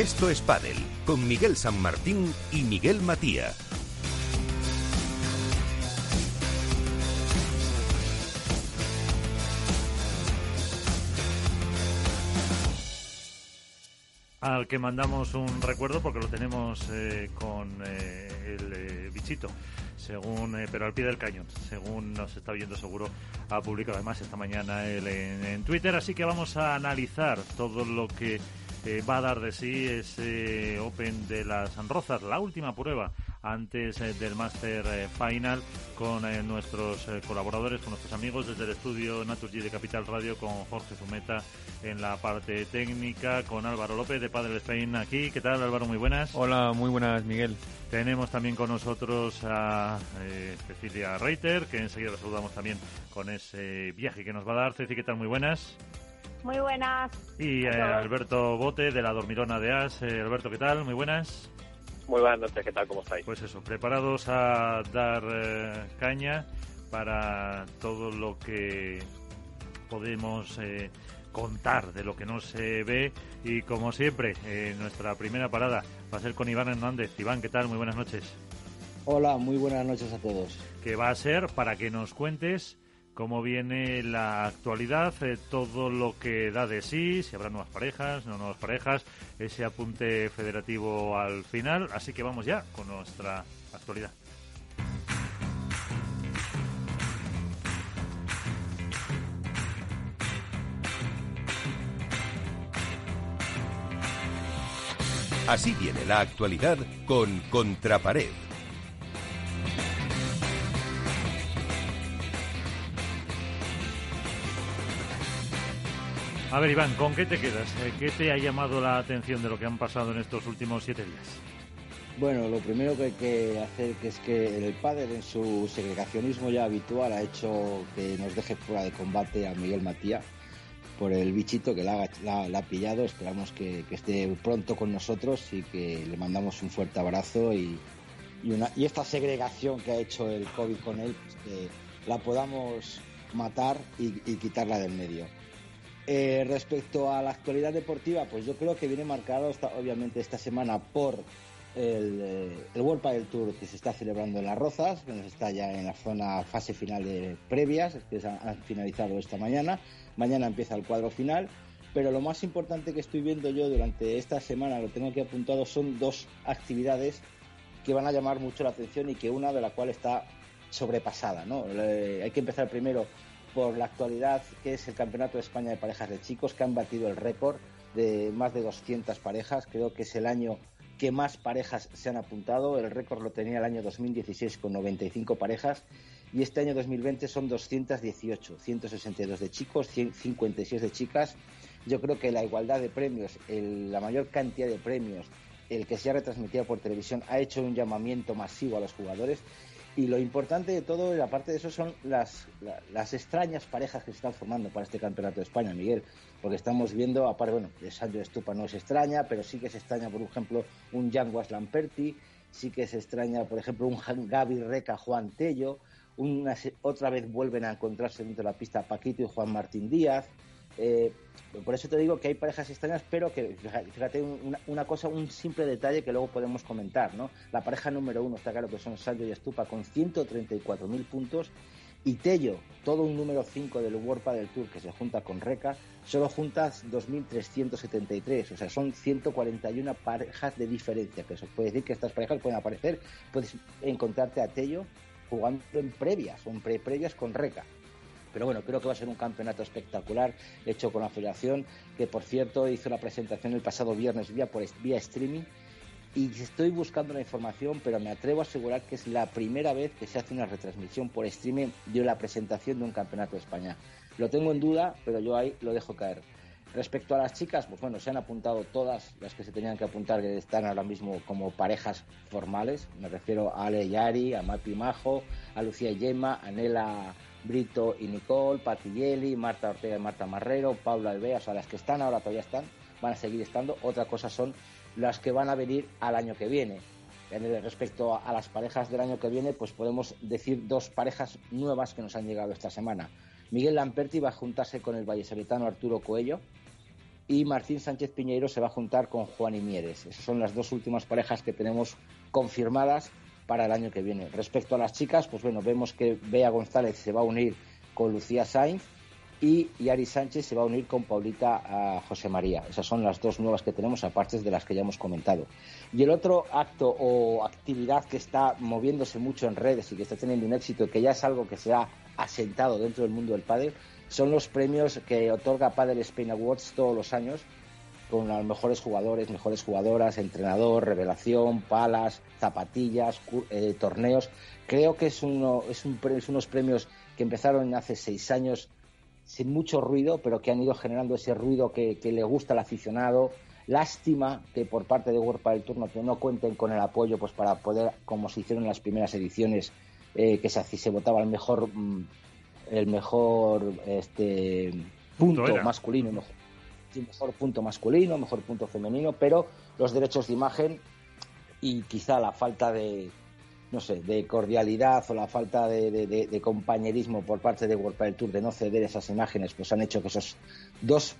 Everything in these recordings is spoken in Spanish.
Esto es Padel con Miguel San Martín y Miguel Matía. al que mandamos un recuerdo porque lo tenemos eh, con eh, el eh, bichito según pero al pie del cañón según nos está viendo seguro ha publicado además esta mañana él en, Twitter así que vamos a analizar todo lo que va a dar de sí ese Open de las Rozas la última prueba antes eh, del Master eh, Final con eh, nuestros colaboradores, con nuestros amigos desde el estudio Naturgy de Capital Radio, con Jorge Zumeta en la parte técnica, con Álvaro López de Padre Spain aquí. ¿Qué tal Álvaro? Muy buenas. Hola, muy buenas Miguel. Tenemos también con nosotros a Cecilia Reiter, que enseguida la saludamos también con ese viaje que nos va a dar. Ceci, ¿qué tal? Muy buenas. Muy buenas. Y Alberto Bote de la Dormirona de As. Alberto, ¿qué tal? Muy buenas. Muy buenas noches, ¿qué tal? ¿Cómo estáis? Pues eso, preparados a dar eh, caña para todo lo que podemos eh, contar de lo que no se ve y como siempre, eh, nuestra primera parada va a ser con Iván Hernández. Iván, ¿qué tal? Muy buenas noches. Hola, muy buenas noches a todos. Que va a ser para que nos cuentes cómo viene la actualidad, eh, todo lo que da de sí, si habrá nuevas parejas, no nuevas parejas, ese apunte federativo al final. Así que vamos ya con nuestra actualidad. Así viene la actualidad con Contrapared A ver, Iván, ¿con qué te quedas? Eh, ¿Qué te ha llamado la atención de lo que han pasado en estos últimos siete días? Bueno, lo primero que hay que hacer que es que el padre en su segregacionismo ya habitual ha hecho que nos deje fuera de combate a Miguel Matías por el bichito que la, ha pillado. Esperamos que, esté pronto con nosotros y que le mandamos un fuerte abrazo y, y, esta segregación que ha hecho el COVID con él, pues que la podamos matar y quitarla del medio. Eh, respecto a la actualidad deportiva, pues yo creo que viene marcado obviamente esta semana por el, eh, el World Padel Tour que se está celebrando en Las Rozas, que nos está ya en la zona fase final de previas, que han, finalizado esta mañana. Mañana empieza el cuadro final. Pero lo más importante que estoy viendo yo durante esta semana, lo tengo aquí apuntado, son dos actividades que van a llamar mucho la atención y que una de la cual está sobrepasada. ¿no? hay que empezar primero por la actualidad que es el Campeonato de España de Parejas de Chicos, que han batido el récord de más de 200 parejas. Creo que es el año que más parejas se han apuntado. El récord lo tenía el año 2016 con 95 parejas y este año 2020 son 218, 162 de chicos, 156 de chicas. Yo creo que la igualdad de premios, la mayor cantidad de premios, el que se ha retransmitido por televisión ha hecho un llamamiento masivo a los jugadores y lo importante de todo, y aparte de eso, son las, las extrañas parejas que se están formando para este campeonato de España, Miguel. Porque estamos viendo, aparte, bueno, de Sancho Estupa no es extraña, pero sí que se extraña, por ejemplo, un Jan Lamperti, sí que se extraña, por ejemplo, un Gaby Reca Juan Tello, una, otra vez vuelven a encontrarse dentro de la pista Paquito y Juan Martín Díaz. Eh, por eso te digo que hay parejas extrañas, pero que, fíjate, una, cosa, un simple detalle que luego podemos comentar, ¿no? La pareja número uno, está claro que son Sancho y Estupa con 134.000 puntos y Tello, todo un número 5 del World del Tour que se junta con Reca, solo juntas 2.373, o sea, son 141 parejas de diferencia, que eso puede decir que estas parejas pueden aparecer, puedes encontrarte a Tello jugando en previas, o en pre-previas con Reca. Pero bueno, creo que va a ser un campeonato espectacular hecho con la federación, que por cierto hizo la presentación el pasado viernes vía, por, vía streaming. Y estoy buscando la información, pero me atrevo a asegurar que es la primera vez que se hace una retransmisión por streaming de la presentación de un campeonato de España. Lo tengo en duda, pero yo ahí lo dejo caer. Respecto a las chicas, pues bueno, se han apuntado todas las que se tenían que apuntar, que están ahora mismo como parejas formales. Me refiero a Ale y Ari, a Mapi Majo, a Lucía y Gemma, a Nela Brito y Nicole, Pati Marta Ortega y Marta Marrero, Paula Alvea, o sea, las que están ahora todavía están, van a seguir estando. Otra cosa son las que van a venir al año que viene. Respecto a, las parejas del año que viene, pues podemos decir dos parejas nuevas que nos han llegado esta semana. Miguel Lamperti va a juntarse con el vallesoletano Arturo Coello y Martín Sánchez Piñeiro se va a juntar con Juan y Mieres. Esas son las dos últimas parejas que tenemos confirmadas para el año que viene. Respecto a las chicas, pues bueno, vemos que Bea González se va a unir con Lucía Sainz y Yari Sánchez se va a unir con Paulita a José María. Esas son las dos nuevas que tenemos, aparte de las que ya hemos comentado. Y el otro acto o actividad que está moviéndose mucho en redes y que está teniendo un éxito que ya es algo que se ha asentado dentro del mundo del pádel son los premios que otorga Padel Spain Awards todos los años con los mejores jugadores, mejores jugadoras, entrenador, revelación, palas, zapatillas, eh, torneos. Creo que es, uno, es, un, es unos premios que empezaron hace seis años sin mucho ruido, pero que han ido generando ese ruido que, le gusta al aficionado. Lástima que por parte de World del Turno que no cuenten con el apoyo pues para poder, como se hicieron en las primeras ediciones, eh, que se, se votaba el mejor mm, el mejor este punto, masculino, mejor, punto masculino, mejor punto femenino, pero los derechos de imagen y quizá la falta de no sé, de cordialidad o la falta de, compañerismo por parte de World del Tour de no ceder esas imágenes, pues han hecho que esos dos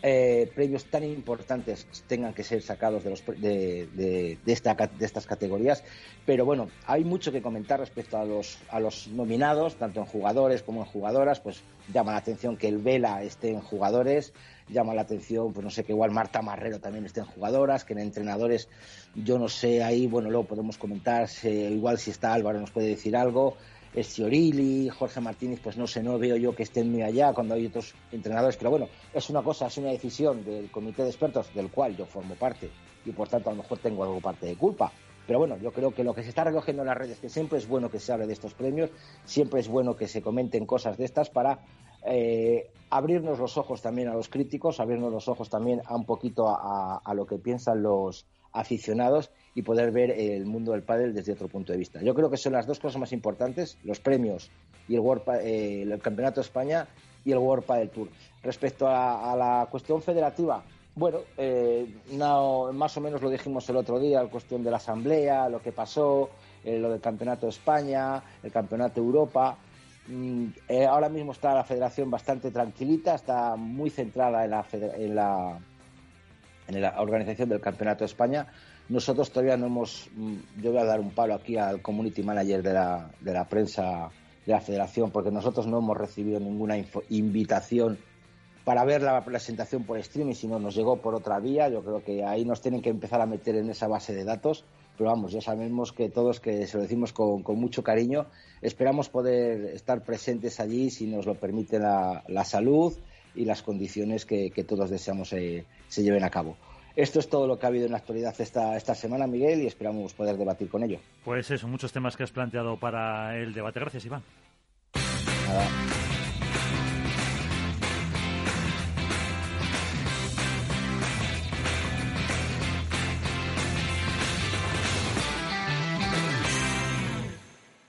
eh, premios tan importantes tengan que ser sacados de, los, de, esta, de estas categorías. Pero bueno, hay mucho que comentar respecto a los, a los nominados, tanto en jugadores como en jugadoras. Pues llama la atención que el Vela esté en jugadores, llama la atención, pues no sé, que igual Marta Marrero también esté en jugadoras, que en entrenadores, yo no sé, ahí, bueno, luego podemos comentar, igual si está Álvaro nos puede decir algo. Sciorili, Jorge Martínez, pues no sé, no veo yo que estén muy allá cuando hay otros entrenadores, pero bueno, es una cosa, es una decisión del comité de expertos del cual yo formo parte y por tanto a lo mejor tengo algo parte de culpa. Pero bueno, yo creo que lo que se está recogiendo en las redes, que siempre es bueno que se hable de estos premios, siempre es bueno que se comenten cosas de estas para eh, abrirnos los ojos también a los críticos, abrirnos los ojos también a un poquito a lo que piensan los aficionados y poder ver el mundo del pádel desde otro punto de vista. Yo creo que son las dos cosas más importantes, los premios y el, World, eh, el Campeonato de España y el World Padel Tour. Respecto a, la cuestión federativa, bueno, eh, no, más o menos lo dijimos el otro día, la cuestión de la Asamblea, lo que pasó, eh, lo del Campeonato de España, el Campeonato de Europa. Mm, ahora mismo está la federación bastante tranquilita, está muy centrada en la, en la, en la organización del Campeonato de España. Nosotros todavía no hemos. Mm, yo voy a dar un palo aquí al community manager de la, de la prensa de la federación, porque nosotros no hemos recibido ninguna invitación para ver la presentación por streaming, sino nos llegó por otra vía. Yo creo que ahí nos tienen que empezar a meter en esa base de datos. Pero vamos, ya sabemos que todos, que se lo decimos con, mucho cariño, esperamos poder estar presentes allí si nos lo permite la, salud y las condiciones que, todos deseamos eh, se lleven a cabo. Esto es todo lo que ha habido en la actualidad esta, esta semana, Miguel, y esperamos poder debatir con ello. Pues eso, muchos temas que has planteado para el debate. Gracias, Iván.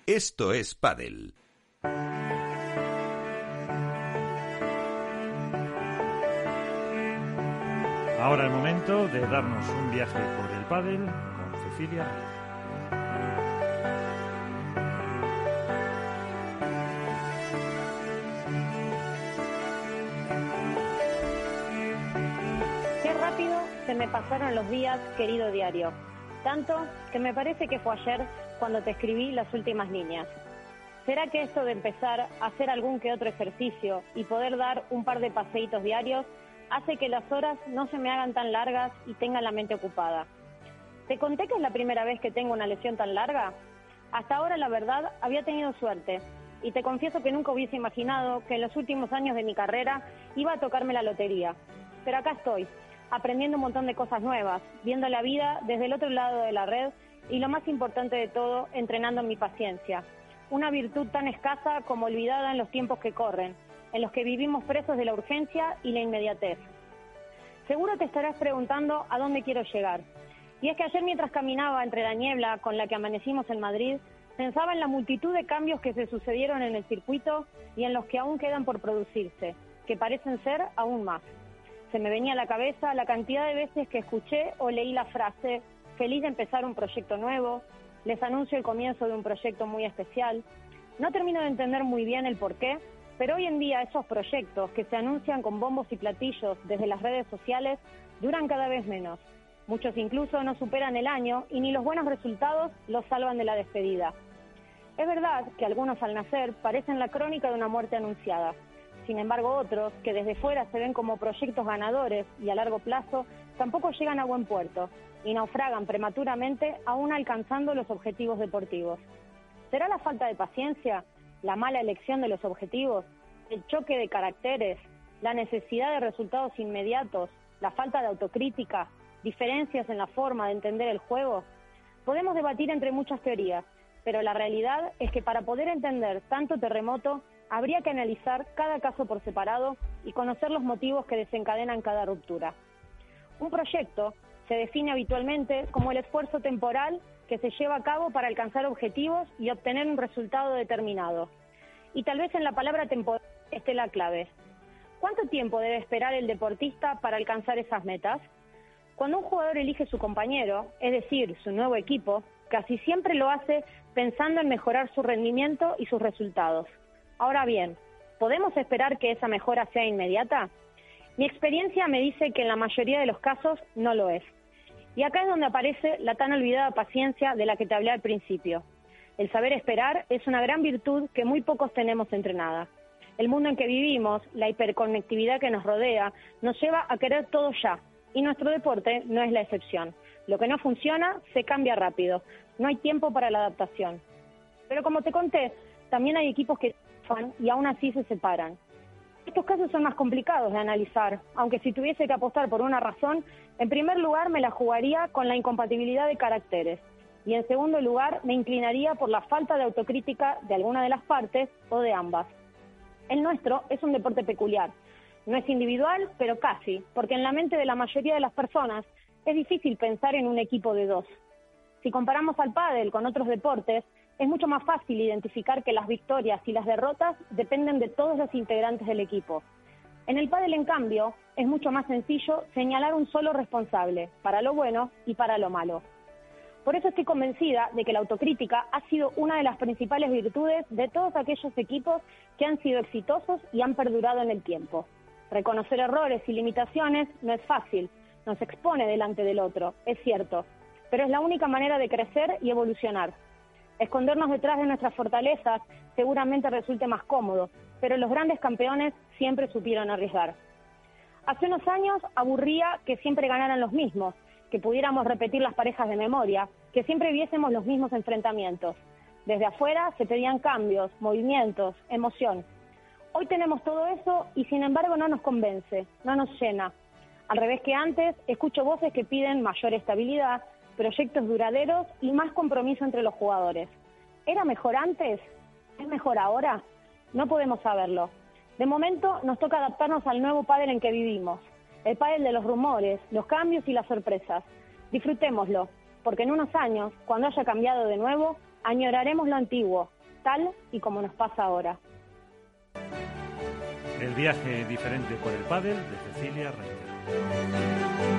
Esto es Padel. Ahora el momento de darnos un viaje por el pádel con Cecilia. Qué rápido se me pasaron los días, querido diario. Tanto que me parece que fue ayer cuando te escribí las últimas líneas. ¿Será que esto de empezar a hacer algún que otro ejercicio y poder dar un par de paseitos diarios hace que las horas no se me hagan tan largas y tenga la mente ocupada. ¿Te conté que es la primera vez que tengo una lesión tan larga? Hasta ahora, la verdad, había tenido suerte y te confieso que nunca hubiese imaginado que en los últimos años de mi carrera iba a tocarme la lotería. Pero acá estoy, aprendiendo un montón de cosas nuevas, viendo la vida desde el otro lado de la red y lo más importante de todo, entrenando mi paciencia. Una virtud tan escasa como olvidada en los tiempos que corren en los que vivimos presos de la urgencia y la inmediatez. Seguro te estarás preguntando a dónde quiero llegar. Y es que ayer mientras caminaba entre la niebla con la que amanecimos en Madrid, pensaba en la multitud de cambios que se sucedieron en el circuito y en los que aún quedan por producirse, que parecen ser aún más. Se me venía a la cabeza la cantidad de veces que escuché o leí la frase, feliz de empezar un proyecto nuevo, les anuncio el comienzo de un proyecto muy especial. No termino de entender muy bien el por qué, Pero hoy en día esos proyectos que se anuncian con bombos y platillos desde las redes sociales duran cada vez menos. Muchos incluso no superan el año y ni los buenos resultados los salvan de la despedida. Es verdad que algunos al nacer parecen la crónica de una muerte anunciada. Sin embargo, otros, que desde fuera se ven como proyectos ganadores y a largo plazo, tampoco llegan a buen puerto y naufragan prematuramente aún alcanzando los objetivos deportivos. ¿Será la falta de paciencia, la mala elección de los objetivos, el choque de caracteres, la necesidad de resultados inmediatos, la falta de autocrítica, diferencias en la forma de entender el juego? Podemos debatir entre muchas teorías, pero la realidad es que para poder entender tanto terremoto, habría que analizar cada caso por separado y conocer los motivos que desencadenan cada ruptura. Un proyecto se define habitualmente como el esfuerzo temporal que se lleva a cabo para alcanzar objetivos y obtener un resultado determinado. Y tal vez en la palabra temporal esté la clave. ¿Cuánto tiempo debe esperar el deportista para alcanzar esas metas? Cuando un jugador elige su compañero, es decir, su nuevo equipo, casi siempre lo hace pensando en mejorar su rendimiento y sus resultados. Ahora bien, ¿podemos esperar que esa mejora sea inmediata? Mi experiencia me dice que en la mayoría de los casos no lo es. Y acá es donde aparece la tan olvidada paciencia de la que te hablé al principio. El saber esperar es una gran virtud que muy pocos tenemos entrenada. El mundo en que vivimos, la hiperconectividad que nos rodea, nos lleva a querer todo ya, y nuestro deporte no es la excepción. Lo que no funciona se cambia rápido, no hay tiempo para la adaptación. Pero como te conté, también hay equipos que fan y aún así se separan. Estos casos son más complicados de analizar, aunque si tuviese que apostar por una razón, en primer lugar me la jugaría con la incompatibilidad de caracteres y en segundo lugar me inclinaría por la falta de autocrítica de alguna de las partes o de ambas. El nuestro es un deporte peculiar. No es individual, pero casi, porque en la mente de la mayoría de las personas es difícil pensar en un equipo de dos. Si comparamos al pádel con otros deportes, es mucho más fácil identificar que las victorias y las derrotas dependen de todos los integrantes del equipo. En el pádel, en cambio, es mucho más sencillo señalar un solo responsable, para lo bueno y para lo malo. Por eso estoy convencida de que la autocrítica ha sido una de las principales virtudes de todos aquellos equipos que han sido exitosos y han perdurado en el tiempo. Reconocer errores y limitaciones no es fácil, nos expone delante del otro, es cierto, pero es la única manera de crecer y evolucionar. Escondernos detrás de nuestras fortalezas seguramente resulte más cómodo, pero los grandes campeones siempre supieron arriesgar. Hace unos años aburría que siempre ganaran los mismos, que pudiéramos repetir las parejas de memoria, que siempre viésemos los mismos enfrentamientos. Desde afuera se pedían cambios, movimientos, emoción. Hoy tenemos todo eso y sin embargo no nos convence, no nos llena. Al revés que antes, escucho voces que piden mayor estabilidad, proyectos duraderos y más compromiso entre los jugadores. ¿Era mejor antes? ¿Es mejor ahora? No podemos saberlo. De momento nos toca adaptarnos al nuevo pádel en que vivimos, el pádel de los rumores, los cambios y las sorpresas. Disfrutémoslo, porque en unos años, cuando haya cambiado de nuevo, añoraremos lo antiguo, tal y como nos pasa ahora. El viaje diferente por el pádel de Cecilia Reiter.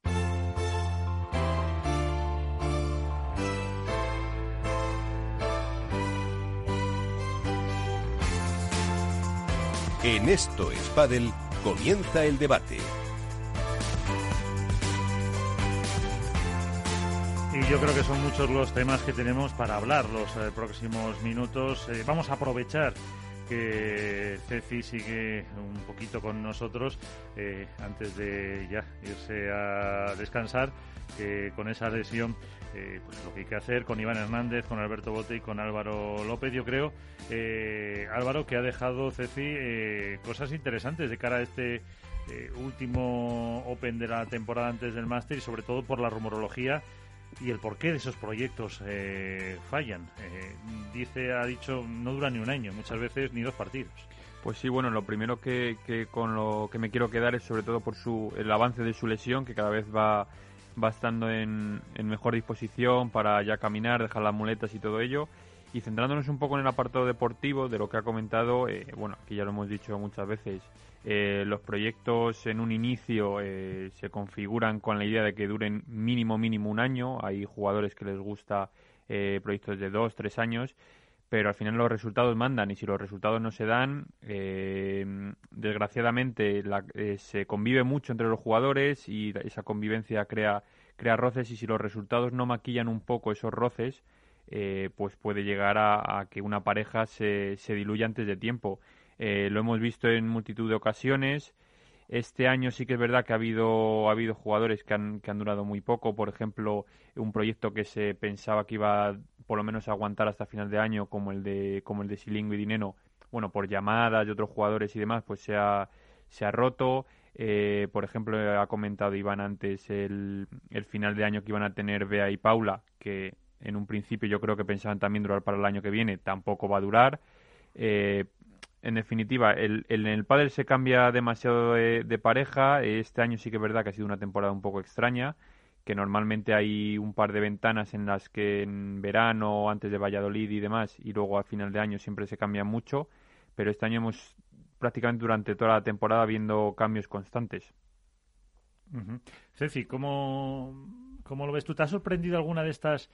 En Esto es Padel comienza el debate. Y yo creo que son muchos los temas que tenemos para hablar los eh, próximos minutos. Eh, vamos a aprovechar que Ceci sigue un poquito con nosotros eh, antes de ya irse a descansar con esa lesión eh, pues lo que hay que hacer con Iván Hernández, con Alberto Bote y con Álvaro López, yo creo, eh, Álvaro, que ha dejado Ceci eh, cosas interesantes de cara a este último Open de la temporada antes del Máster y sobre todo por la rumorología y el porqué de esos proyectos fallan. dice, ha dicho, no dura ni un año, muchas veces ni dos partidos. Pues sí, bueno, lo primero que, que, con lo que me quiero quedar es sobre todo por su, el avance de su lesión, que cada vez va va estando en, mejor disposición para ya caminar, dejar las muletas y todo ello. Y centrándonos un poco en el apartado deportivo de lo que ha comentado, eh, bueno, aquí ya lo hemos dicho muchas veces, eh, los proyectos en un inicio eh, se configuran con la idea de que duren mínimo, mínimo un año. Hay jugadores que les gusta proyectos de dos, tres años, pero al final los resultados mandan y si los resultados no se dan, desgraciadamente se convive mucho entre los jugadores y esa convivencia crea crea roces y si los resultados no maquillan un poco esos roces, eh, pues puede llegar a, que una pareja se, se, diluya antes de tiempo. Eh, lo hemos visto en multitud de ocasiones. Este año sí que es verdad que ha habido, ha habido jugadores que han, que han durado muy poco. Por ejemplo, un proyecto que se pensaba que iba por lo menos aguantar hasta final de año, como el de, como el de Silingo y Dineno, bueno, por llamadas de otros jugadores y demás, pues se ha, se ha roto. Eh, por ejemplo, ha comentado Iván antes el, el, final de año que iban a tener Bea y Paula, que en un principio yo creo que pensaban también durar para el año que viene, tampoco va a durar. Eh, en definitiva, el, el, el pádel se cambia demasiado de, pareja. Este año sí que es verdad que ha sido una temporada un poco extraña, que normalmente hay un par de ventanas en las que en verano, antes de Valladolid y demás, y luego a final de año siempre se cambia mucho. Pero este año hemos prácticamente durante toda la temporada viendo cambios constantes. Ceci, ¿cómo, ¿cómo, lo ves tú? ¿Te ha sorprendido alguna de estas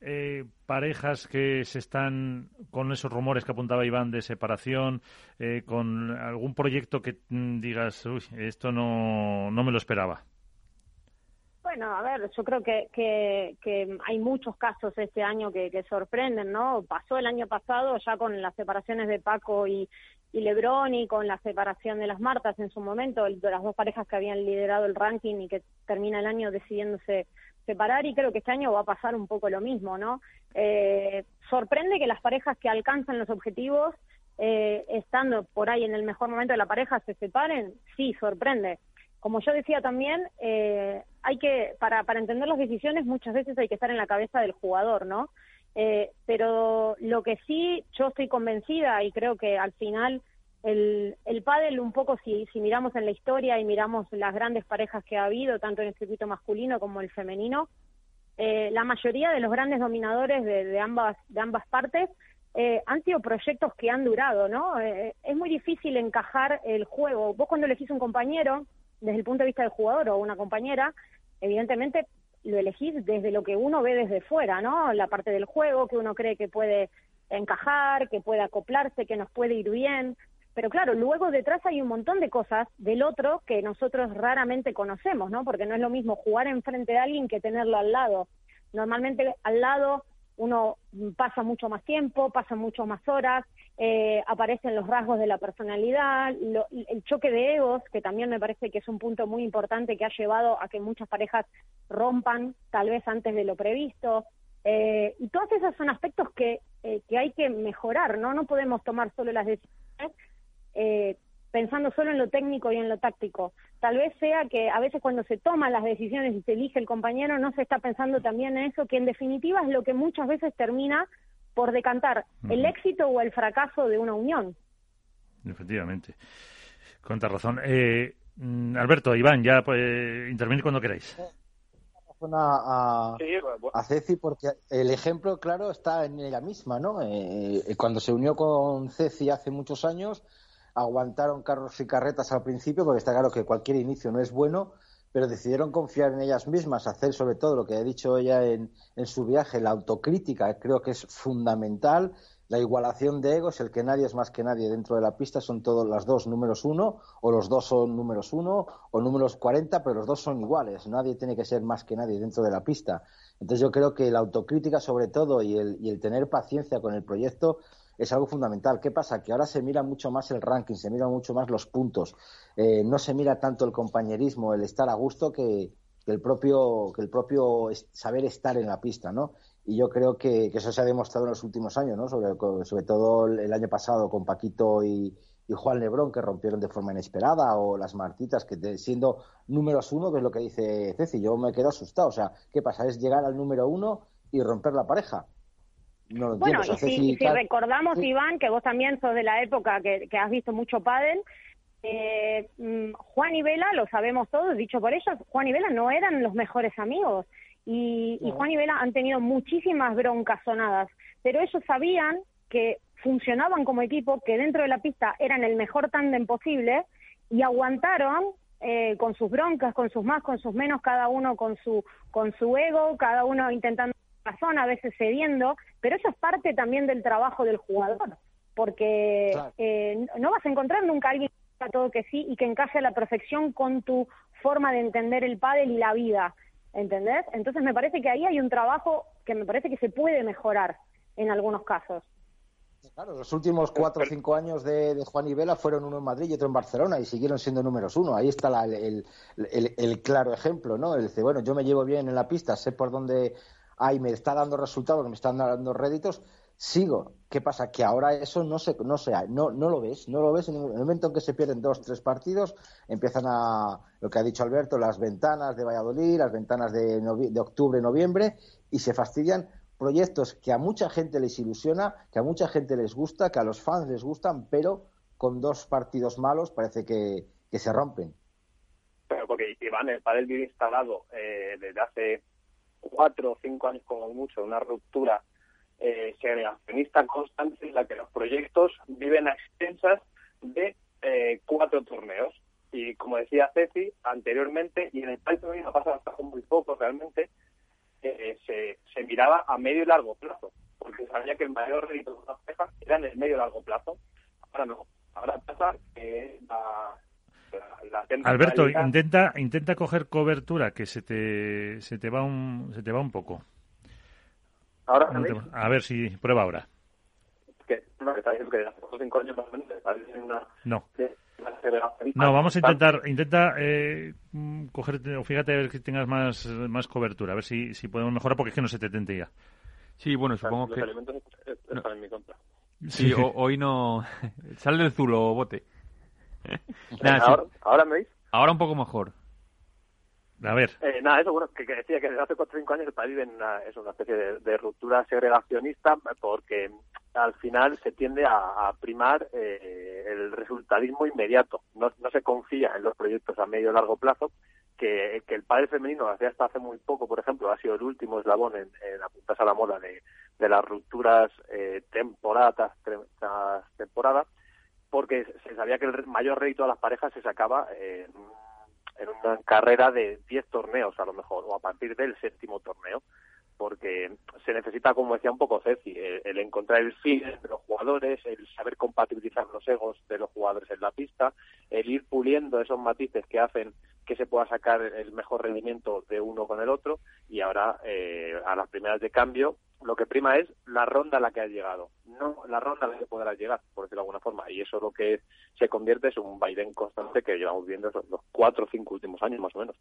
eh, parejas que se están con esos rumores que apuntaba Iván de separación, eh, con algún proyecto que mm, digas, uy, esto no, no me lo esperaba? Bueno, a ver, yo creo que, que, hay muchos casos este año que, que, sorprenden, ¿no? Pasó el año pasado ya con las separaciones de Paco y, y Lebron y con la separación de las Martas en su momento, de las dos parejas que habían liderado el ranking y que termina el año decidiéndose separar y creo que este año va a pasar un poco lo mismo, ¿no? Eh, sorprende que las parejas que alcanzan los objetivos eh, estando por ahí en el mejor momento de la pareja se separen, sí, sorprende. Como yo decía también, eh, hay que, para, para entender las decisiones muchas veces hay que estar en la cabeza del jugador, ¿no? Eh, pero lo que sí yo estoy convencida y creo que al final el, el pádel un poco si, si miramos en la historia y miramos las grandes parejas que ha habido tanto en el circuito masculino como el femenino eh, la mayoría de los grandes dominadores de, de ambas de ambas partes eh, han sido proyectos que han durado no eh, es muy difícil encajar el juego vos cuando elegís un compañero desde el punto de vista del jugador o una compañera evidentemente lo elegís desde lo que uno ve desde fuera, ¿no? La parte del juego que uno cree que puede encajar, que puede acoplarse, que nos puede ir bien. Pero claro, luego detrás hay un montón de cosas del otro que nosotros raramente conocemos, ¿no? Porque no es lo mismo jugar enfrente de alguien que tenerlo al lado. Normalmente al lado uno pasa mucho más tiempo, pasa mucho más horas, eh, aparecen los rasgos de la personalidad, el choque de egos, que también me parece que es un punto muy importante que ha llevado a que muchas parejas rompan tal vez antes de lo previsto. Eh, y todos esos son aspectos que, eh, que hay que mejorar, ¿no? No podemos tomar solo las decisiones eh, pensando solo en lo técnico y en lo táctico. Tal vez sea que a veces cuando se toman las decisiones y se elige el compañero no se está pensando también en eso, que en definitiva es lo que muchas veces termina por decantar el éxito o el fracaso de una unión. Efectivamente. Con razón. Eh, mm, Alberto, Iván, ya pues, intervenir cuando queráis. A, a, Ceci porque el ejemplo claro está en ella misma, ¿no? Eh, eh, cuando se unió con Ceci hace muchos años, aguantaron carros y carretas al principio, porque está claro que cualquier inicio no es bueno, pero decidieron confiar en ellas mismas, hacer sobre todo lo que ha dicho ella en, en su viaje, la autocrítica, creo que es fundamental, la igualación de egos, el que nadie es más que nadie dentro de la pista, son todos las dos números uno, o los dos son números uno, o números cuarenta, pero los dos son iguales, nadie tiene que ser más que nadie dentro de la pista. Entonces yo creo que la autocrítica sobre todo y el, y el tener paciencia con el proyecto es algo fundamental. ¿Qué pasa? Que ahora se mira mucho más el ranking, se mira mucho más los puntos, eh, no se mira tanto el compañerismo, el estar a gusto que, que el propio, que el propio saber estar en la pista, ¿no? Y yo creo que, eso se ha demostrado en los últimos años, ¿no? Sobre, sobre todo el año pasado con Paquito y, Juan Lebrón, que rompieron de forma inesperada, o las Martitas, que siendo números uno, que es lo que dice Ceci, yo me quedo asustado. O sea, ¿qué pasa? Es llegar al número uno y romper la pareja. No lo bueno, y si, recordamos, Iván, que vos también sos de la época que, que has visto mucho pádel, eh, mm, Juan y Vela, lo sabemos todos, dicho por ellos, Juan y Vela no eran los mejores amigos. Y, Juan y Vela han tenido muchísimas broncas sonadas, pero ellos sabían que funcionaban como equipo, que dentro de la pista eran el mejor tándem posible y aguantaron eh, con sus broncas, con sus más, con sus menos, cada uno con su, con su ego, cada uno intentando razón, a veces cediendo, pero eso es parte también del trabajo del jugador, porque eh, no vas a encontrar nunca a alguien todo que sí y que encaje a la perfección con tu forma de entender el pádel y la vida, ¿entendés? Entonces me parece que ahí hay un trabajo que me parece que se puede mejorar en algunos casos. Claro, los últimos cuatro o cinco años de, Juan y Vela fueron uno en Madrid y otro en Barcelona y siguieron siendo números uno. Ahí está el, el, claro ejemplo, ¿no? El dice, bueno, yo me llevo bien en la pista, sé por dónde hay, me está dando resultados, me están dando réditos, sigo. ¿Qué pasa? Que ahora eso no se, no se, no, no lo ves, no lo ves en el momento en que se pierden dos, tres partidos, empiezan a, lo que ha dicho Alberto, las ventanas de Valladolid, las ventanas de, de octubre, noviembre, y se fastidian proyectos que a mucha gente les ilusiona, que a mucha gente les gusta, que a los fans les gustan, pero con dos partidos malos parece que, se rompen. Pero porque Iván, el padre vive instalado eh, desde hace cuatro o cinco años como mucho, una ruptura eh, segregacionista constante en la que los proyectos viven a extensas de eh, cuatro torneos. Y como decía Ceci anteriormente, y en el país también ha pasado hasta muy poco realmente, eh, se, se miraba a medio y largo plazo, porque sabía que el mayor rédito de una pareja era en el medio y largo plazo. Ahora no, ahora pasa que la, Alberto, intenta intenta coger cobertura que se te se te va un se te va un poco. Ahora, a ver si prueba ahora. Que, no, que cinco años una, no. no, vamos a intentar, intenta eh, cogerte, o fíjate a ver que tengas más, más cobertura, a ver si, si podemos mejorar, porque es que no se te tente ya. Sí, bueno, supongo que... Los elementos están en mi contra. Sí, hoy no... Sal del zulo, bote. ahora, ¿Ahora me veis? Ahora un poco mejor. A ver. Eh, nada, eso, bueno, que, decía que desde hace 4 o 5 años el país vive en una, es una especie de, ruptura segregacionista porque al final se tiende a, primar eh, el resultadismo inmediato. No, no se confía en los proyectos a medio y largo plazo, que, que el padre femenino hasta hace muy poco, por ejemplo, ha sido el último eslabón en, en apuntarse a la moda de, de las rupturas eh, temporada tras temporada, porque se sabía que el mayor rédito de las parejas se sacaba en en una carrera de 10 torneos a lo mejor, o a partir del séptimo torneo, porque se necesita, como decía un poco Ceci, el, encontrar el fin de los jugadores, el saber compatibilizar los egos de los jugadores en la pista, el ir puliendo esos matices que hacen que se pueda sacar el mejor rendimiento de uno con el otro y ahora eh, a las primeras de cambio lo que prima es la ronda a la que has llegado, no la ronda a la que podrás llegar, por decirlo de alguna forma. Y eso lo que se convierte es un vaivén constante que llevamos viendo los cuatro o cinco últimos años más o menos.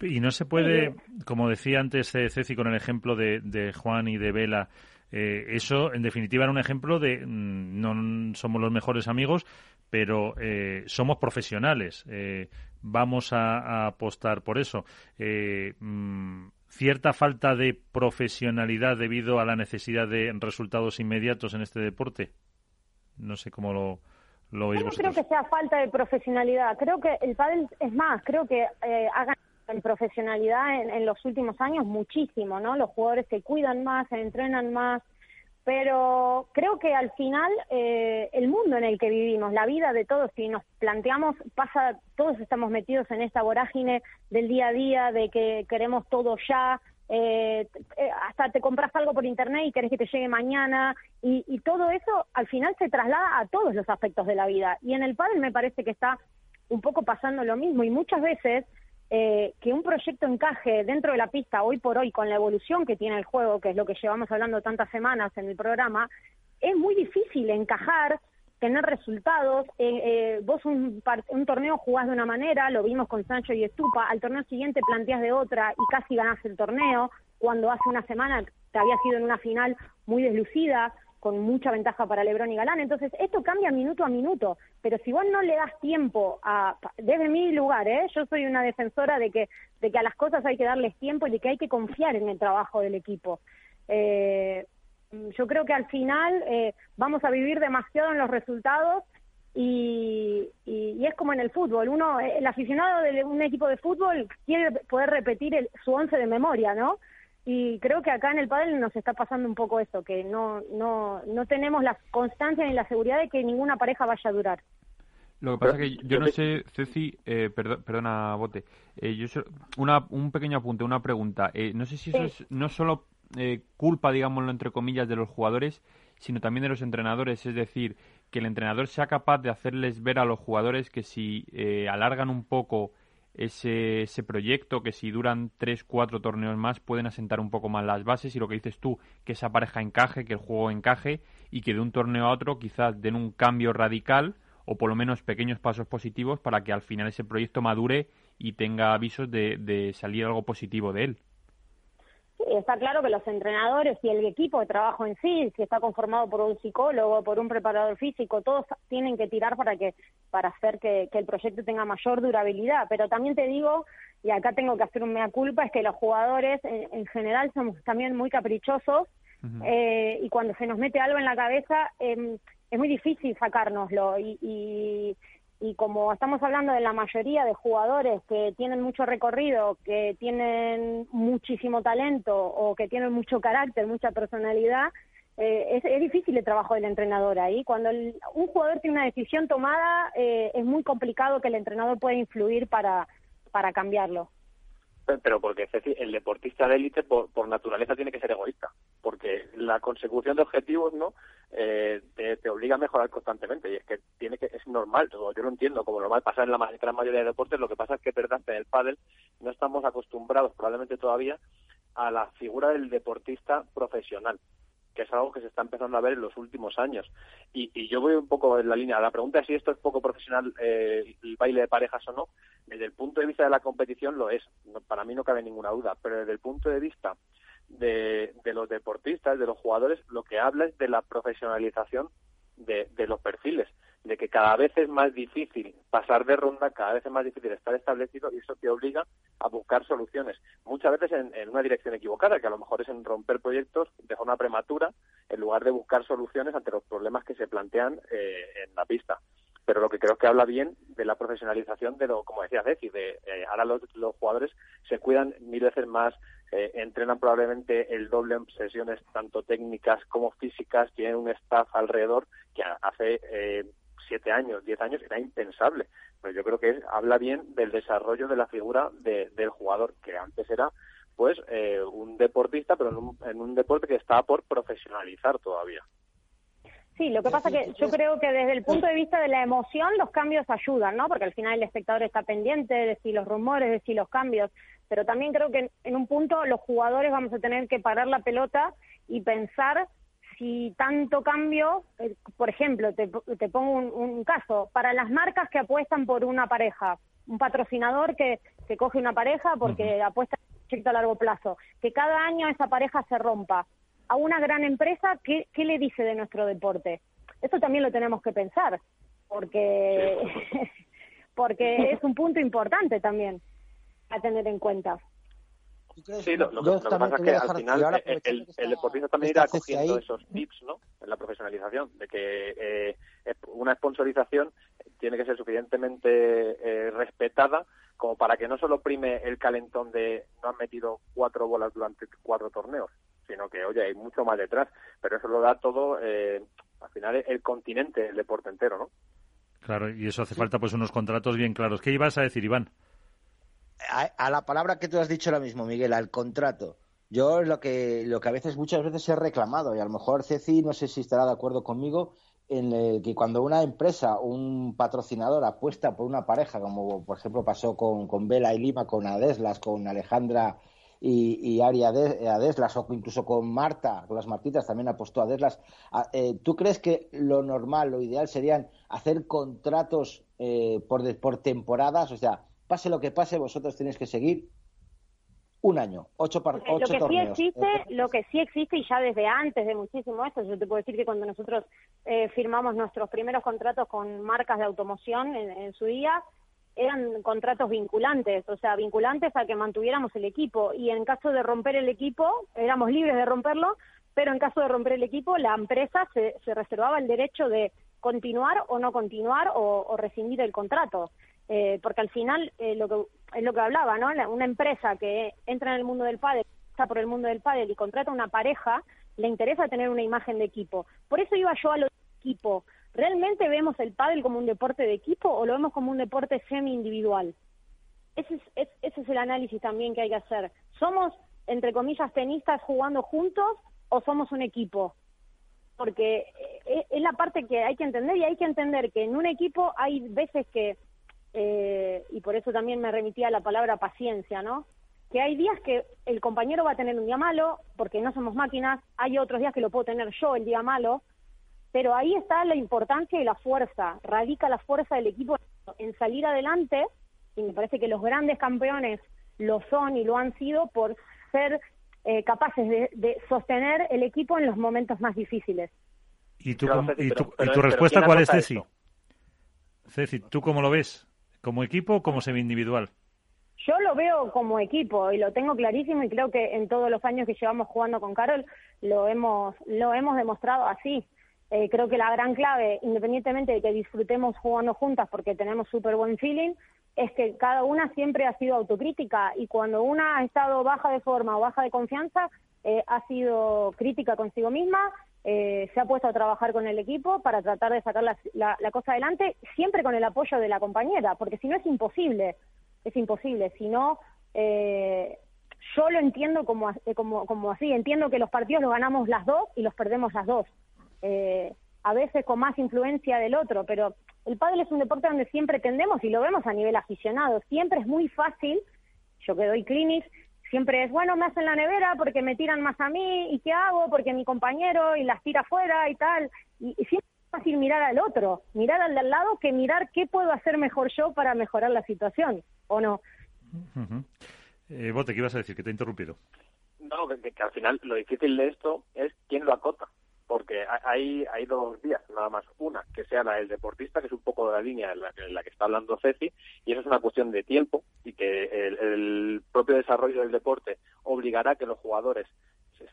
Y no se puede, como decía antes eh, Ceci con el ejemplo de, Juan y de Vela, eh, eso en definitiva era un ejemplo de mm, no somos los mejores amigos, pero eh, somos profesionales. Vamos a, apostar por eso. Mm, cierta falta de profesionalidad debido a la necesidad de resultados inmediatos en este deporte? No sé cómo lo, lo veis no creo que sea falta de profesionalidad. Creo que el pádel es más. Creo que eh, ha ganado en profesionalidad en, en, los últimos años muchísimo, ¿no? Los jugadores se cuidan más, se entrenan más, pero creo que al final eh, el mundo en el que vivimos, la vida de todos, si nos planteamos, pasa, todos estamos metidos en esta vorágine del día a día, de que queremos todo ya, eh, eh, hasta te compras algo por internet y querés que te llegue mañana, y, y, todo eso al final se traslada a todos los aspectos de la vida. Y en el pádel me parece que está un poco pasando lo mismo, y muchas veces eh, que un proyecto encaje dentro de la pista hoy por hoy con la evolución que tiene el juego, que es lo que llevamos hablando tantas semanas en el programa, es muy difícil encajar tener resultados. Eh, eh, vos un, un torneo jugás de una manera, lo vimos con Sancho y Estupa, al torneo siguiente planteás de otra y casi ganás el torneo, cuando hace una semana te había sido en una final muy deslucida con mucha ventaja para Lebron y Galán. Entonces, esto cambia minuto a minuto, pero si vos no le das tiempo a, desde mi lugar, ¿eh? yo soy una defensora de que, de que a las cosas hay que darles tiempo y de que hay que confiar en el trabajo del equipo. Eh, yo creo que al final eh, vamos a vivir demasiado en los resultados y, y, es como en el fútbol. Uno, el aficionado de un equipo de fútbol quiere poder repetir su once de memoria, ¿no? Y creo que acá en el pádel nos está pasando un poco eso, que no, no, no tenemos la constancia ni la seguridad de que ninguna pareja vaya a durar. Lo que pasa es que yo no sé, Ceci, eh, perdona, Bote, eh, yo una, un pequeño apunte, una pregunta. Eh, no sé si eso es no solo eh, culpa, digámoslo entre comillas, de los jugadores, sino también de los entrenadores. Es decir, que el entrenador sea capaz de hacerles ver a los jugadores que si alargan un poco ese, ese proyecto, que si duran tres, cuatro torneos más pueden asentar un poco más las bases y lo que dices tú, que esa pareja encaje, que el juego encaje y que de un torneo a otro quizás den un cambio radical o por lo menos pequeños pasos positivos para que al final ese proyecto madure y tenga avisos de, de salir algo positivo de él está claro que los entrenadores y el equipo de trabajo en sí, si está conformado por un psicólogo, por un preparador físico, todos tienen que tirar para que para hacer que, el proyecto tenga mayor durabilidad. Pero también te digo, y acá tengo que hacer un mea culpa, es que los jugadores en, general somos también muy caprichosos eh, y cuando se nos mete algo en la cabeza eh, es muy difícil sacárnoslo y y como estamos hablando de la mayoría de jugadores que tienen mucho recorrido, que tienen muchísimo talento o que tienen mucho carácter, mucha personalidad, eh, es, difícil el trabajo del entrenador ahí. Cuando un jugador tiene una decisión tomada, eh, es muy complicado que el entrenador pueda influir para, para cambiarlo pero porque el deportista de élite por, por, naturaleza tiene que ser egoísta, porque la consecución de objetivos no eh, te, obliga a mejorar constantemente y es que tiene que es normal, yo lo entiendo como normal pasar en la gran mayoría de deportes, lo que pasa es que verdad en el pádel no estamos acostumbrados probablemente todavía a la figura del deportista profesional que es algo que se está empezando a ver en los últimos años. Y, y yo voy un poco en la línea. La pregunta es si esto es poco profesional, eh, el baile de parejas o no. Desde el punto de vista de la competición lo es. para mí no cabe ninguna duda. Pero desde el punto de vista de, de los deportistas, de los jugadores, lo que habla es de la profesionalización de, de los perfiles de que cada vez es más difícil pasar de ronda, cada vez es más difícil estar establecido y eso te obliga a buscar soluciones, muchas veces en, una dirección equivocada, que a lo mejor es en romper proyectos de forma prematura en lugar de buscar soluciones ante los problemas que se plantean eh, en la pista. Pero lo que creo que habla bien de la profesionalización de lo, como decía Ceci, de eh, ahora los, los jugadores se cuidan mil veces más, eh, entrenan probablemente el doble en sesiones tanto técnicas como físicas, tienen un staff alrededor que hace eh, siete años, diez años, era impensable. Pero yo creo que habla bien del desarrollo de la figura del jugador, que antes era pues eh, un deportista, pero en un, en un deporte que está por profesionalizar todavía. Sí, lo que pasa que yo creo que desde el punto de vista de la emoción los cambios ayudan, ¿no? Porque al final el espectador está pendiente de si los rumores, de si los cambios, pero también creo que en un punto los jugadores vamos a tener que parar la pelota y pensar si tanto cambio, eh, por ejemplo, te, pongo un, caso, para las marcas que apuestan por una pareja, un patrocinador que, que coge una pareja porque apuesta en un proyecto a largo plazo, que cada año esa pareja se rompa. A una gran empresa, ¿qué, qué le dice de nuestro deporte? Eso también lo tenemos que pensar, porque, porque es un punto importante también a tener en cuenta. Sí, lo, que, pasa es que al final el, el, deportista también irá cogiendo esos tips ¿no? en la profesionalización, de que eh, una sponsorización tiene que ser suficientemente eh, respetada como para que no solo prime el calentón de no han metido cuatro bolas durante cuatro torneos, sino que, oye, hay mucho más detrás, pero eso lo da todo, eh, al final, el continente, el deporte entero, ¿no? Claro, y eso hace falta pues unos contratos bien claros. ¿Qué ibas a decir, Iván? A, la palabra que tú has dicho ahora mismo, Miguel, al contrato. Yo lo que, lo que a veces, muchas veces he reclamado, y a lo mejor Ceci, no sé si estará de acuerdo conmigo, en el que cuando una empresa, un patrocinador apuesta por una pareja, como por ejemplo pasó con, con Vela y Lima, con Adeslas, con Alejandra y, Ari a, Deslas, o incluso con Marta, con las Martitas también apostó a Deslas. Ah, eh, ¿Tú crees que lo normal, lo ideal serían hacer contratos eh, por, por temporadas? O sea, pase lo que pase, vosotros tenéis que seguir un año, ocho, par lo que Sí existe, lo que sí existe y ya desde antes de muchísimo esto, yo te puedo decir que cuando nosotros eh, firmamos nuestros primeros contratos con marcas de automoción en, su día, eran contratos vinculantes, o sea, vinculantes a que mantuviéramos el equipo y en caso de romper el equipo, éramos libres de romperlo, pero en caso de romper el equipo, la empresa se, se reservaba el derecho de continuar o no continuar o rescindir el contrato. Eh, porque al final eh, lo que, es lo que hablaba, ¿no? Una empresa que entra en el mundo del pádel, está por el mundo del pádel y contrata una pareja, le interesa tener una imagen de equipo. Por eso iba yo a lo de equipo. ¿Realmente vemos el pádel como un deporte de equipo o lo vemos como un deporte semi-individual? Ese es, ese es el análisis también que hay que hacer. ¿Somos, entre comillas, tenistas jugando juntos o somos un equipo? Porque eh, es la parte que hay que entender y hay que entender que en un equipo hay veces que eh, y por eso también me remitía a la palabra paciencia, ¿no? Que hay días que el compañero va a tener un día malo, porque no somos máquinas, hay otros días que lo puedo tener yo el día malo, pero ahí está la importancia y la fuerza, radica la fuerza del equipo en salir adelante, y me parece que los grandes campeones lo son y lo han sido por ser eh, capaces de, sostener el equipo en los momentos más difíciles. ¿Y tu, y tu, respuesta cuál es, Ceci? Ceci, ¿tú cómo lo ves? ¿Como equipo o como semi-individual? Yo lo veo como equipo y lo tengo clarísimo y creo que en todos los años que llevamos jugando con Carol lo hemos, lo hemos demostrado así. Eh, creo que la gran clave, independientemente de que disfrutemos jugando juntas porque tenemos súper buen feeling, es que cada una siempre ha sido autocrítica y cuando una ha estado baja de forma o baja de confianza, eh, ha sido crítica consigo misma eh, se ha puesto a trabajar con el equipo para tratar de sacar la, cosa adelante, siempre con el apoyo de la compañera, porque si no es imposible, es imposible. Si no, eh, yo lo entiendo como, eh, como, así, entiendo que los partidos los ganamos las dos y los perdemos las dos. a veces con más influencia del otro, pero el pádel es un deporte donde siempre tendemos, y lo vemos a nivel aficionado, siempre es muy fácil, yo que doy clinics, siempre es, bueno, me hacen la nevera porque me tiran más a mí, ¿y qué hago? Porque mi compañero y las tira afuera y tal. Y, siempre es fácil mirar al otro, mirar al de al lado que mirar qué puedo hacer mejor yo para mejorar la situación, ¿o no? eh, Bote, ¿qué ibas a decir? Que te he interrumpido. No, que al final lo difícil de esto es quién lo acota porque hay, hay dos vías, nada más. Una, que sea la del deportista, que es un poco de la línea en la, que está hablando Ceci, y eso es una cuestión de tiempo y que el, propio desarrollo del deporte obligará a que los jugadores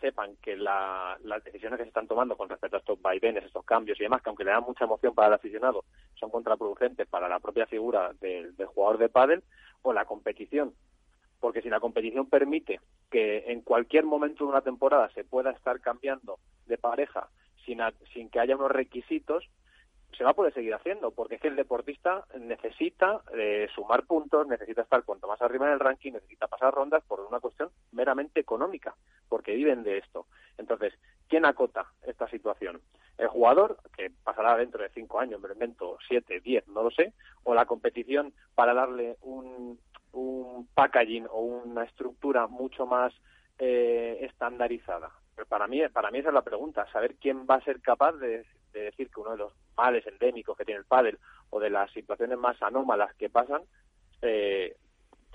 sepan que las decisiones que se están tomando con respecto a estos vaivenes, estos cambios y demás, que aunque le dan mucha emoción para el aficionado, son contraproducentes para la propia figura del, del jugador de pádel, o la competición porque si la competición permite que en cualquier momento de una temporada se pueda estar cambiando de pareja sin, sin que haya unos requisitos, se va a poder seguir haciendo, porque es que el deportista necesita eh, sumar puntos, necesita estar cuanto más arriba en el ranking, necesita pasar rondas por una cuestión meramente económica, porque viven de esto. Entonces, ¿quién acota esta situación? ¿El jugador, que pasará dentro de cinco años, me lo invento, siete, diez, no lo sé, o la competición para darle un, un packaging o una estructura mucho más eh, estandarizada? Pero para mí, para mí esa es la pregunta, saber quién va a ser capaz de, decir que uno de los males endémicos que tiene el pádel o de las situaciones más anómalas que pasan eh,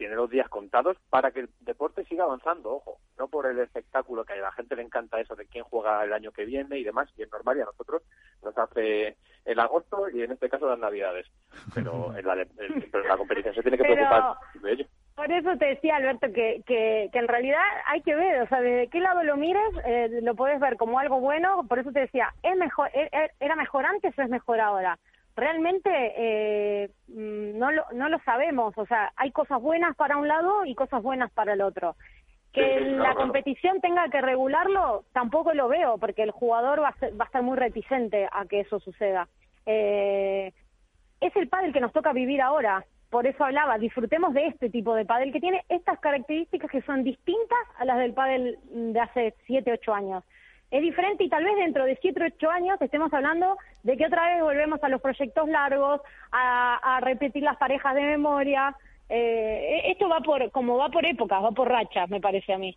tiene los días contados para que el deporte siga avanzando, ojo, no por el espectáculo que a la gente le encanta eso de quién juega el año que viene y demás, y es normal y a nosotros nos hace el agosto y en este caso las navidades, pero, en la, la competición se tiene que preocupar de ello. Por eso te decía, Alberto, que, que, en realidad hay que ver, o sea, desde qué lado lo mires, eh, lo puedes ver como algo bueno, por eso te decía, ¿es mejor, e, e, ¿era mejor antes o es mejor ahora? Realmente eh, mm, no, lo, no lo sabemos, o sea, hay cosas buenas para un lado y cosas buenas para el otro. Que la competición tenga que regularlo, tampoco lo veo, porque el jugador va a, va a estar muy reticente a que eso suceda. Eh, es el padre que nos toca vivir ahora por eso hablaba, disfrutemos de este tipo de pádel que tiene estas características que son distintas a las del pádel de hace 7, 8 años. Es diferente y tal vez dentro de 7, 8 años estemos hablando de que otra vez volvemos a los proyectos largos, a, repetir las parejas de memoria, Eh, esto va por, como va por épocas, va por rachas, me parece a mí.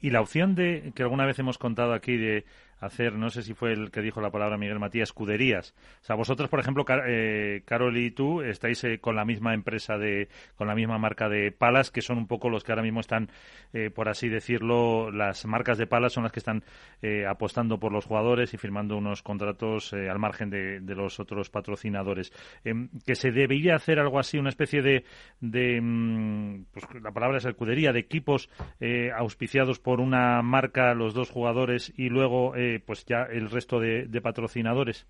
Y la opción de, que alguna vez hemos contado aquí, de hacer, no sé si fue el que dijo la palabra Miguel Matías, escuderías. O sea, vosotros, por ejemplo, eh, Carol y tú, estáis eh, con la misma empresa de, con la misma marca de palas, que son un poco los que ahora mismo están, eh, por así decirlo, las marcas de palas son las que están apostando por los jugadores y firmando unos contratos al margen de, los otros patrocinadores. Em, que se debería hacer algo así, una especie de, de mm, pues la palabra es escudería, de equipos auspiciados por una marca, los dos jugadores, y luego pues ya el resto de, patrocinadores?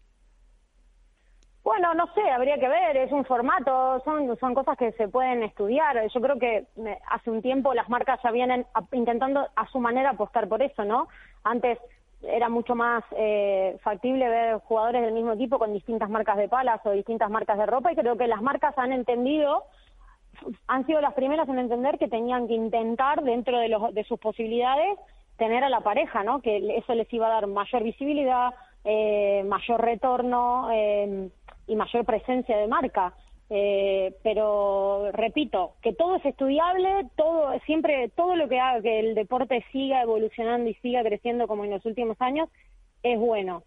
Bueno, no sé, habría que ver, es un formato, son, son cosas que se pueden estudiar. Yo creo que hace un tiempo las marcas ya vienen intentando a su manera apostar por eso, ¿no? Antes era mucho más eh, factible ver jugadores del mismo tipo con distintas marcas de palas o distintas marcas de ropa y creo que las marcas han entendido, han sido las primeras en entender que tenían que intentar dentro de, los, de sus posibilidades tener a la pareja, ¿no? Que eso les iba a dar mayor visibilidad, eh, mayor retorno eh, y mayor presencia de marca. Eh, pero repito, que todo es estudiable, todo siempre todo lo que haga que el deporte siga evolucionando y siga creciendo como en los últimos años es bueno.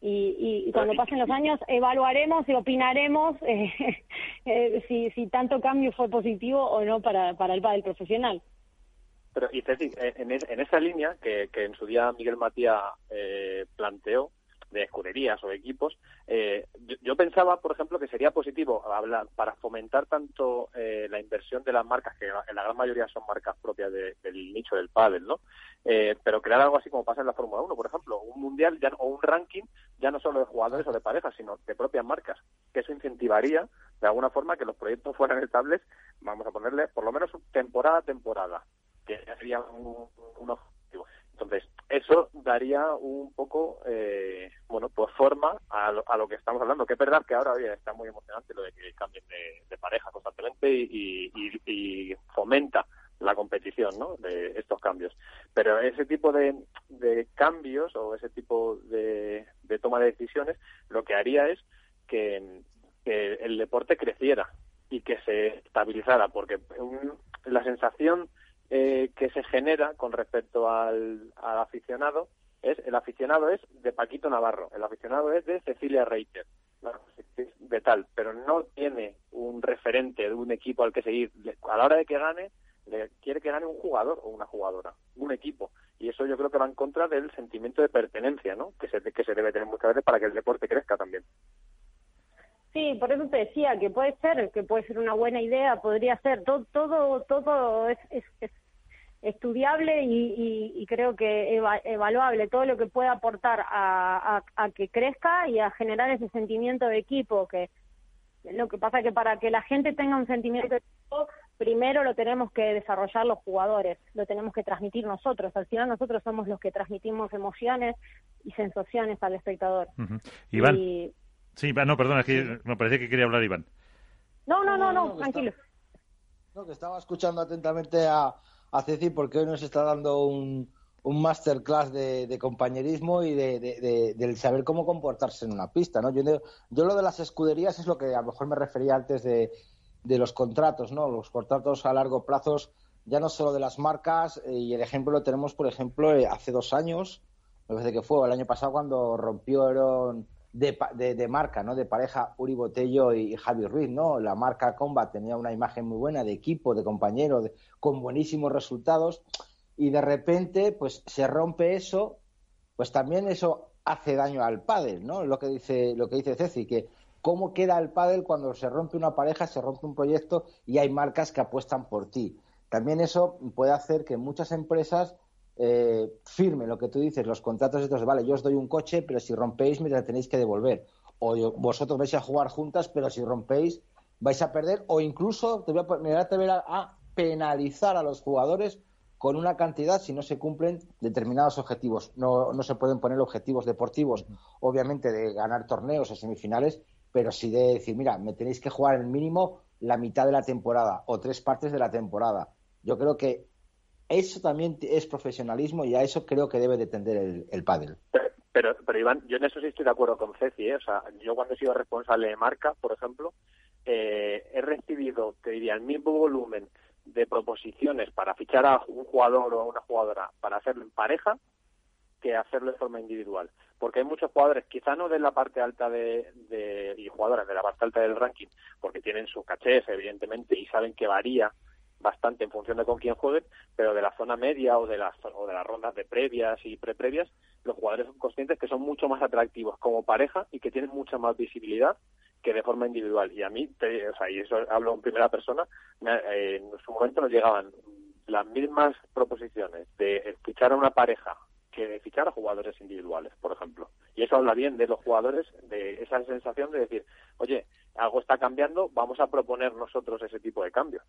Y, y, cuando pasen los años evaluaremos y opinaremos si, si tanto cambio fue positivo o no para, para el pádel profesional. Pero, y Ceci, en, en esa línea que, que, en su día Miguel Matías eh, planteó, de escuderías o equipos, eh, yo, pensaba, por ejemplo, que sería positivo hablar para fomentar tanto eh, la inversión de las marcas, que en la gran mayoría son marcas propias del nicho del pádel, ¿no? Eh, pero crear algo así como pasa en la Fórmula 1, por ejemplo, un mundial ya, o un ranking ya no solo de jugadores o de parejas, sino de propias marcas, que eso incentivaría de alguna forma que los proyectos fueran estables, vamos a ponerle por lo menos temporada a temporada que sería un, objetivo. Entonces, eso daría un poco, eh, bueno, pues forma a lo, que estamos hablando, que es verdad que ahora está muy emocionante lo de que cambien de, pareja constantemente y, fomenta la competición, ¿no? De estos cambios. Pero ese tipo de, cambios o ese tipo de, toma de decisiones lo que haría es que, el deporte creciera y que se estabilizara, porque la sensación eh, que se genera con respecto al, aficionado es el aficionado es de Paquito Navarro, el aficionado es de Cecilia Reiter, de tal, pero no tiene un referente de un equipo al que seguir. A la hora de que gane, le quiere que gane un jugador o una jugadora, un equipo. Y eso yo creo que va en contra del sentimiento de pertenencia, ¿no? Que se, que se debe tener muchas veces para que el deporte crezca también. Sí, por eso te decía que puede ser, que puede ser una buena idea, podría ser, todo, todo, todo es, es, estudiable y, creo que evaluable, todo lo que pueda aportar a, que crezca y a generar ese sentimiento de equipo, que lo que pasa es que para que la gente tenga un sentimiento de equipo, primero lo tenemos que desarrollar los jugadores, lo tenemos que transmitir nosotros, al final nosotros somos los que transmitimos emociones y sensaciones al espectador. Iván. Sí, no, perdona, que me parece que quería hablar Iván. No, no, no, no, tranquilo. no, que estaba escuchando atentamente a, a Ceci porque hoy nos está dando un, un masterclass de, compañerismo y de, del saber cómo comportarse en una pista, ¿no? Yo, yo lo de las escuderías es lo que a lo mejor me refería antes de, los contratos, ¿no? Los contratos a largo plazo, ya no solo de las marcas, eh, y el ejemplo lo tenemos, por ejemplo, eh, hace dos años, me parece que fue el año pasado cuando rompieron de, de, marca, ¿no? De pareja Uri Botello y Javi Ruiz, ¿no? La marca Combat tenía una imagen muy buena de equipo, de compañero, con buenísimos resultados y de repente, pues se rompe eso, pues también eso hace daño al pádel, ¿no? Lo que dice lo que dice Ceci, que cómo queda el pádel cuando se rompe una pareja, se rompe un proyecto y hay marcas que apuestan por ti. También eso puede hacer que muchas empresas eh, firme lo que tú dices, los contratos estos, vale, yo os doy un coche, pero si rompéis me la tenéis que devolver. O vosotros vais a jugar juntas, pero si rompéis vais a perder. O incluso te voy a, a penalizar a los jugadores con una cantidad si no se cumplen determinados objetivos. No, no se pueden poner objetivos deportivos, obviamente, de ganar torneos o semifinales, pero sí de decir, mira, me tenéis que jugar el mínimo la mitad de la temporada o tres partes de la temporada. Yo creo que eso también es profesionalismo y a eso creo que debe de tender el, el pádel. Pero, Iván, yo en eso sí estoy de acuerdo con Ceci, ¿eh? O sea, yo cuando he sido responsable de marca, por ejemplo, eh, he recibido, te diría, el mismo volumen de proposiciones para fichar a un jugador o a una jugadora para hacerlo en pareja que hacerlo de forma individual. Porque hay muchos jugadores, quizá no de la parte alta de, de, y jugadoras de la parte alta del ranking, porque tienen sus cachés, evidentemente, y saben que varía bastante en función de con quién jueguen, pero de la zona media o de las, o de las rondas de previas y preprevias, los jugadores son conscientes que son mucho más atractivos como pareja y que tienen mucha más visibilidad que de forma individual. Y a mí, te, o sea, y eso hablo en primera persona, eh, en su momento nos llegaban las mismas proposiciones de fichar a una pareja que de fichar a jugadores individuales, por ejemplo. Y eso habla bien de los jugadores, de esa sensación de decir, oye, algo está cambiando, vamos a proponer nosotros ese tipo de cambio.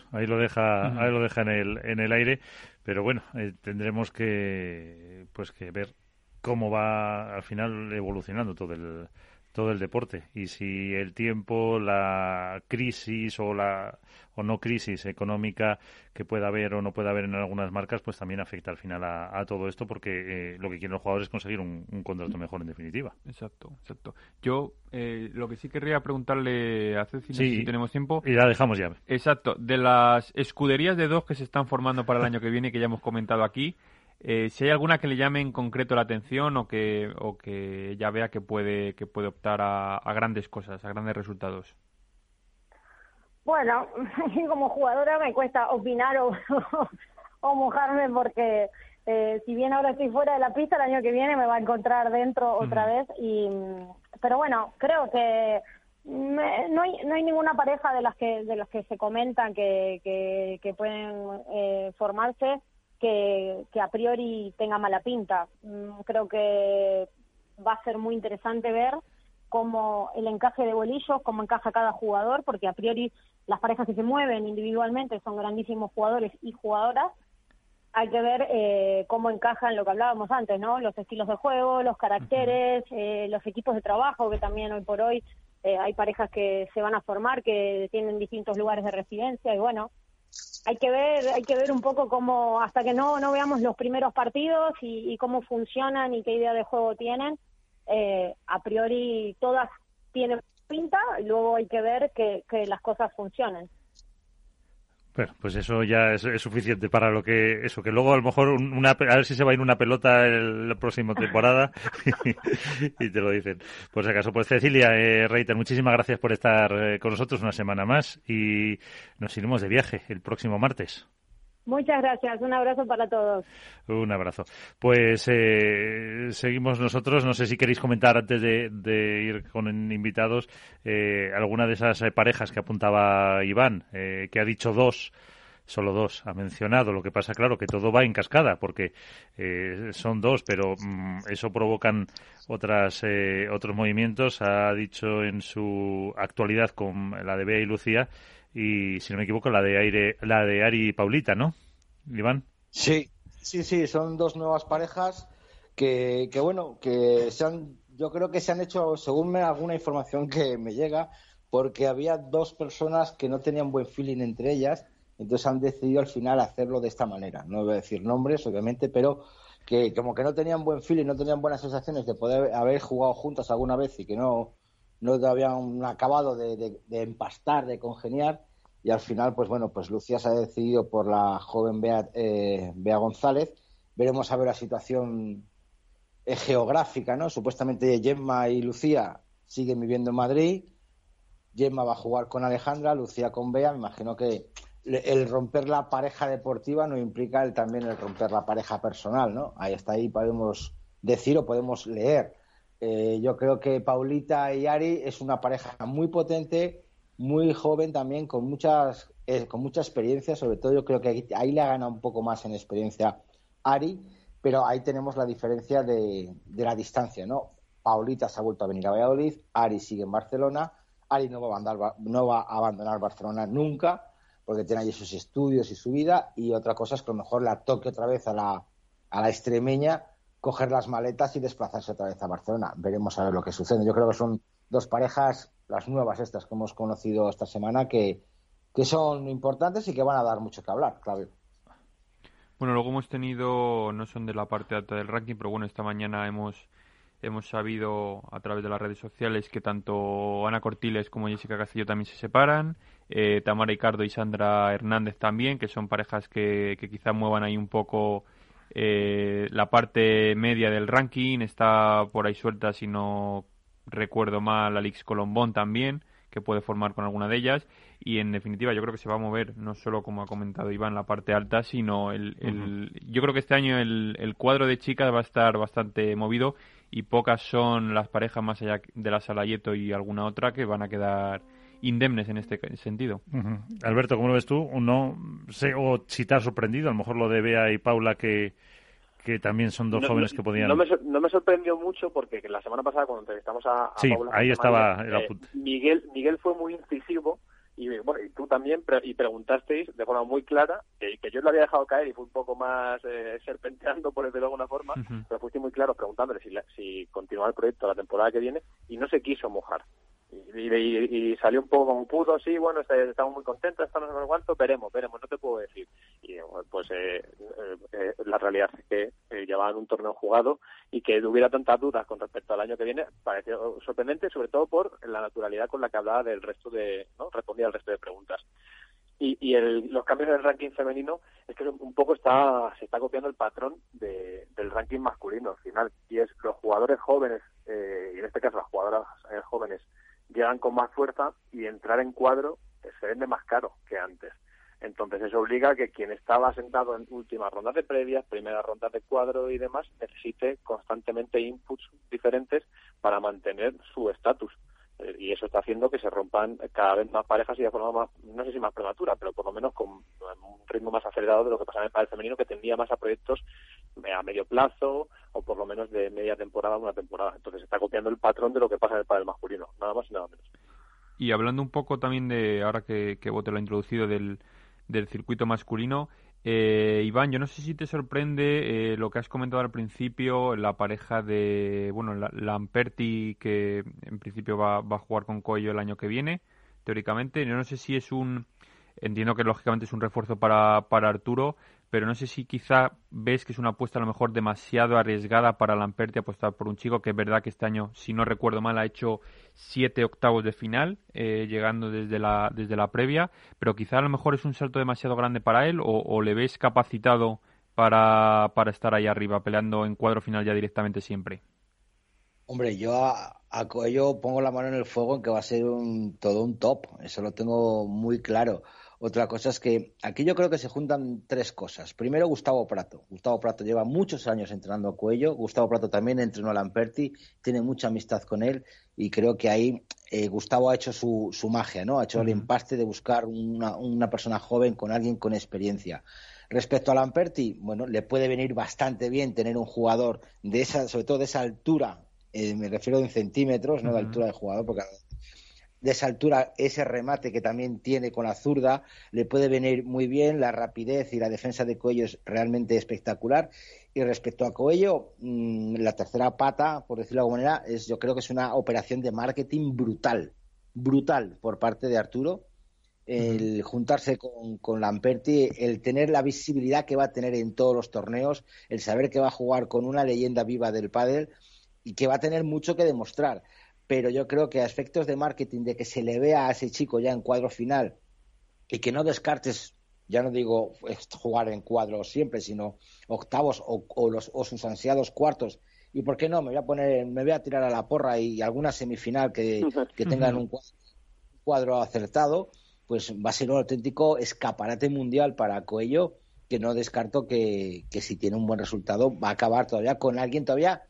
Ahí lo deja, ahí lo deja en el, en el aire, pero bueno, eh, tendremos que, pues que ver cómo va al final evolucionando todo el, todo el deporte y si el tiempo, la crisis o la o no crisis económica que pueda haber o no pueda haber en algunas marcas, pues también afecta al final a, todo esto porque eh, lo que quieren los jugadores es conseguir un, contrato mejor en definitiva. Exacto, exacto. Yo eh, lo que sí querría preguntarle a Ceci, si tenemos tiempo. Y la dejamos ya. Exacto. De las escuderías de dos que se están formando para el año que viene, que ya hemos comentado aquí, eh, si hay alguna que le llame en concreto la atención o que, o que ya vea que puede, que puede optar a, grandes cosas, a grandes resultados. Bueno, como jugadora me cuesta opinar o, o mojarme porque eh, si bien ahora estoy fuera de la pista, el año que viene me va a encontrar dentro otra vez. y Pero bueno, creo que no, hay, no hay ninguna pareja de las que de las que se comentan que, que, que pueden eh, formarse que, a priori tenga mala pinta. Mm, creo que va a ser muy interesante ver cómo el encaje de bolillos, cómo encaja cada jugador, porque a priori las parejas que se mueven individualmente son grandísimos jugadores y jugadoras. Hay que ver eh, cómo encajan lo que hablábamos antes, ¿no? Los estilos de juego, los caracteres, eh, los equipos de trabajo, que también hoy por hoy eh, hay parejas que se van a formar, que tienen distintos lugares de residencia y bueno, hay que ver hay que ver un poco cómo hasta que no no veamos los primeros partidos y, cómo funcionan y qué idea de juego tienen eh, a priori todas tienen pinta y luego hay que ver que, que las cosas funcionen bueno, pues eso ya es, suficiente para lo que eso que luego a lo mejor una a ver si se va a ir una pelota en la próxima temporada y, te lo dicen. Por si acaso, pues Cecilia eh, Reiter, muchísimas gracias por estar eh, con nosotros una semana más y nos iremos de viaje el próximo martes. Muchas gracias, un abrazo para todos. Un abrazo. Pues eh, seguimos nosotros. No sé si queréis comentar antes de, ir con invitados eh, alguna de esas eh, parejas que apuntaba Iván, que ha dicho dos solo dos ha mencionado. Lo que pasa, claro, que todo va en cascada, porque son dos, pero mm, eso provocan otras, otros movimientos. Ha dicho en su actualidad con la de Bea y Lucía y, si no me equivoco, la de Aire, la de Ari y Paulita, ¿no? Iván. Sí, sí, sí, son dos nuevas parejas que, que bueno, que se han, yo creo que se han hecho, según me, alguna información que me llega, porque había dos personas que no tenían buen feeling entre ellas, entonces han decidido al final hacerlo de esta manera. No voy a decir nombres, obviamente, pero que como que no tenían buen feeling, no tenían buenas sensaciones de poder haber jugado juntas alguna vez y que no, no habían acabado de, empastar, de congeniar, y al final, pues bueno, pues Lucía se ha decidido por la joven Bea, eh, Bea González. Veremos a ver la situación eh, geográfica, ¿no? Supuestamente Gemma y Lucía siguen viviendo en Madrid. Gemma va a jugar con Alejandra, Lucía con Bea. Me imagino que el romper la pareja deportiva no implica el, también el romper la pareja personal, ¿no? Ahí está, ahí podemos decir o podemos leer eh, yo creo que Paulita y Ari es una pareja muy potente, muy joven también, con muchas eh, con mucha experiencia. Sobre todo, yo creo que ahí, le ha ganado un poco más en experiencia Ari, pero ahí tenemos la diferencia de, la distancia, ¿no? Paulita se ha vuelto a venir a Valladolid, Ari sigue en Barcelona, Ari no va a abandonar, no va a abandonar Barcelona nunca, porque tiene allí sus estudios y su vida, y otra cosa es que a lo mejor la toque otra vez a la, a la extremeña coger las maletas y desplazarse otra vez a Barcelona. Veremos a ver lo que sucede. Yo creo que son dos parejas, las nuevas estas que hemos conocido esta semana, que, que son importantes y que van a dar mucho que hablar, claro. Bueno, luego hemos tenido, no son de la parte alta del ranking, pero bueno, esta mañana hemos Hemos sabido a través de las redes sociales que tanto Ana Cortiles como Jessica Castillo también se separan. Eh, Tamara Ricardo y Sandra Hernández también, que son parejas que, que quizá muevan ahí un poco eh, la parte media del ranking. Está por ahí suelta, si no recuerdo mal, Alix Colombón también, que puede formar con alguna de ellas. Y en definitiva, yo creo que se va a mover, no solo como ha comentado Iván, la parte alta, sino el. el Yo creo que este año el, el cuadro de chicas va a estar bastante movido y pocas son las parejas más allá de la Salayeto y alguna otra que van a quedar indemnes en este sentido. Alberto, ¿cómo lo ves tú? No sé, o si te has sorprendido, a lo mejor lo de Bea y Paula, que, que también son dos No- jóvenes no- que podían... No me, sor- no me sorprendió mucho porque la semana pasada cuando entrevistamos a, a Sí, Paula ahí estaba el eh. Miguel, Miguel fue muy incisivo y bueno y tú también pre- y preguntasteis de forma muy clara que, que yo lo había dejado caer y fue un poco más eh, serpenteando por decirlo de alguna forma pero fuiste muy claro preguntándole si, la- si continuaba el proyecto la temporada que viene y no se quiso mojar y, y- y salió un poco como pudo, sí, bueno, estamos muy contentos, estamos en el cuánto, veremos, veremos, no te puedo decir. Y pues eh, eh, eh, la realidad es que eh, llevaban un torneo jugado y que hubiera tantas dudas con respecto al año que viene pareció sorprendente, sobre todo por la naturalidad con la que hablaba del resto de, ¿no? respondía al resto de preguntas. Y, y el- los cambios en el ranking femenino es que un poco está se está copiando el patrón de- del ranking masculino al final y es los jugadores jóvenes eh, y en este caso las jugadoras jóvenes llegan con más fuerza y entrar en cuadro se vende más caro que antes entonces eso obliga a que quien estaba sentado en últimas rondas de previas, primeras rondas de cuadro y demás, necesite constantemente inputs diferentes para mantener su estatus. Eh, Y eso está haciendo que se rompan cada vez más parejas y de forma más, no sé si más prematura, pero por lo menos con un ritmo más acelerado de lo que pasaba en el pádel femenino, que tendía más a proyectos eh, a medio plazo o por lo menos de media temporada a una temporada. Entonces está copiando el patrón de lo que pasa en el pádel masculino, nada más y nada menos. Y hablando un poco también de, ahora que, que Bote lo ha introducido, del, del circuito masculino, eh, Iván, yo no sé si te sorprende eh, lo que has comentado al principio, la pareja de, bueno, la, Lamperti, que en principio va, va a jugar con Coello el año que viene, teóricamente. Yo no sé si es un, entiendo que lógicamente es un refuerzo para, para Arturo, pero no sé si quizá ves que es una apuesta a lo mejor demasiado arriesgada para Lamperti apostar por un chico que es verdad que este año, si no recuerdo mal, ha hecho siete octavos de final, eh, llegando desde la, desde la previa, pero quizá a lo mejor es un salto demasiado grande para él o, o le ves capacitado para, para estar ahí arriba, peleando en cuadro final ya directamente siempre. Hombre, yo a, a Coello pongo la mano en el fuego en que va a ser un, todo un top, eso lo tengo muy claro. Otra cosa es que aquí yo creo que se juntan tres cosas. Primero, Gustavo Prato. Gustavo Prato lleva muchos años entrenando a Cuello. Gustavo Prato también entrenó a Lamperti, tiene mucha amistad con él y creo que ahí eh, Gustavo ha hecho su, su magia, ¿no? Ha hecho el empaste de buscar una, una persona joven con alguien con experiencia. Respecto a Lamperti, bueno, le puede venir bastante bien tener un jugador de esa, sobre todo de esa altura, eh, me refiero en centímetros, no de altura de jugador, porque de esa altura ese remate que también tiene con la zurda le puede venir muy bien, la rapidez y la defensa de Coello es realmente espectacular. Y respecto a Coello, mmm, la tercera pata, por decirlo de alguna manera, es, yo creo que es una operación de marketing brutal, brutal por parte de Arturo. El juntarse con, con Lamperti, el tener la visibilidad que va a tener en todos los torneos, el saber que va a jugar con una leyenda viva del pádel y que va a tener mucho que demostrar pero yo creo que a efectos de marketing, de que se le vea a ese chico ya en cuadro final y que no descartes, ya no digo jugar en cuadro siempre, sino octavos o, o, los, o sus ansiados cuartos. Y por qué no, me voy a poner, me voy a tirar a la porra y alguna semifinal que, que tengan un cuadro, cuadro acertado, pues va a ser un auténtico escaparate mundial para Coello, que no descarto que, que si tiene un buen resultado va a acabar todavía con alguien todavía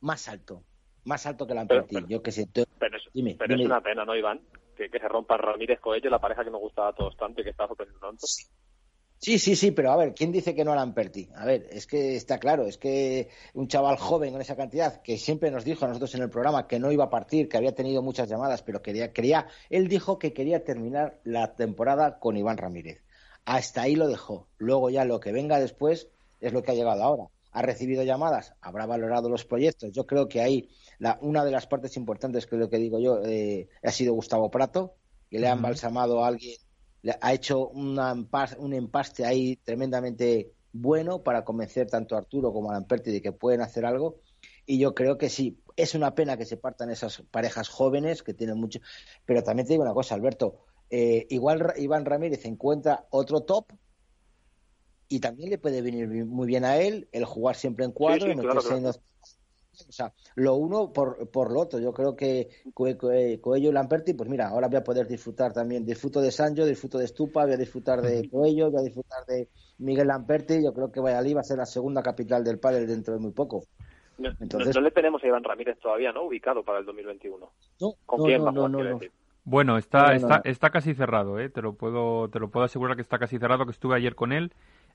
más alto más alto que la pero, pero, yo que siento. Pero, es, dime, pero dime. es una pena, ¿no, Iván? Que, que se rompa Ramírez Coello, la pareja que nos gustaba a todos tanto y que está sorprendiendo tanto. Sí, sí, sí, pero a ver, ¿quién dice que no la Lamperti? A ver, es que está claro, es que un chaval joven con esa cantidad, que siempre nos dijo a nosotros en el programa que no iba a partir, que había tenido muchas llamadas, pero quería, quería, él dijo que quería terminar la temporada con Iván Ramírez. Hasta ahí lo dejó. Luego ya lo que venga después es lo que ha llegado ahora. Ha recibido llamadas, habrá valorado los proyectos. Yo creo que ahí la, una de las partes importantes, que es lo que digo yo, eh, ha sido Gustavo Prato, que le ha embalsamado a alguien, le ha hecho una, un empaste ahí tremendamente bueno para convencer tanto a Arturo como a Lamperti de que pueden hacer algo. Y yo creo que sí, es una pena que se partan esas parejas jóvenes que tienen mucho. Pero también te digo una cosa, Alberto. Eh, igual Iván Ramírez encuentra otro top y también le puede venir muy bien a él el jugar siempre en cuadro y meterse en o sea, lo uno por, por lo otro. Yo creo que Coello y Lamperti, pues mira, ahora voy a poder disfrutar también. Disfruto de Sancho, disfruto de Stupa, voy a disfrutar de Coello, voy a disfrutar de Miguel Lamperti. Yo creo que Valladolid va a ser la segunda capital del pádel dentro de muy poco. Entonces, no, le tenemos a Iván Ramírez todavía, ¿no? Ubicado para el 2021. No, ¿Con quién no, no, Bueno, está, está, está casi cerrado, ¿eh? Te lo puedo, te lo puedo asegurar que está casi cerrado, que estuve ayer con él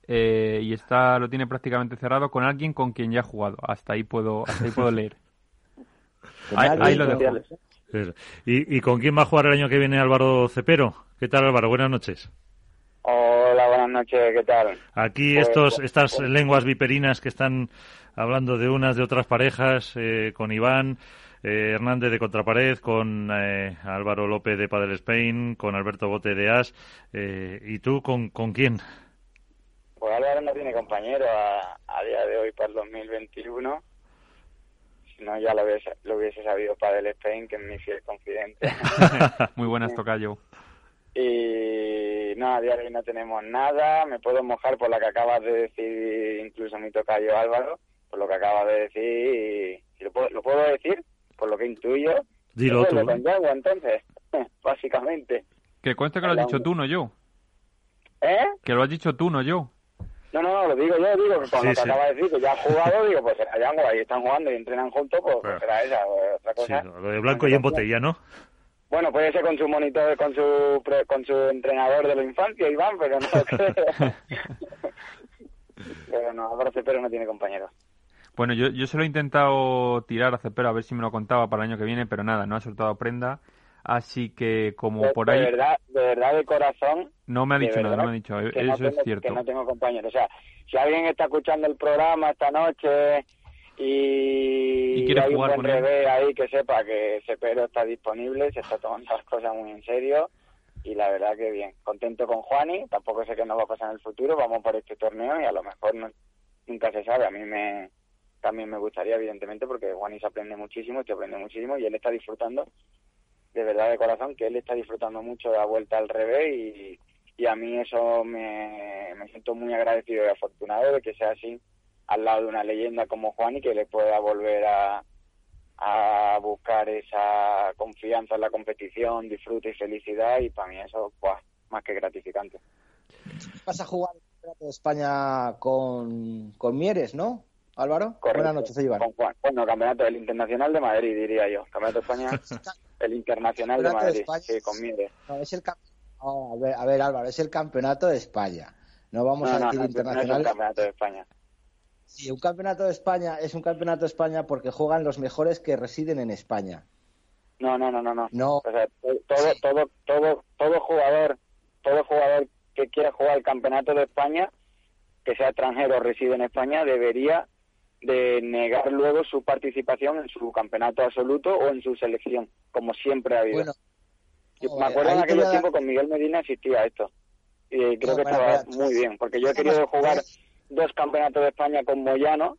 eh, y está lo tiene prácticamente cerrado con alguien con quien ya ha jugado. Hasta ahí puedo, hasta ahí puedo leer. ahí, lo dejo. ¿Y, ¿Y con quién va a jugar el año que viene Álvaro Cepero? ¿Qué tal Álvaro? Buenas noches. Hola, buenas noches, ¿qué tal? Aquí pues, estos, pues, estas pues. lenguas viperinas que están hablando de unas de otras parejas, eh, con Iván eh, Hernández de Contrapared, con Álvaro López de Padel Spain, con Alberto Bote de As. ¿Y tú con, con quién? Pues Álvaro no tiene compañero a, día de hoy para el 2021. Si no, ya lo hubiese, lo hubiese sabido para el Spain, que es mi fiel confidente. Muy buenas, Tocayo. Y no, a día de hoy no tenemos nada. Me puedo mojar por lo que acabas de decir, incluso mi tocayo Álvaro, por lo que acabas de decir. Y, lo, puedo, lo puedo decir, por lo que intuyo. Dilo tú. entonces, básicamente. Que cuente que lo has dicho tú, no yo. ¿Eh? Que lo has dicho tú, no yo. No, no, no, lo digo yo, digo que con lo que acaba de decir, que ya ha jugado, digo, pues será Yango, ahí están jugando y entrenan juntos, pues, pues será esa, pues, otra cosa. Sí, lo de blanco y en botella, ¿no? Bueno, puede ser con su monitor, con su con su entrenador de la infancia, Iván, pero no pero no, ahora Cepero no tiene compañeros. Bueno, yo, yo se lo he intentado tirar a Cepero a ver si me lo contaba para el año que viene, pero nada, no ha soltado prenda. Así que como por ahí... De verdad, de verdad, de corazón... No me ha dicho nada, no me ha dicho, eso es cierto. Que no tengo compañeros. O sea, si alguien está escuchando el programa esta noche y, ¿Y quiere hay jugar un buen revés ahí que sepa que Cepero está disponible, se está tomando las cosas muy en serio y la verdad que bien. Contento con Juani, tampoco sé qué nos va a pasar en el futuro, vamos por este torneo y a lo mejor nunca se sabe. A mí me también me gustaría, evidentemente, porque Juani se aprende muchísimo, se aprende muchísimo y él está disfrutando de verdad de corazón que él está disfrutando mucho de la vuelta al revés y, y a mí eso me, me siento muy agradecido y afortunado de que sea así al lado de una leyenda como Juan y que le pueda volver a, a buscar esa confianza en la competición, disfrute y felicidad y para mí eso más que gratificante. Vas a jugar el de España con, con Mieres, ¿no? Álvaro. Buenas noches, Iván. Con Juan. Bueno, Campeonato del Internacional de Madrid, diría yo. Campeonato de España El Internacional de Madrid, sí, con No, es el a, ver, a ver, Álvaro, es el Campeonato de España. No vamos a decir internacional. es el Campeonato de España. Sí, un Campeonato de España es un Campeonato de España porque juegan los mejores que residen en España. No, no, no, no, no. no. O sea, todo, todo, todo, todo jugador, todo jugador que quiera jugar el Campeonato de España, que sea extranjero o reside en España, debería de negar luego su participación en su campeonato absoluto o en su selección, como siempre ha habido. me acuerdo en aquel tiempo con Miguel Medina existía esto. Y creo que estaba muy bien, porque yo he querido jugar dos campeonatos de España con Moyano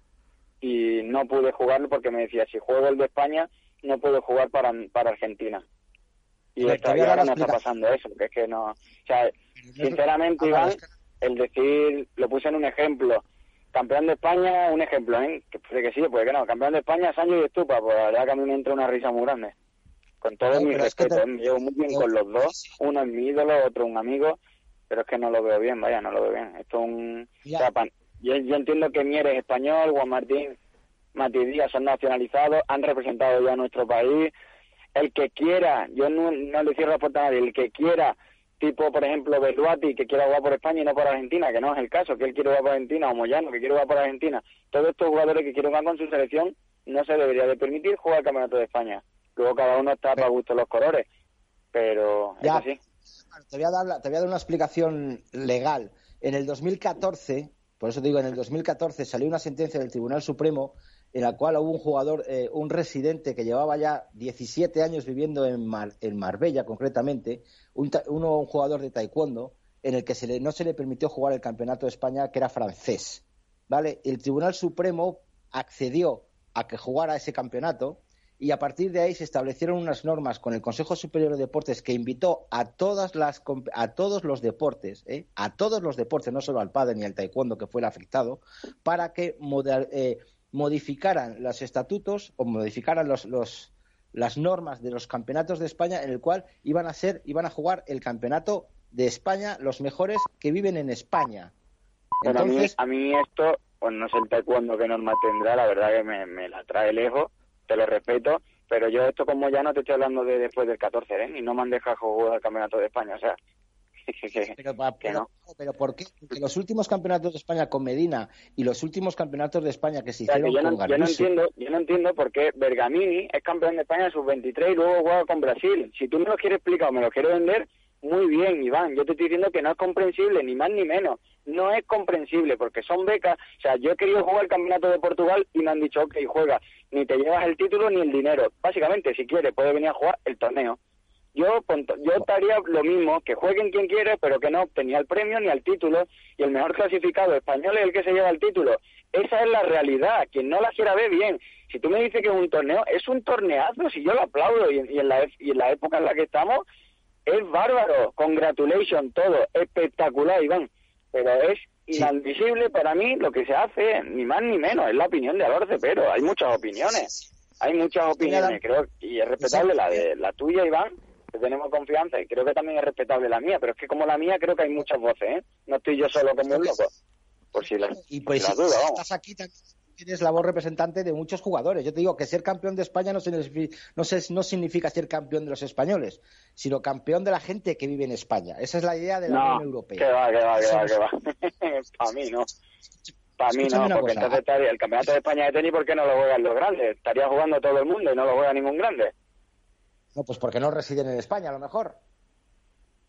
y no pude jugarlo porque me decía, si juego el de España, no puedo jugar para, para Argentina. Y, esta, ahora no está pasando eso, que es que no... O sea, sinceramente, Iván, el decir, lo puse en un ejemplo, campeón de España, un ejemplo, ¿eh? Que puede que sí, puede que no. Campeón de España, Sánchez y Estupa, pues la verdad que a mí me entra una risa muy grande. Con todo mi respeto, ¿eh? me llevo muy bien con los dos. Uno es mi ídolo, otro un amigo, pero es que no lo veo bien, vaya, no lo veo bien. Esto es un... yo, entiendo que Mieres es español, Juan Martín, Mati Díaz son nacionalizados, han representado ya a nuestro país. El que quiera, yo no, no le cierro la puerta a nadie, el que quiera tipo, por ejemplo, Berluati, que quiere jugar por España y no por Argentina, que no es el caso, que él quiere jugar por Argentina, o Moyano, que quiere jugar por Argentina. Todos estos jugadores que quieren jugar con su selección no se debería de permitir jugar el Campeonato de España. Luego cada uno está para gusto los colores, pero ya. es Te voy, a dar, te voy a dar una explicación legal. En el 2014, por eso digo, en el 2014 salió una sentencia del Tribunal Supremo en la cual hubo un jugador, eh, un residente que llevaba ya 17 años viviendo en, en Marbella concretamente, un, jugador de taekwondo, en el que no se le permitió jugar el campeonato de España, que era francés. ¿Vale? El Tribunal Supremo accedió a que jugara ese campeonato y a partir de ahí se establecieron unas normas con el Consejo Superior de Deportes que invitó a todas las a todos los deportes, ¿eh? a todos los deportes, no solo al padre ni al taekwondo que fue el afectado, para que eh, modificaran los estatutos o modificaran los, los, las normas de los campeonatos de España en el cual iban a ser iban a jugar el campeonato de España los mejores que viven en España. Entonces, a, mí, esto, pues no sé el taekwondo qué norma tendrá, la verdad que me, me la trae lejos te lo respeto, pero yo esto como ya no te estoy hablando de después del 14, ¿eh? Y no me han dejado jugar al Campeonato de España, o sea... pero, pero, ¿por qué? Porque los últimos campeonatos de España con Medina y los últimos campeonatos de España que se hicieron yo no, con yo no entiendo, yo no entiendo por qué Bergamini es campeón de España en sus 23 y luego juega con Brasil. Si tú me lo quieres explicar o me lo quieres vender, muy bien, Iván. Yo te estoy diciendo que no es comprensible, ni más ni menos. No es comprensible porque son becas. O sea, yo he querido jugar el campeonato de Portugal y me han dicho, ok, juega. Ni te llevas el título ni el dinero. Básicamente, si quieres, puedes venir a jugar el torneo. Yo, yo estaría lo mismo, que jueguen quien quiere, pero que no obtenía el premio ni el título. Y el mejor clasificado español es el que se lleva el título. Esa es la realidad. Quien no la quiera ver, bien. Si tú me dices que es un torneo, es un torneazo. Si yo lo aplaudo y, en, la, y en la época en la que estamos, es bárbaro, congratulations, todo, espectacular, Iván, pero es inadmisible para mí lo que se hace, ni más ni menos, es la opinión de Alorce, pero hay muchas opiniones, hay muchas opiniones, creo, y es respetable la de la tuya, Iván, que tenemos confianza, y creo que también es respetable la mía, pero es que como la mía creo que hay muchas voces, ¿eh? No estoy yo solo como un loco, por si la, y pues si duda, Estás aquí tienes la voz representante de muchos jugadores. Yo te digo que ser campeón de España no, no, no, significa ser campeón de los españoles, sino campeón de la gente que vive en España. Esa es la idea de la Unión Europea. Que va, que va, que va, que va. Para mí no. Para mí no, porque entonces estaría el campeonato de España de tenis, ¿por qué no lo juegan los grandes? Estaría jugando todo el mundo y no lo juega ningún grande. No, pues porque no residen en España, a lo mejor.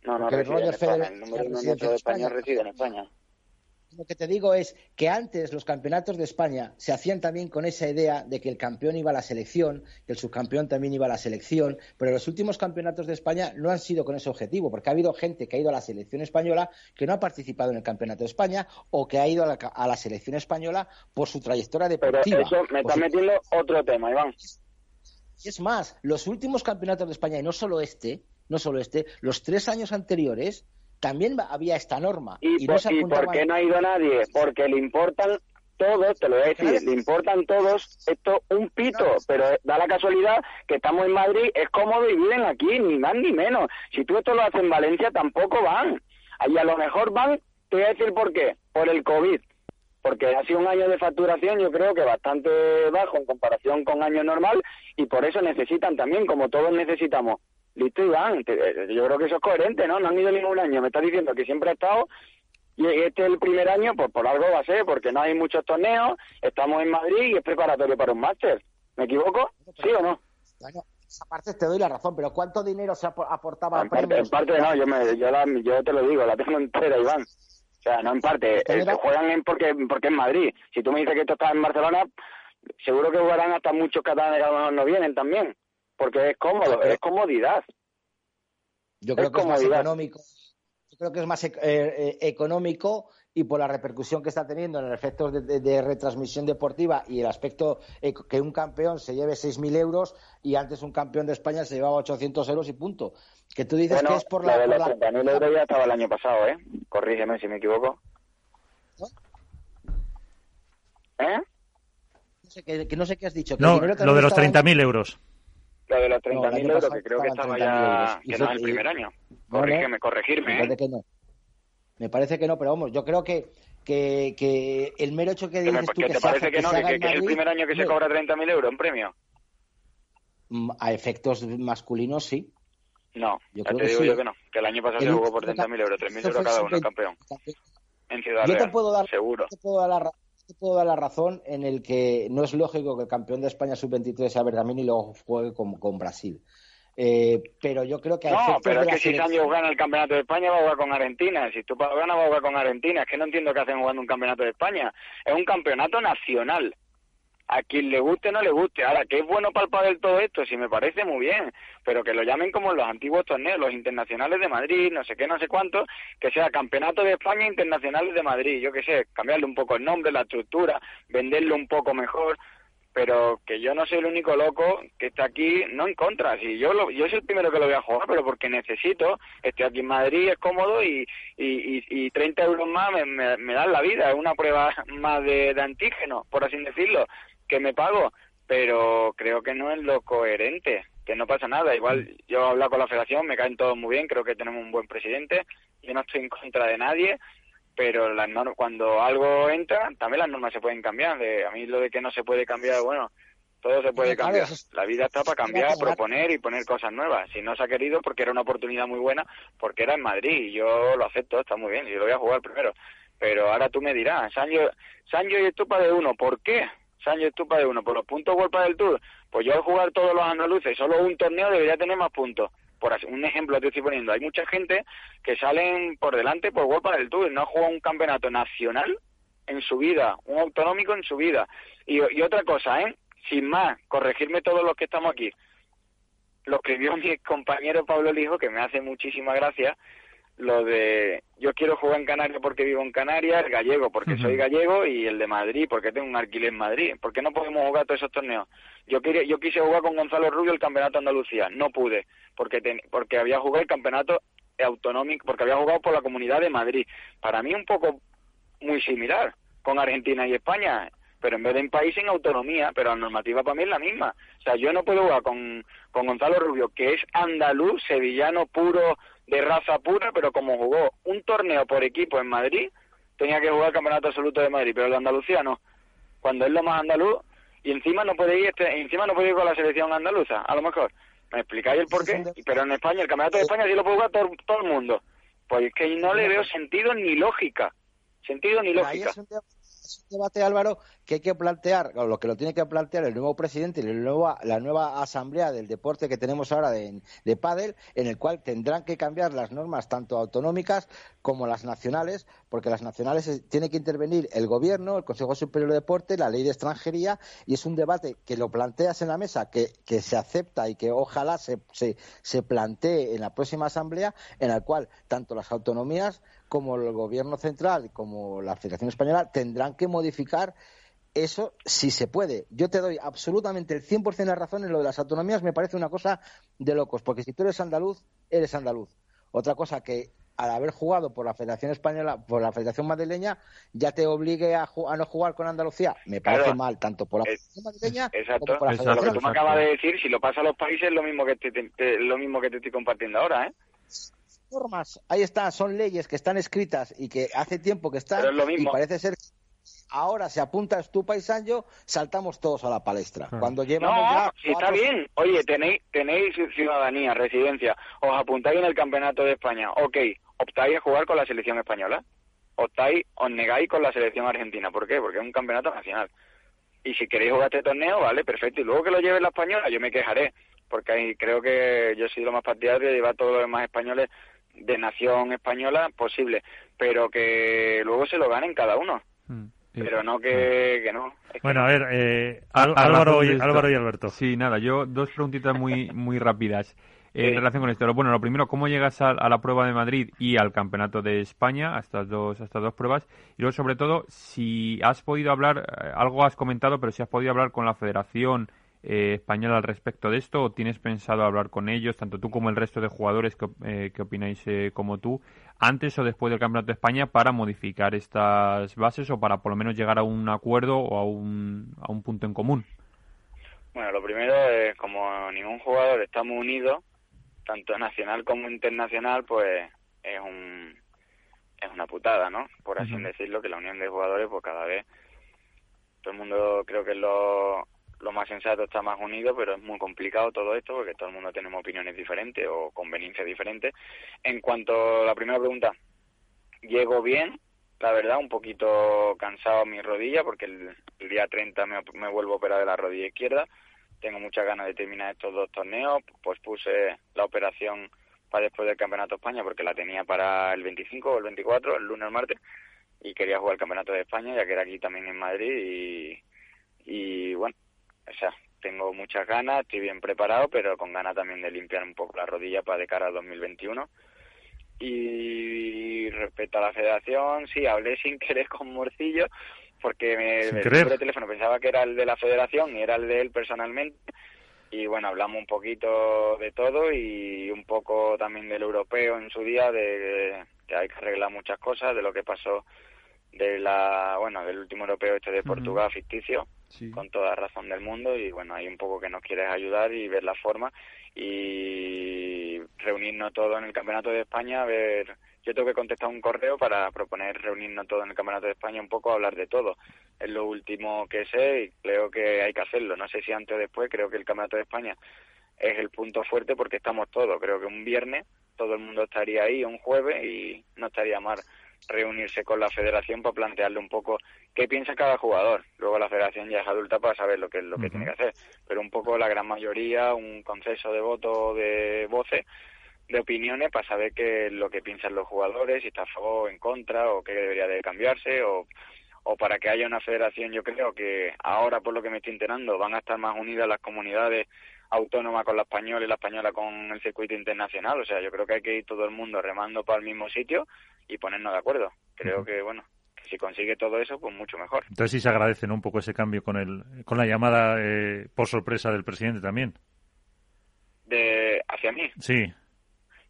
No, no, residen en España. El número uno de España reside en España lo que te digo es que antes los campeonatos de España se hacían también con esa idea de que el campeón iba a la selección, que el subcampeón también iba a la selección, pero los últimos campeonatos de España no han sido con ese objetivo, porque ha habido gente que ha ido a la selección española que no ha participado en el campeonato de España o que ha ido a la, selección española por su trayectoria deportiva. Pero eso me está metiendo otro tema, Iván. Y es más, los últimos campeonatos de España, y no solo este, no solo este, los tres años anteriores, también había esta norma. ¿Y, por, qué no ha ido nadie? Porque le importan todos, te lo voy a decir, le importan todos esto un pito, pero da la casualidad que estamos en Madrid, es cómodo y viven aquí, ni más ni menos. Si tú esto lo haces en Valencia, tampoco van. Ahí a lo mejor van, te voy a decir por qué, por el COVID. Porque ha sido un año de facturación, yo creo que bastante bajo en comparación con año normal, y por eso necesitan también, como todos necesitamos, listo Iván, eh, yo creo que eso es coherente, ¿no? No han ido ningún año, me está diciendo que siempre ha estado y este es el primer año, pues por algo va a ser, porque no hay muchos torneos, estamos en Madrid y es preparatorio para un máster. ¿Me equivoco? ¿Sí o no? Bueno, esa parte te doy la razón, pero ¿cuánto dinero se aportaba en parte, en parte no, yo, me, yo, la, yo te lo digo, la tengo entera, Iván. O sea, no en parte, eh, juegan en porque, porque es Madrid. Si tú me dices que esto está en Barcelona, seguro que jugarán hasta muchos catalanes que a lo mejor no vienen también porque es cómodo, es comodidad. Yo creo que es más económico. Yo creo que es más eh, eh, económico y por la repercusión que está teniendo en el efecto de, retransmisión deportiva y el aspecto que un campeón se lleve 6.000 euros y antes un campeón de España se llevaba 800 euros y punto. Que tú dices que es por la... de los 30.000 euros ya estaba el año pasado, ¿eh? Corrígeme si me equivoco. ¿Eh? No sé, que, no sé qué has dicho. no, lo de los 30.000 euros. Lo de los 30.000 euros, que creo que estaba ya, que no es el primer año. Corrígeme, corregirme. ¿eh? que no. Me parece que no, pero vamos, yo creo que, que, que el mero hecho que dices tú que ¿Te parece que no? Que, es el primer año que se cobra 30.000 euros en premio? Mm, a efectos masculinos, sí. No, yo te digo yo que no. Que el año pasado se jugó por 30.000 euros, 3.000 euros cada uno, campeón. En Ciudad Real, te puedo dar, seguro. Te puedo dar la, puedo dar la razón en el que no es lógico que el campeón de España sub-23 sea Bergamín y luego juegue con, con Brasil. Eh, pero yo creo que... No, pero es que si gana el campeonato de España va a jugar con Argentina. Si tú ganas va a jugar con Argentina. Es que no entiendo qué hacen jugando un campeonato de España. Es un campeonato nacional. a quien le guste no le guste. Ahora, que es bueno el todo esto, sí me parece muy bien, pero que lo llamen como los antiguos torneos, los internacionales de Madrid, no sé qué, no sé cuánto, que sea Campeonato de España Internacionales de Madrid, yo qué sé, cambiarle un poco el nombre, la estructura, venderlo un poco mejor, pero que yo no soy el único loco que está aquí, no en contra, si yo lo, yo soy el primero que lo voy a jugar, pero porque necesito, estoy aquí en Madrid, es cómodo y, y, y, 30 euros más me, me, dan la vida, es una prueba más de, de antígeno, por así decirlo, que me pago, pero creo que no es lo coherente, que no pasa nada, igual yo he hablado con la federación, me caen todos muy bien, creo que tenemos un buen presidente, yo no estoy en contra de nadie, pero las cuando algo entra, también las normas se pueden cambiar. De, a mí lo de que no se puede cambiar, bueno, todo se puede cambiar. La vida está para cambiar, proponer y poner cosas nuevas. Si no se ha querido, porque era una oportunidad muy buena, porque era en Madrid y yo lo acepto, está muy bien, y lo voy a jugar primero. Pero ahora tú me dirás, Sancho, Sancho y Estupa de uno, ¿por qué? Sancho y Estupa de uno, por los puntos golpa del Tour. Pues yo al jugar todos los andaluces, solo un torneo debería tener más puntos por un ejemplo te estoy poniendo, hay mucha gente que salen por delante por World del Tour, no ha jugado un campeonato nacional en su vida, un autonómico en su vida. Y, otra cosa, ¿eh? Sin más, corregirme todos los que estamos aquí. Lo vio mi compañero Pablo Lijo, que me hace muchísima gracia, lo de yo quiero jugar en Canarias porque vivo en Canarias, el gallego porque soy gallego y el de Madrid porque tengo un alquiler en Madrid. ¿Por qué no podemos jugar todos esos torneos? Yo quería, yo quise jugar con Gonzalo Rubio el campeonato de Andalucía, no pude porque porque había jugado el campeonato autonómico, porque había jugado por la Comunidad de Madrid. Para mí un poco muy similar con Argentina y España, pero en vez de en país en autonomía, pero la normativa para mí es la misma. O sea, yo no puedo jugar con, con Gonzalo Rubio, que es andaluz, sevillano puro de raza pura, pero como jugó un torneo por equipo en Madrid, tenía que jugar el Campeonato Absoluto de Madrid, pero el de Andalucía no. Cuando es lo más andaluz, y encima no puede ir, este, encima no puede ir con la selección andaluza, a lo mejor. ¿Me explicáis el por qué? Pero en España, el Campeonato de España sí lo puede jugar todo, todo el mundo. Pues es que no le veo sentido ni lógica. Sentido ni lógica es un debate, Álvaro, que hay que plantear, lo que lo tiene que plantear el nuevo presidente y la nueva, la nueva asamblea del deporte que tenemos ahora de, de pádel, en el cual tendrán que cambiar las normas tanto autonómicas como las nacionales, porque las nacionales tiene que intervenir el gobierno, el Consejo Superior de Deporte, la ley de extranjería, y es un debate que lo planteas en la mesa, que, que se acepta y que ojalá se, se, se plantee en la próxima asamblea, en la cual tanto las autonomías como el gobierno central como la Federación Española tendrán que modificar eso si se puede. Yo te doy absolutamente el 100% de la razón en lo de las autonomías, me parece una cosa de locos, porque si tú eres andaluz, eres andaluz. Otra cosa que al haber jugado por la Federación Española, por la Federación Madrileña, ya te obligue a, no jugar con Andalucía. Me parece mal, tanto por la Federación Madrileña como por la Federación. Lo que tú me acabas de decir, si lo pasa a los países, es lo mismo que te, lo mismo que te estoy compartiendo ahora, ¿eh? Normas, ahí está, son leyes que están escritas y que hace tiempo que están y parece ser ahora se apunta Estupa y Sancho, saltamos todos a la palestra. Ah. Cuando llevamos no, si está bien. Oye, tenéis, tenéis ciudadanía, residencia, os apuntáis en el Campeonato de España. Ok, optáis a jugar con la selección española. Optáis, os negáis con la selección argentina. ¿Por qué? Porque es un campeonato nacional. Y si queréis jugar este torneo, vale, perfecto. Y luego que lo lleve la española, yo me quejaré. Porque ahí creo que yo soy lo más partidario de llevar todos los demás españoles de nación española posible, pero que luego se lo ganen cada uno. Mm, pero no que, que no. bueno, a ver, eh, Álvaro, y, Álvaro y Alberto. Sí, nada, yo dos preguntitas muy, muy rápidas. En relación con esto, bueno, lo primero, ¿cómo llegas a, la prueba de Madrid y al Campeonato de España, a estas dos, a estas dos pruebas? Y luego, sobre todo, si has podido hablar, eh, algo has comentado, pero si has podido hablar con la Federación eh, española al respecto de esto o tienes pensado hablar con ellos, tanto tú como el resto de jugadores que, eh, opináis eh, como tú, antes o después del Campeonato de España para modificar estas bases o para por lo menos llegar a un acuerdo o a un, a un punto en común? Bueno, lo primero es como ningún jugador estamos unidos, tanto nacional como internacional, pues es un es una putada, ¿no? Por así decirlo, que la unión de jugadores, pues cada vez todo el mundo creo que lo lo más sensato está más unido, pero es muy complicado todo esto porque todo el mundo tenemos opiniones diferentes o conveniencias diferentes. En cuanto a la primera pregunta, llego bien, la verdad, un poquito cansado mi rodilla porque el, día 30 me, vuelvo a operar de la rodilla izquierda. Tengo muchas ganas de terminar estos dos torneos, pues puse la operación para después del Campeonato de España porque la tenía para el 25 o el 24, el lunes o el martes, y quería jugar el Campeonato de España ya que era aquí también en Madrid y y bueno, o sea, tengo muchas ganas, estoy bien preparado, pero con ganas también de limpiar un poco la rodilla para de cara al 2021. Y respecto a la federación, sí, hablé sin querer con Morcillo, porque me, el número de teléfono pensaba que era el de la federación y era el de él personalmente. Y bueno, hablamos un poquito de todo y un poco también del europeo en su día, de que hay que arreglar muchas cosas, de lo que pasó de la bueno del último europeo este de Portugal ficticio con toda razón del mundo y bueno hay un poco que nos quieres ayudar y ver la forma y reunirnos todos en el campeonato de España a ver yo tengo que contestar un correo para proponer reunirnos todos en el campeonato de España un poco hablar de todo. Es lo último que sé y creo que hay que hacerlo. No sé si antes o después creo que el campeonato de España es el punto fuerte porque estamos todos. Creo que un viernes todo el mundo estaría ahí un jueves y no estaría mal reunirse con la federación para plantearle un poco qué piensa cada jugador. Luego la federación ya es adulta para saber lo que es lo que tiene que hacer, pero un poco la gran mayoría, un conceso de voto de voces, de opiniones para saber qué es lo que piensan los jugadores, si está a favor o en contra, o qué debería de cambiarse, o, o para que haya una federación, yo creo que ahora, por lo que me estoy enterando, van a estar más unidas las comunidades autónomas con la española y la española con el circuito internacional. O sea, yo creo que hay que ir todo el mundo remando para el mismo sitio y ponernos de acuerdo. Creo que, bueno, que si consigue todo eso, pues mucho mejor. Entonces sí se agradece un poco ese cambio con, el, con la llamada eh, por sorpresa del presidente también. De, ¿Hacia mí? Sí.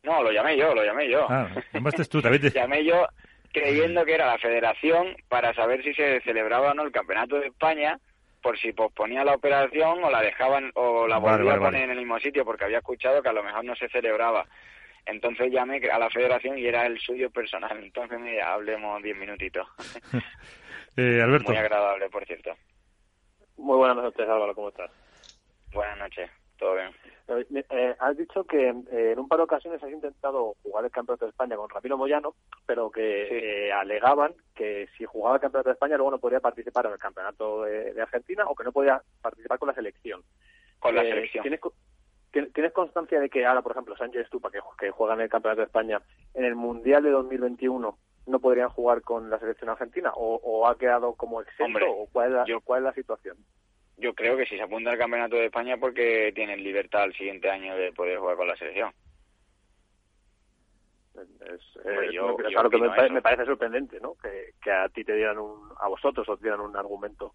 No, lo llamé yo, lo llamé yo. Ah, llamaste tú, también llamé yo creyendo que era la federación para saber si se celebraba o no el campeonato de España por si posponía la operación o la dejaban o la volvía a poner en el mismo sitio porque había escuchado que a lo mejor no se celebraba entonces llamé a la federación y era el suyo personal. Entonces, me hablemos diez minutitos. eh, Alberto. Muy agradable, por cierto. Muy buenas noches, Álvaro. ¿Cómo estás? Buenas noches. Todo bien. Eh, eh has dicho que eh, en un par de ocasiones has intentado jugar el Campeonato de España con Ramiro Moyano, pero que eh, alegaban que si jugaba el Campeonato de España luego no podía participar en el Campeonato de, de Argentina o que no podía participar con la selección. Con la selección. ¿tienes, ¿Tienes constancia de que ahora, por ejemplo, Sánchez Estupa, que, que juega en el Campeonato de España, en el Mundial de 2021 no podrían jugar con la selección argentina? ¿O, ha quedado como exento? ¿O cuál es, la, yo, cuál es la situación? Yo creo que si se apunta al Campeonato de España porque tienen libertad el siguiente año de poder jugar con la selección. Es, que me, parece sorprendente, ¿no? Que, que, a ti te dieran un, a vosotros os dieran un argumento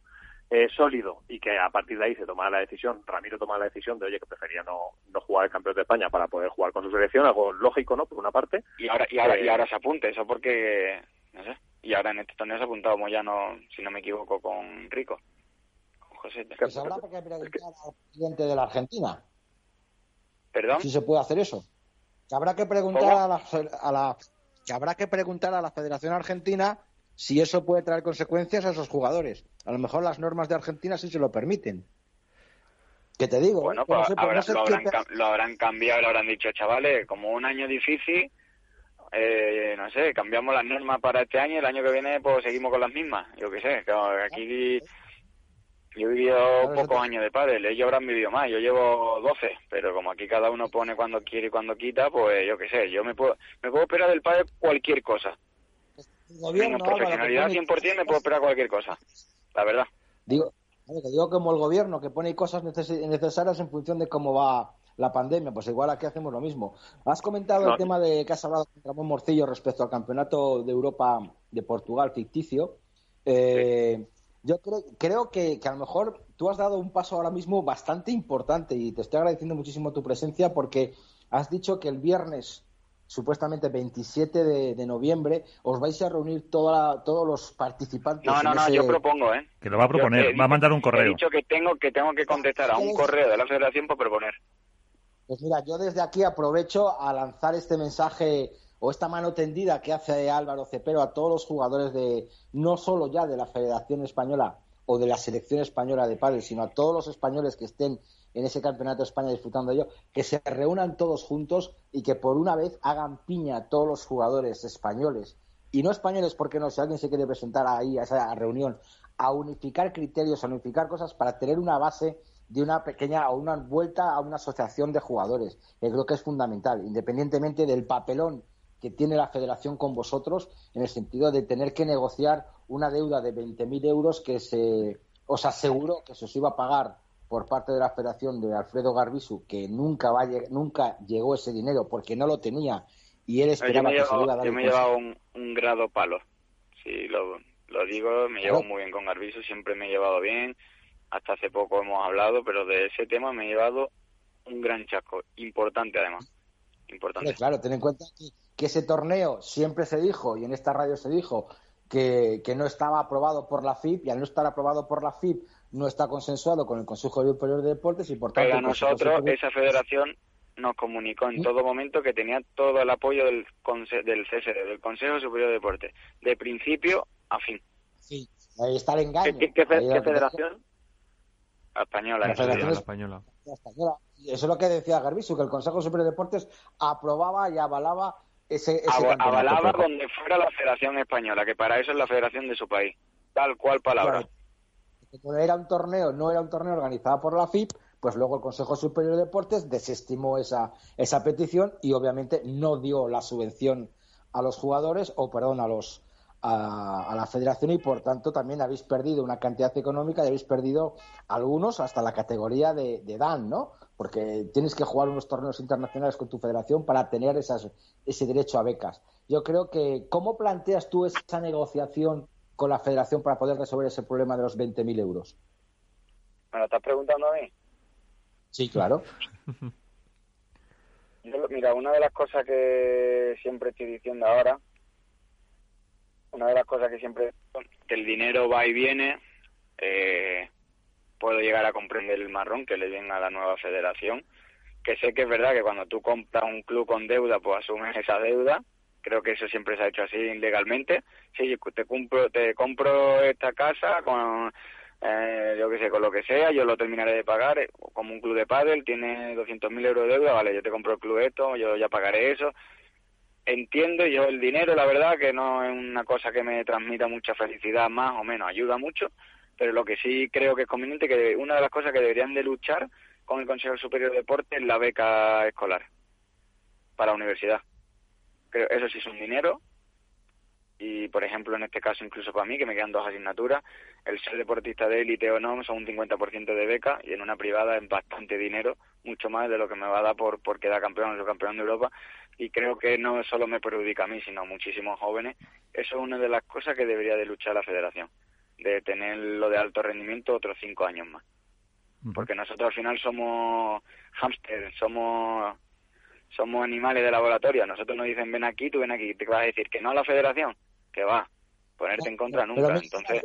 eh, sólido y que a partir de ahí se tomara la decisión, Ramiro toma la decisión de, oye, que prefería no, no jugar el campeón de España para poder jugar con su selección, algo lógico, ¿no? Por una parte. Y ahora, y ahora, y eh, ahora se apunte, eso porque, no sé, y ahora en este torneo se ha apuntado Moyano, si no me equivoco, con Rico. Con José. Que se habrá que preguntar al presidente de la Argentina. ¿Perdón? Si se puede hacer eso. Que habrá que preguntar a la, a la, que habrá que preguntar a la Federación Argentina si eso puede traer consecuencias a esos jugadores. A lo mejor las normas de Argentina sí se lo permiten. ¿Qué te digo? Bueno, pues, lo, habrán, cambiado, lo habrán dicho, chavales, como un año difícil, eh, no sé, cambiamos las normas para este año y el año que viene pues seguimos con las mismas. Yo qué sé, aquí yo he vivido pocos años de padre, ellos habrán vivido más, yo llevo 12, pero como aquí cada uno pone cuando quiere y cuando quita, pues yo qué sé, yo me puedo, me puedo esperar del padre cualquier cosa gobierno, profesionalidad 100% me puedo esperar cualquier cosa, la verdad. Digo, digo como el gobierno que pone cosas necesarias en función de cómo va la pandemia, pues igual aquí hacemos lo mismo. Has comentado el tema de que has hablado con Ramón Morcillo respecto al Campeonato de Europa de Portugal ficticio. Eh, yo creo, creo que, que, a lo mejor tú has dado un paso ahora mismo bastante importante y te estoy agradeciendo muchísimo tu presencia porque has dicho que el viernes supuestamente 27 de, noviembre, os vais a reunir toda, todos los participantes. No, no, no, yo propongo, ¿eh? Que lo va a proponer, va a mandar un correo. He dicho que tengo que, tengo que contestar a un correo de la Federación para proponer. Pues mira, yo desde aquí aprovecho a lanzar este mensaje o esta mano tendida que hace Álvaro Cepero a todos los jugadores de, no solo ya de la Federación Española o de la Selección Española de Padres, sino a todos los españoles que estén en ese Campeonato de España disfrutando ello, que se reúnan todos juntos y que por una vez hagan piña a todos los jugadores españoles. Y no españoles, porque no, si alguien se quiere presentar ahí a esa reunión, a unificar criterios, a unificar cosas para tener una base de una pequeña o una vuelta a una asociación de jugadores, que creo que es fundamental, independientemente del papelón que tiene la federación con vosotros, en el sentido de tener que negociar una deuda de 20.000 euros que se os aseguró que se os iba a pagar por parte de la Federación de Alfredo Garbisu, que nunca, va nunca llegó ese dinero porque no lo tenía y él esperaba que se iba a dar Yo me llevado un, grado palo. Sí, lo, lo digo, me llevo muy bien con Garbisu, siempre me he llevado bien. Hasta hace poco hemos hablado, pero de ese tema me he llevado un gran chasco. Importante, además. Importante. claro, ten en cuenta que, que ese torneo siempre se dijo, y en esta radio se dijo, que, que, no estaba aprobado por la FIP y al no estar aprobado por la FIP no está consensuado con el Consejo Superior de Deportes y por tanto... Pero a nosotros esa federación nos comunicó en todo momento que tenía todo el apoyo del, del CSD, del Consejo Superior de Deportes, de principio a fin. Sí, ahí está el engaño. ¿Qué, federación? española. La federación española. española. Eso es lo que decía Garbisu, que el Consejo Superior de Deportes aprobaba y avalaba ese, ese avalaba donde fuera la Federación Española, que para eso es la federación de su país. Tal cual palabra era un torneo, no era un torneo organizado por la FIP, pues luego el Consejo Superior de Deportes desestimó esa, esa petición y obviamente no dio la subvención a los jugadores o perdón a los a, la federación y por tanto también habéis perdido una cantidad económica y habéis perdido algunos hasta la categoría de, de Dan, ¿no? Porque tienes que jugar unos torneos internacionales con tu federación para tener esas, ese derecho a becas. Yo creo que, ¿cómo planteas tú esa negociación con la federación para poder resolver ese problema de los 20.000 euros? ¿Me lo estás preguntando a mí? Sí, claro. mira, una de las cosas que siempre estoy diciendo ahora, una de las cosas que siempre que el dinero va y viene, eh, puedo llegar a comprender el marrón que le viene a la nueva federación, que sé que es verdad que cuando tú compras un club con deuda, pues asumes esa deuda, creo que eso siempre se ha hecho así legalmente. Sí, te compro, te compro esta casa con, eh, yo qué sé, con lo que sea, yo lo terminaré de pagar, eh, como un club de pádel, tiene 200.000 euros de deuda, vale, yo te compro el club esto, yo ya pagaré eso. Entiendo yo el dinero, la verdad, que no es una cosa que me transmita mucha felicidad, más o menos, ayuda mucho, pero lo que sí creo que es conveniente, que una de las cosas que deberían de luchar con el Consejo Superior de Deportes es la beca escolar para la universidad creo eso sí es un dinero. Y por ejemplo en este caso incluso para mí que me quedan dos asignaturas el ser deportista de élite o no son un 50% de beca y en una privada es bastante dinero mucho más de lo que me va a dar por, por quedar campeón o campeón de Europa. Y creo que no solo me perjudica a mí sino a muchísimos jóvenes. Eso es una de las cosas que debería de luchar la federación de tener lo de alto rendimiento otros cinco años más. Porque nosotros al final somos hámster somos somos animales de laboratorio. nosotros nos dicen ven aquí, tú ven aquí. ¿Te vas a decir que no a la federación? Que va. Ponerte en contra nunca. Entonces.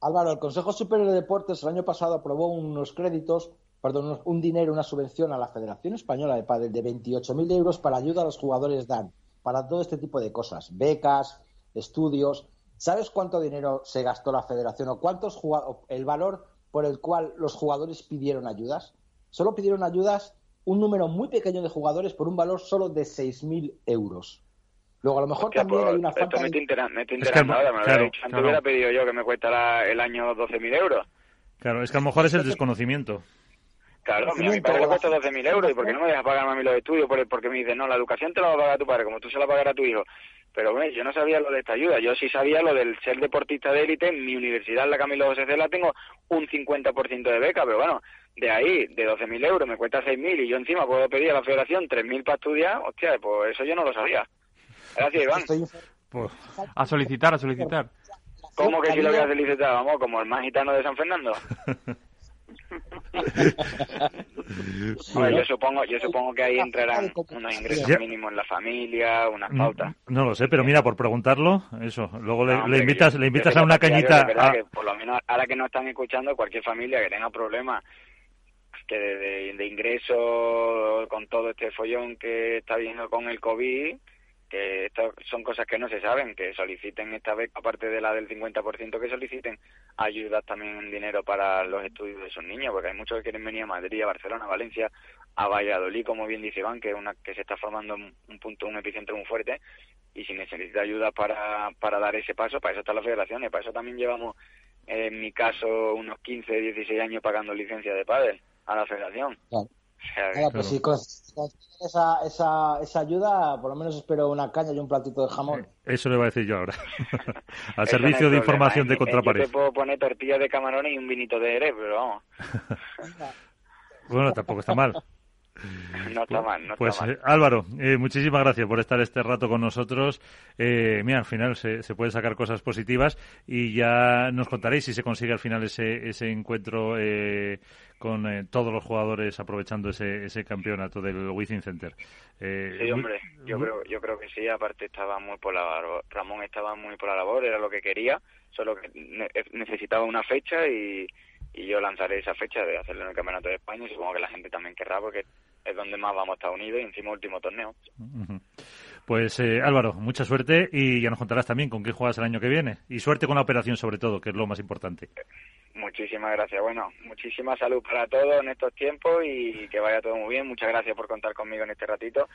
Álvaro, el Consejo Superior de Deportes el año pasado aprobó unos créditos, perdón, un dinero, una subvención a la Federación Española de Padel de 28.000 euros para ayuda a los jugadores DAN, para todo este tipo de cosas, becas, estudios. ¿Sabes cuánto dinero se gastó la Federación o cuántos el valor por el cual los jugadores pidieron ayudas? Solo pidieron ayudas un número muy pequeño de jugadores por un valor solo de 6.000 euros. Luego, a lo mejor también hay una falta... Esto me está me ahora, me claro, dicho. Antes hubiera pedido yo que me cuesta el año 12.000 euros. Claro, es que a lo mejor es el desconocimiento. Claro, a mi padre le cuesta 12.000 euros y ¿por qué no me dejas pagar a mí los estudios? Porque me dice, no, la educación te la va a pagar tu padre, como tú se la pagarás a tu hijo. Pero bueno, yo no sabía lo de esta ayuda, yo sí sabía lo del ser deportista de élite, en mi universidad, la Camilo José Cela, tengo un 50% de beca, pero bueno, de ahí, de 12.000 euros, me cuesta 6.000 y yo encima puedo pedir a la federación 3.000 para estudiar, hostia, pues eso yo no lo sabía. Gracias, Iván. Pues, a solicitar, a solicitar. ¿Cómo que si lo voy a solicitar? Vamos, como el más gitano de San Fernando. yo supongo, yo supongo que ahí entrarán unos ingresos mínimos en la familia, unas pautas. No, lo sé, pero mira, por preguntarlo, eso, luego le, invitas, le invitas a una cañita. por lo menos ahora que no están escuchando, cualquier familia que tenga problemas que de, de, ingresos con todo este follón que está viendo con el COVID, que estas son cosas que no se saben, que soliciten esta vez, aparte de la del 50%, que soliciten ayudas también en dinero para los estudios de esos niños, porque hay muchos que quieren venir a Madrid, a Barcelona, a Valencia, a Valladolid, como bien dice Iván, que es una que se está formando un, punto, un epicentro muy fuerte, y si necesita ayuda para, para dar ese paso, para eso está la federación, y para eso también llevamos, en mi caso, unos 15, 16 años pagando licencia de pádel a la federación. Pues si esa, esa, esa ayuda, por lo menos espero una caña y un platito de jamón. Eso le voy a decir yo ahora. Al servicio de información de contrapared. Yo te puedo poner tortillas de camarones y un vinito de Jerez, pero vamos. bueno, tampoco está mal. No está mal, no pues, está mal. Álvaro, eh, muchísimas gracias por estar este rato con nosotros. Eh, mira, al final se, se pueden sacar cosas positivas y ya nos contaréis si se consigue al final ese, ese encuentro eh, con eh, todos los jugadores aprovechando ese, ese campeonato del Wizzing Center. Eh, sí, hombre, yo creo, yo creo que sí. Aparte estaba muy por la Ramón estaba muy por la labor, era lo que quería, solo que necesitaba una fecha y y yo lanzaré esa fecha de hacerlo en el Campeonato de España y supongo que la gente también querrá porque es donde más vamos a estar unidos y encima último torneo. Pues eh, Álvaro, mucha suerte y ya nos contarás también con qué juegas el año que viene y suerte con la operación sobre todo, que es lo más importante. Muchísimas gracias. Bueno, muchísima salud para todos en estos tiempos y que vaya todo muy bien. Muchas gracias por contar conmigo en este ratito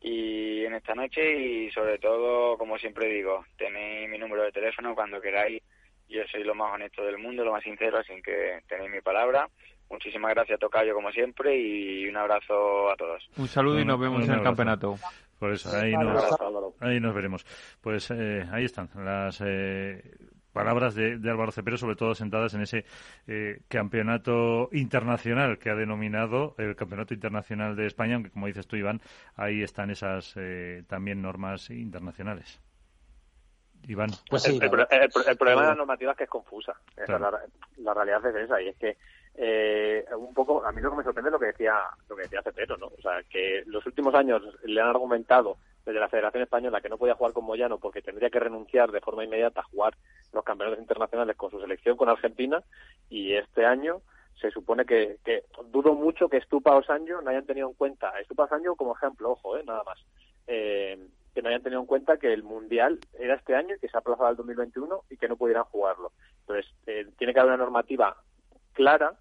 y en esta noche y sobre todo, como siempre digo, tenéis mi número de teléfono cuando queráis yo soy lo más honesto del mundo, lo más sincero, así que tenéis mi palabra. Muchísimas gracias, Tocayo, como siempre, y un abrazo a todos. Un saludo y nos vemos en el campeonato. Por eso, ahí nos, ahí nos veremos. Pues eh, ahí están las eh, palabras de, Álvaro Cepero, sobre todo sentadas en ese eh, campeonato internacional que ha denominado el Campeonato Internacional de España, aunque como dices tú, Iván, ahí están esas también normas internacionales. Iván. Pues el, problema de la normativa es que es confusa. la, realidad es esa y es que eh, un poco a mí lo que me sorprende es lo que decía lo que decía Cepero, ¿no? O sea, que los últimos años le han argumentado desde la Federación Española que no podía jugar con Moyano porque tendría que renunciar de forma inmediata a jugar los campeonatos internacionales con su selección con Argentina y este año se supone que, que dudo mucho que Estupa o Sancho no hayan tenido en cuenta Estupa Sancho como ejemplo, ojo, eh, nada más. Eh, que no hayan tenido en cuenta que el Mundial era este año y que se ha aplazado al 2021 y que no pudieran jugarlo. Entonces, eh, tiene que haber una normativa clara,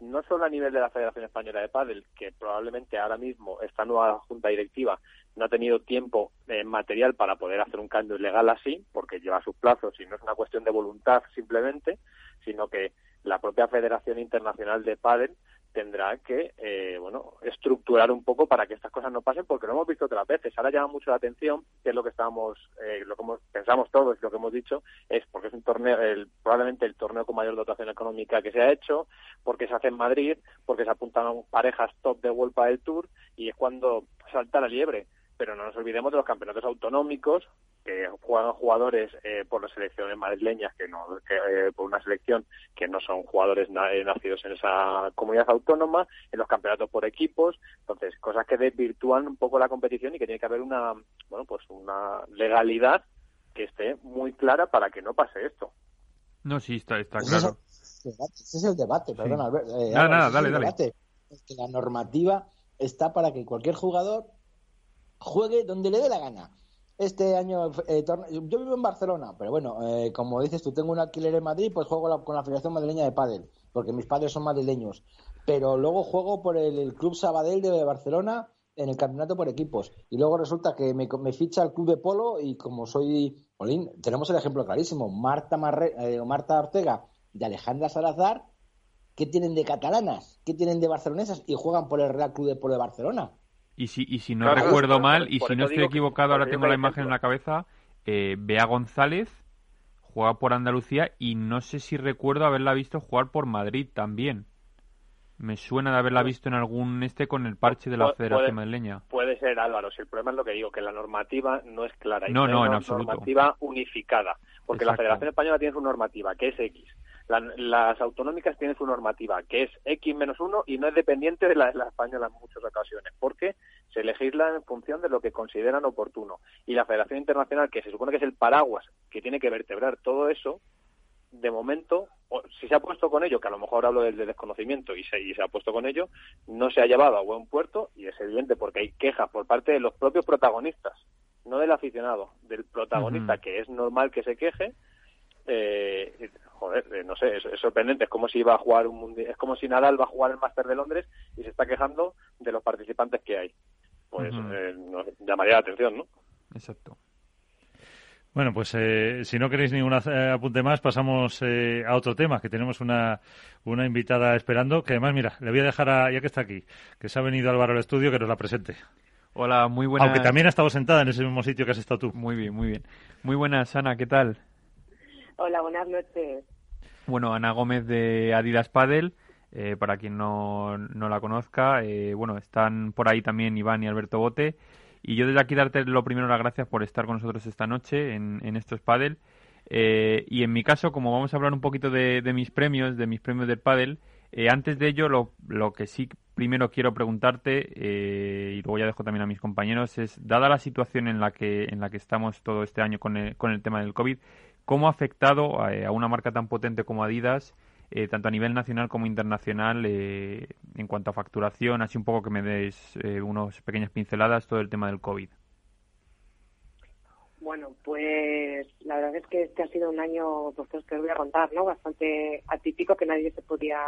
no solo a nivel de la Federación Española de Pádel, que probablemente ahora mismo esta nueva junta directiva no ha tenido tiempo eh, material para poder hacer un cambio legal así, porque lleva sus plazos y no es una cuestión de voluntad simplemente, sino que la propia Federación Internacional de Pádel tendrá que eh, bueno estructurar un poco para que estas cosas no pasen porque lo hemos visto otras veces. Ahora llama mucho la atención que es lo que estábamos eh, lo que pensamos todos lo que hemos dicho es porque es un torneo el, probablemente el torneo con mayor dotación económica que se ha hecho porque se hace en Madrid porque se apuntan parejas top de World del Tour y es cuando salta la liebre pero no nos olvidemos de los campeonatos autonómicos que juegan jugadores eh, por las selecciones madrileñas que no eh, por una selección que no son jugadores eh, nacidos en esa comunidad autónoma en los campeonatos por equipos. Entonces cosas que desvirtúan un poco la competición y que tiene que haber una bueno pues una legalidad que esté muy clara para que no pase esto. No sí está está claro. ese es el debate perdona nada, nada, dale, dale. que la normativa está para que cualquier jugador juegue donde le dé la gana. Este año, eh, yo vivo en Barcelona, pero bueno, eh, como dices tú, tengo un alquiler en Madrid, pues juego con la Federación Madrileña de Pádel, porque mis padres son madrileños. Pero luego juego por el, Club Sabadell de Barcelona en el campeonato por equipos. Y luego resulta que me, ficha el Club de Polo y como soy... Olín, tenemos el ejemplo clarísimo. Marta, Marre, eh, Marta Ortega y Alejandra Salazar, ¿qué tienen de catalanas? ¿Qué tienen de barcelonesas? Y juegan por el Real Club de Polo de Barcelona. Y si, y si no recuerdo mal, y si no estoy equivocado, ahora tengo la imagen en la cabeza, eh, Bea González juega por Andalucía y no sé si recuerdo haberla visto jugar por Madrid también. Me suena de haberla visto en algún este con el parche de la Federación Madrileña. Puede ser, Álvaro. Si el problema es lo que digo, que la normativa no es clara. no, no, en absoluto. normativa unificada. Porque la Federación Española tiene su normativa, que es X las autonómicas tienen su normativa, que es X menos uno y no es dependiente de la, de la española en muchas ocasiones, porque se legisla en función de lo que consideran oportuno. Y la Federación Internacional, que se supone que es el paraguas que tiene que vertebrar todo eso, de momento, si se ha puesto con ello, que a lo mejor hablo del desconocimiento y se, y se ha puesto con ello, no se ha llevado a buen puerto y es evidente porque hay quejas por parte de los propios protagonistas, no del aficionado, del protagonista, que es normal que se queje. Eh, joder, eh, no sé, es, sorprendente. Es como si iba a jugar un mundial, es como si Nadal va a jugar el Máster de Londres y se está quejando de los participantes que hay. Pues eh, llamaría la atención, ¿no? Exacto. Bueno, pues eh, si no queréis ningún apunte más, pasamos eh, a otro tema, que tenemos una, una invitada esperando, que además, mira, le voy a dejar, a, ya que está aquí, que se ha venido Álvaro al estudio, que nos la presente. Hola, muy buenas. Aunque también ha estado sentada en ese mismo sitio que has estado tú. Muy bien, muy bien. Muy buenas, Ana, ¿qué tal? Hola, buenas noches. Bueno, Ana Gómez de Adidas Padel, para quien no, no la conozca. bueno, están por ahí también Iván y Alberto Bote. Y yo desde aquí darte lo primero las gracias por estar con nosotros esta noche en, en estos Padel. Eh, y en mi caso, como vamos a hablar un poquito de, mis premios, de mis premios del Padel, eh, antes de ello, lo, lo, que sí primero quiero preguntarte, eh, y luego ya dejo también a mis compañeros, es, dada la situación en la que, en la que estamos todo este año con el, con el tema del COVID, ¿cómo ha afectado a una marca tan potente como Adidas eh, tanto a nivel nacional como internacional, eh, en cuanto a facturación, así un poco que me des eh, unas pequeñas pinceladas todo el tema del COVID. Bueno, pues la verdad es que este ha sido un año, pues que os voy a contar, ¿no? Bastante atípico que nadie se podía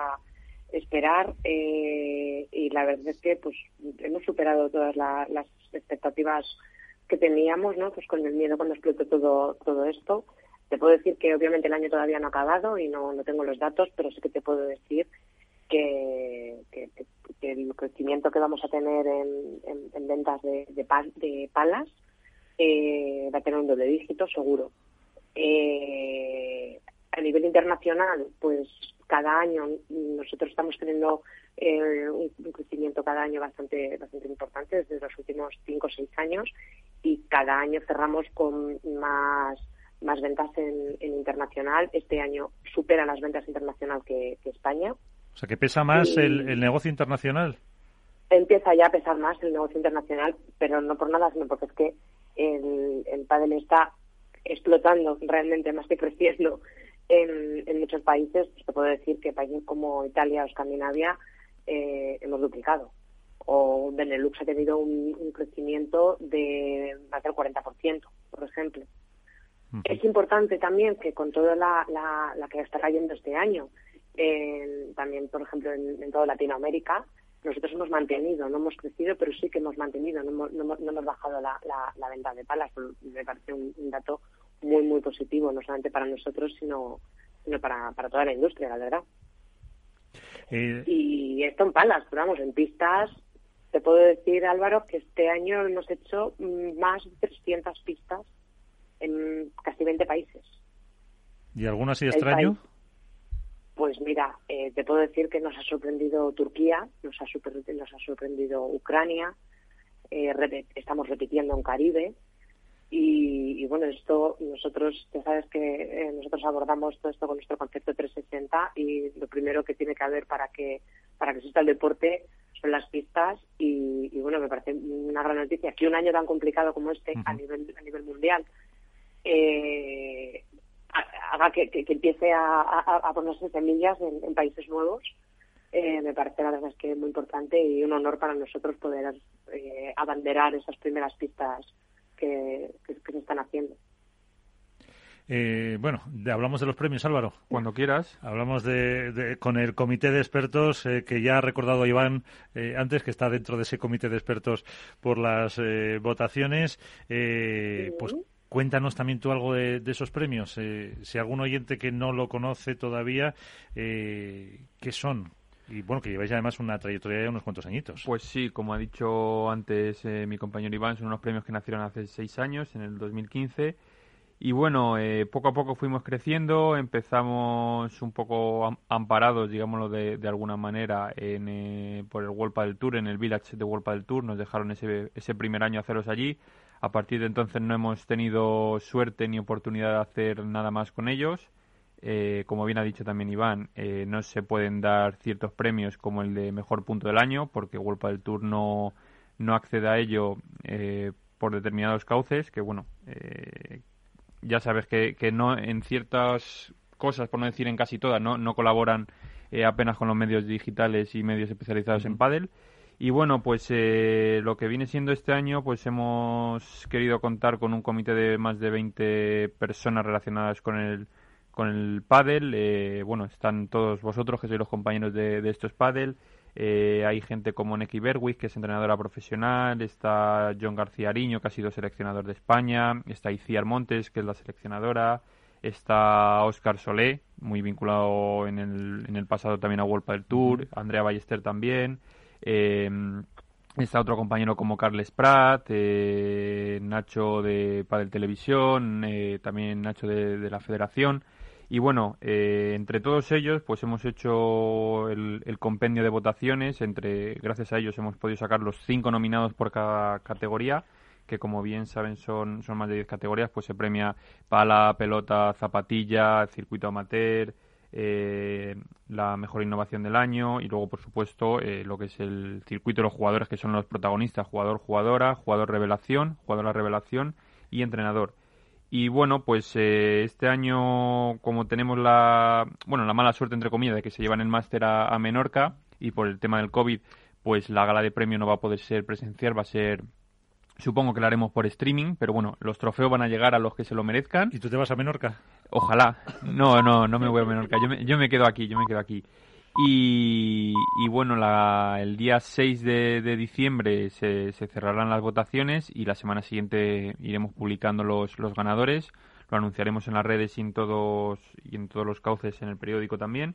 esperar y la verdad es que pues hemos superado todas las expectativas que teníamos, ¿no? Pues con el miedo cuando explotó todo todo esto. Te puedo decir que obviamente el año todavía no ha acabado y no, no tengo los datos, pero sí que te puedo decir que, el crecimiento que vamos a tener en, ventas de, de, palas eh, va a tener un doble dígito seguro. Eh, a nivel internacional, pues cada año nosotros estamos teniendo eh, un, crecimiento cada año bastante bastante importante desde los últimos cinco o seis años y cada año cerramos con más más ventas en, internacional. Este año supera las ventas internacional que, España. O sea, que pesa más el, negocio internacional. Empieza ya a pesar más el negocio internacional, pero no por nada, sino porque es que el, el pádel está explotando realmente más que creciendo en, muchos países. Pues te puedo decir que países como Italia o Escandinavia eh, hemos duplicado. O Benelux ha tenido un, un crecimiento de más del 40%, por ejemplo. Es importante también que con toda la, la, que está cayendo este año, también, por ejemplo, en, toda Latinoamérica, nosotros hemos mantenido, no hemos crecido, pero sí que hemos mantenido, no hemos, bajado la, la, venta de palas. Me parece un, dato muy, muy positivo, no solamente para nosotros, sino, sino para, para toda la industria, la verdad. Eh, y esto en palas, pero vamos, en pistas, te puedo decir, Álvaro, que este año hemos hecho mm, más de 300 pistas en casi 20 países. ¿Y alguno así extraño? Pues mira, eh, te puedo decir que nos ha sorprendido Turquía, nos ha, nos ha sorprendido Ucrania, eh, estamos repitiendo en Caribe y, bueno, esto nosotros, ya sabes que eh, nosotros abordamos todo esto con nuestro concepto 360 y lo primero que tiene que haber para que para que exista el deporte son las pistas y, bueno, me parece una gran noticia que un año tan complicado como este a nivel a nivel mundial eh, haga que, empiece a, ponerse semillas en, países nuevos. Eh, me parece la verdad es que es muy importante y un honor para nosotros poder eh, abanderar esas primeras pistas que, se están haciendo. Eh, bueno, hablamos de los premios, Álvaro. Cuando quieras. Hablamos de, con el comité de expertos que ya ha recordado Iván antes, que está dentro de ese comité de expertos por las votaciones. Pues Cuéntanos también tú algo de, esos premios. Eh, si algún oyente que no lo conoce todavía, eh, ¿qué son? Y bueno, que lleváis además una trayectoria de unos cuantos añitos. Pues sí, como ha dicho antes eh, mi compañero Iván, son unos premios que nacieron hace seis años, en el 2015. Y bueno, eh, poco a poco fuimos creciendo, empezamos un poco amparados, digámoslo de, de alguna manera, en, por el World del Tour, en el Village de World del Tour. Nos dejaron ese, ese primer año haceros allí. A partir de entonces no hemos tenido suerte ni oportunidad de hacer nada más con ellos. Eh, como bien ha dicho también Iván, eh, no se pueden dar ciertos premios como el de mejor punto del año, porque World del Tour no, no accede a ello eh, por determinados cauces, que bueno, ya sabes que, que, no en ciertas cosas, por no decir en casi todas, no, no colaboran apenas con los medios digitales y medios especializados en pádel. Y bueno, pues eh, lo que viene siendo este año, pues hemos querido contar con un comité de más de 20 personas relacionadas con el con el pádel. Eh, bueno, están todos vosotros que sois los compañeros de, estos pádel. Eh, hay gente como Neki Berwick, que es entrenadora profesional, está John García Ariño, que ha sido seleccionador de España, está Iciar Montes, que es la seleccionadora, está Oscar Solé, muy vinculado en el, en el pasado también a World del Tour, Andrea Ballester también, eh, está otro compañero como Carles Prat, eh, Nacho de Padel Televisión, también Nacho de la Federación. Y bueno, eh, entre todos ellos, pues hemos hecho el, compendio de votaciones. Entre, gracias a ellos hemos podido sacar los cinco nominados por cada categoría, que como bien saben son, son más de diez categorías. Pues se premia pala, pelota, zapatilla, circuito amateur, eh, la mejor innovación del año y luego, por supuesto, eh, lo que es el circuito de los jugadores, que son los protagonistas, jugador, jugadora, jugador revelación, jugadora revelación y entrenador. Y bueno, pues eh, este año, como tenemos la, bueno, la mala suerte, entre comillas, de que se llevan el máster a, Menorca y por el tema del COVID, pues la gala de premio no va a poder ser presencial, va a ser, supongo que la haremos por streaming, pero bueno, los trofeos van a llegar a los que se lo merezcan. ¿Y tú te vas a Menorca? Ojalá. No, no, no me voy a Menorca. Yo me, yo me quedo aquí, yo me quedo aquí. Y, bueno, el día 6 de, diciembre se, cerrarán las votaciones y la semana siguiente iremos publicando los, los ganadores. Lo anunciaremos en las redes y en todos, y en todos los cauces en el periódico también.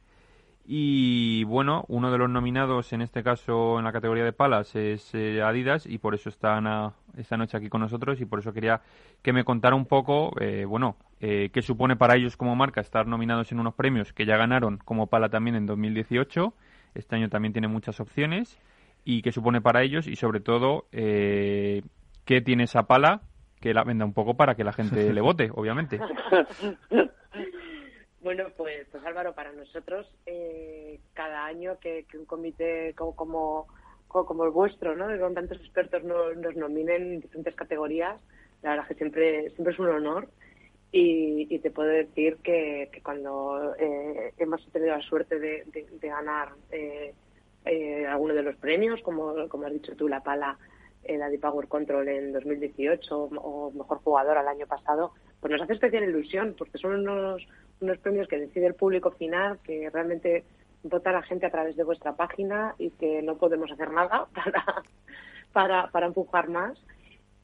Y bueno, uno de los nominados en este caso en la categoría de palas es eh, Adidas y por eso están esta noche aquí con nosotros y por eso quería que me contara un poco, eh, bueno, eh, qué supone para ellos como marca estar nominados en unos premios que ya ganaron como pala también en 2018. Este año también tiene muchas opciones y qué supone para ellos y sobre todo qué tiene esa pala que la venda un poco para que la gente le vote, obviamente. Bueno, pues, pues Álvaro, para nosotros eh, cada año que, un comité como, como, el vuestro, ¿no? con tantos expertos nos, nominen en diferentes categorías, la verdad que siempre, siempre es un honor. Y, te puedo decir que, cuando eh, hemos tenido la suerte de, ganar eh, eh, alguno de los premios, como, como has dicho tú, la pala, la de Power Control en 2018 o mejor jugador al año pasado, pues nos hace especial ilusión porque son unos, unos premios que decide el público final, que realmente vota la gente a través de vuestra página y que no podemos hacer nada para, para, para empujar más.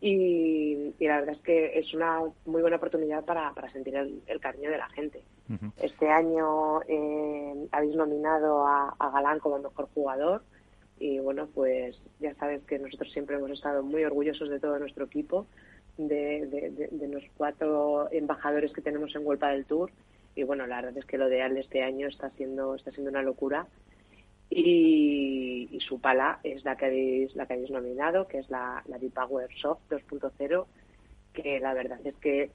Y, la verdad es que es una muy buena oportunidad para, para sentir el, cariño de la gente. Este año eh, habéis nominado a, Galán como mejor jugador y bueno, pues ya sabes que nosotros siempre hemos estado muy orgullosos de todo nuestro equipo, de, de, los cuatro embajadores que tenemos en Huelpa del Tour y bueno, la verdad es que lo de Ale este año está siendo, está siendo una locura. Y, su pala es la que habéis, la que habéis nominado, que es la, la Power Soft 2.0, que la verdad es que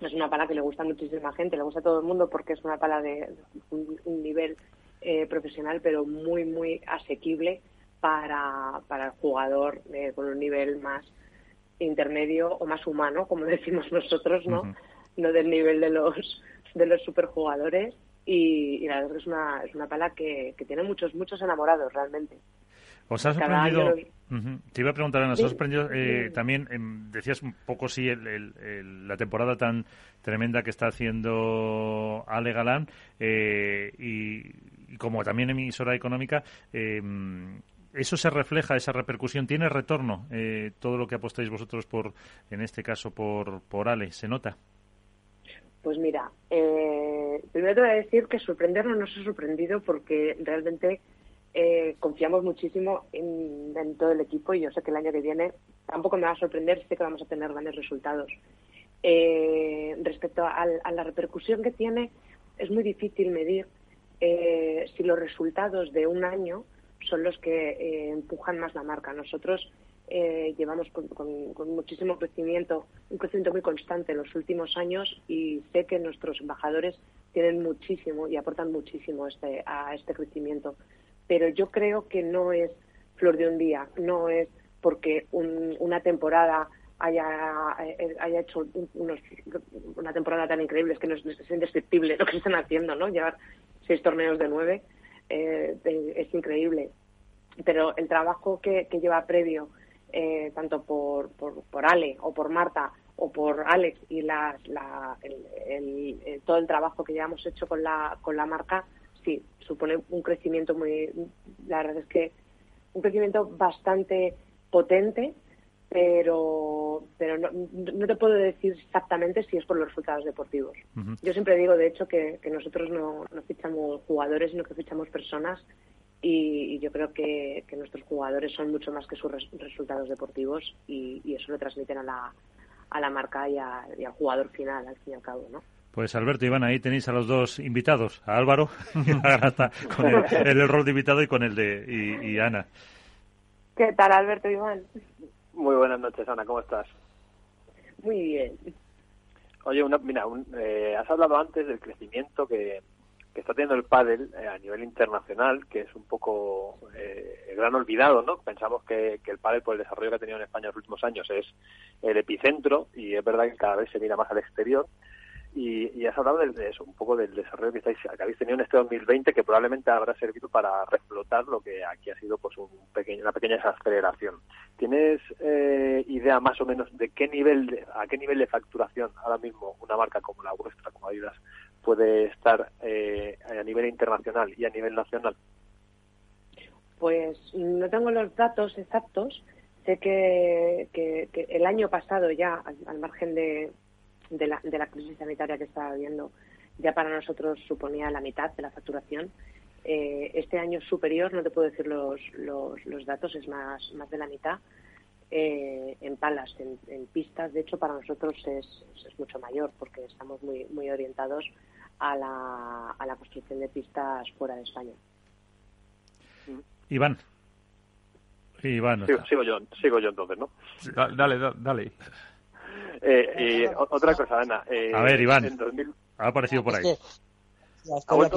es una pala que le gusta a muchísima gente, le gusta a todo el mundo porque es una pala de un, nivel eh, profesional, pero muy, muy asequible para, para el jugador eh, con un nivel más intermedio o más humano, como decimos nosotros, ¿no? No del nivel de los de los superjugadores y, y la verdad es que es una, es una pala que, que tiene muchos, muchos enamorados realmente. ¿Os ha sorprendido? Te iba a preguntar, Ana, ¿os ha sorprendido eh, también? Em, decías un poco, sí, el, la temporada tan tremenda que está haciendo Ale Galán eh, y, como también emisora económica, em, ¿eso se refleja, esa repercusión? ¿Tiene retorno eh, todo lo que apostáis vosotros por, en este caso, por, por Ale? ¿Se nota? Pues mira, eh, primero te voy a decir que sorprendernos nos ha sorprendido porque realmente eh, confiamos muchísimo en, todo el equipo y yo sé que el año que viene tampoco me va a sorprender, sé que vamos a tener grandes resultados. Eh, respecto a, la repercusión que tiene, es muy difícil medir si los resultados de un año son los que empujan más la marca. Nosotros eh, llevamos con, muchísimo crecimiento, un crecimiento muy constante en los últimos años y sé que nuestros embajadores tienen muchísimo y aportan muchísimo este, a este crecimiento. Pero yo creo que no es flor de un día, no es porque una temporada haya, eh, haya hecho una temporada tan increíble, es que no es, es, indescriptible lo que están haciendo, ¿no? Llevar seis torneos de nueve eh, es increíble. Pero el trabajo que lleva previo eh, tanto por, por, Ale o por Marta o por Alex y la, el, todo el trabajo que ya hemos hecho con la, con la marca sí, supone un crecimiento muy, la verdad es que un crecimiento bastante potente, pero, pero no, no te puedo decir exactamente si es por los resultados deportivos. Yo siempre digo, de hecho, que, nosotros no, no, fichamos jugadores, sino que fichamos personas y, yo creo que, nuestros jugadores son mucho más que sus resultados deportivos y, eso lo transmiten a la, a la marca y, al jugador final, al fin y al cabo, ¿no? Pues Alberto Iván, ahí tenéis a los dos invitados, a Álvaro y a con el, el, rol de invitado y con el de y, Ana. ¿Qué tal, Alberto Iván? Muy buenas noches, Ana, ¿cómo estás? Muy bien. Oye, una, mira, eh, has hablado antes del crecimiento que, está teniendo el pádel eh, a nivel internacional, que es un poco eh, el gran olvidado, ¿no? Pensamos que, que el pádel, por el desarrollo que ha tenido en España en los últimos años, es el epicentro y es verdad que cada vez se mira más al exterior y, has hablado de, eso, un poco del desarrollo que, estáis, que habéis tenido en este 2020, que probablemente habrá servido para reflotar lo que aquí ha sido pues un pequeño, una pequeña desaceleración. ¿Tienes eh, idea más o menos de qué nivel, de, a qué nivel de facturación ahora mismo una marca como la vuestra, como Adidas, puede estar eh, a nivel internacional y a nivel nacional? Pues no tengo los datos exactos. Sé que, que, el año pasado ya, al margen de, de la, de la crisis sanitaria que está habiendo ya para nosotros suponía la mitad de la facturación. Eh, este año superior, no te puedo decir los, los, los datos, es más, más de la mitad. Eh, en palas, en, pistas, de hecho, para nosotros es, es, mucho mayor porque estamos muy, muy orientados a la, a la construcción de pistas fuera de España. Iván. Iván. Sigo, yo, sigo yo entonces, ¿no? Dale, dale. Eh, y otra cosa, Ana. Eh, a ver, Iván. Ha aparecido por ahí. había,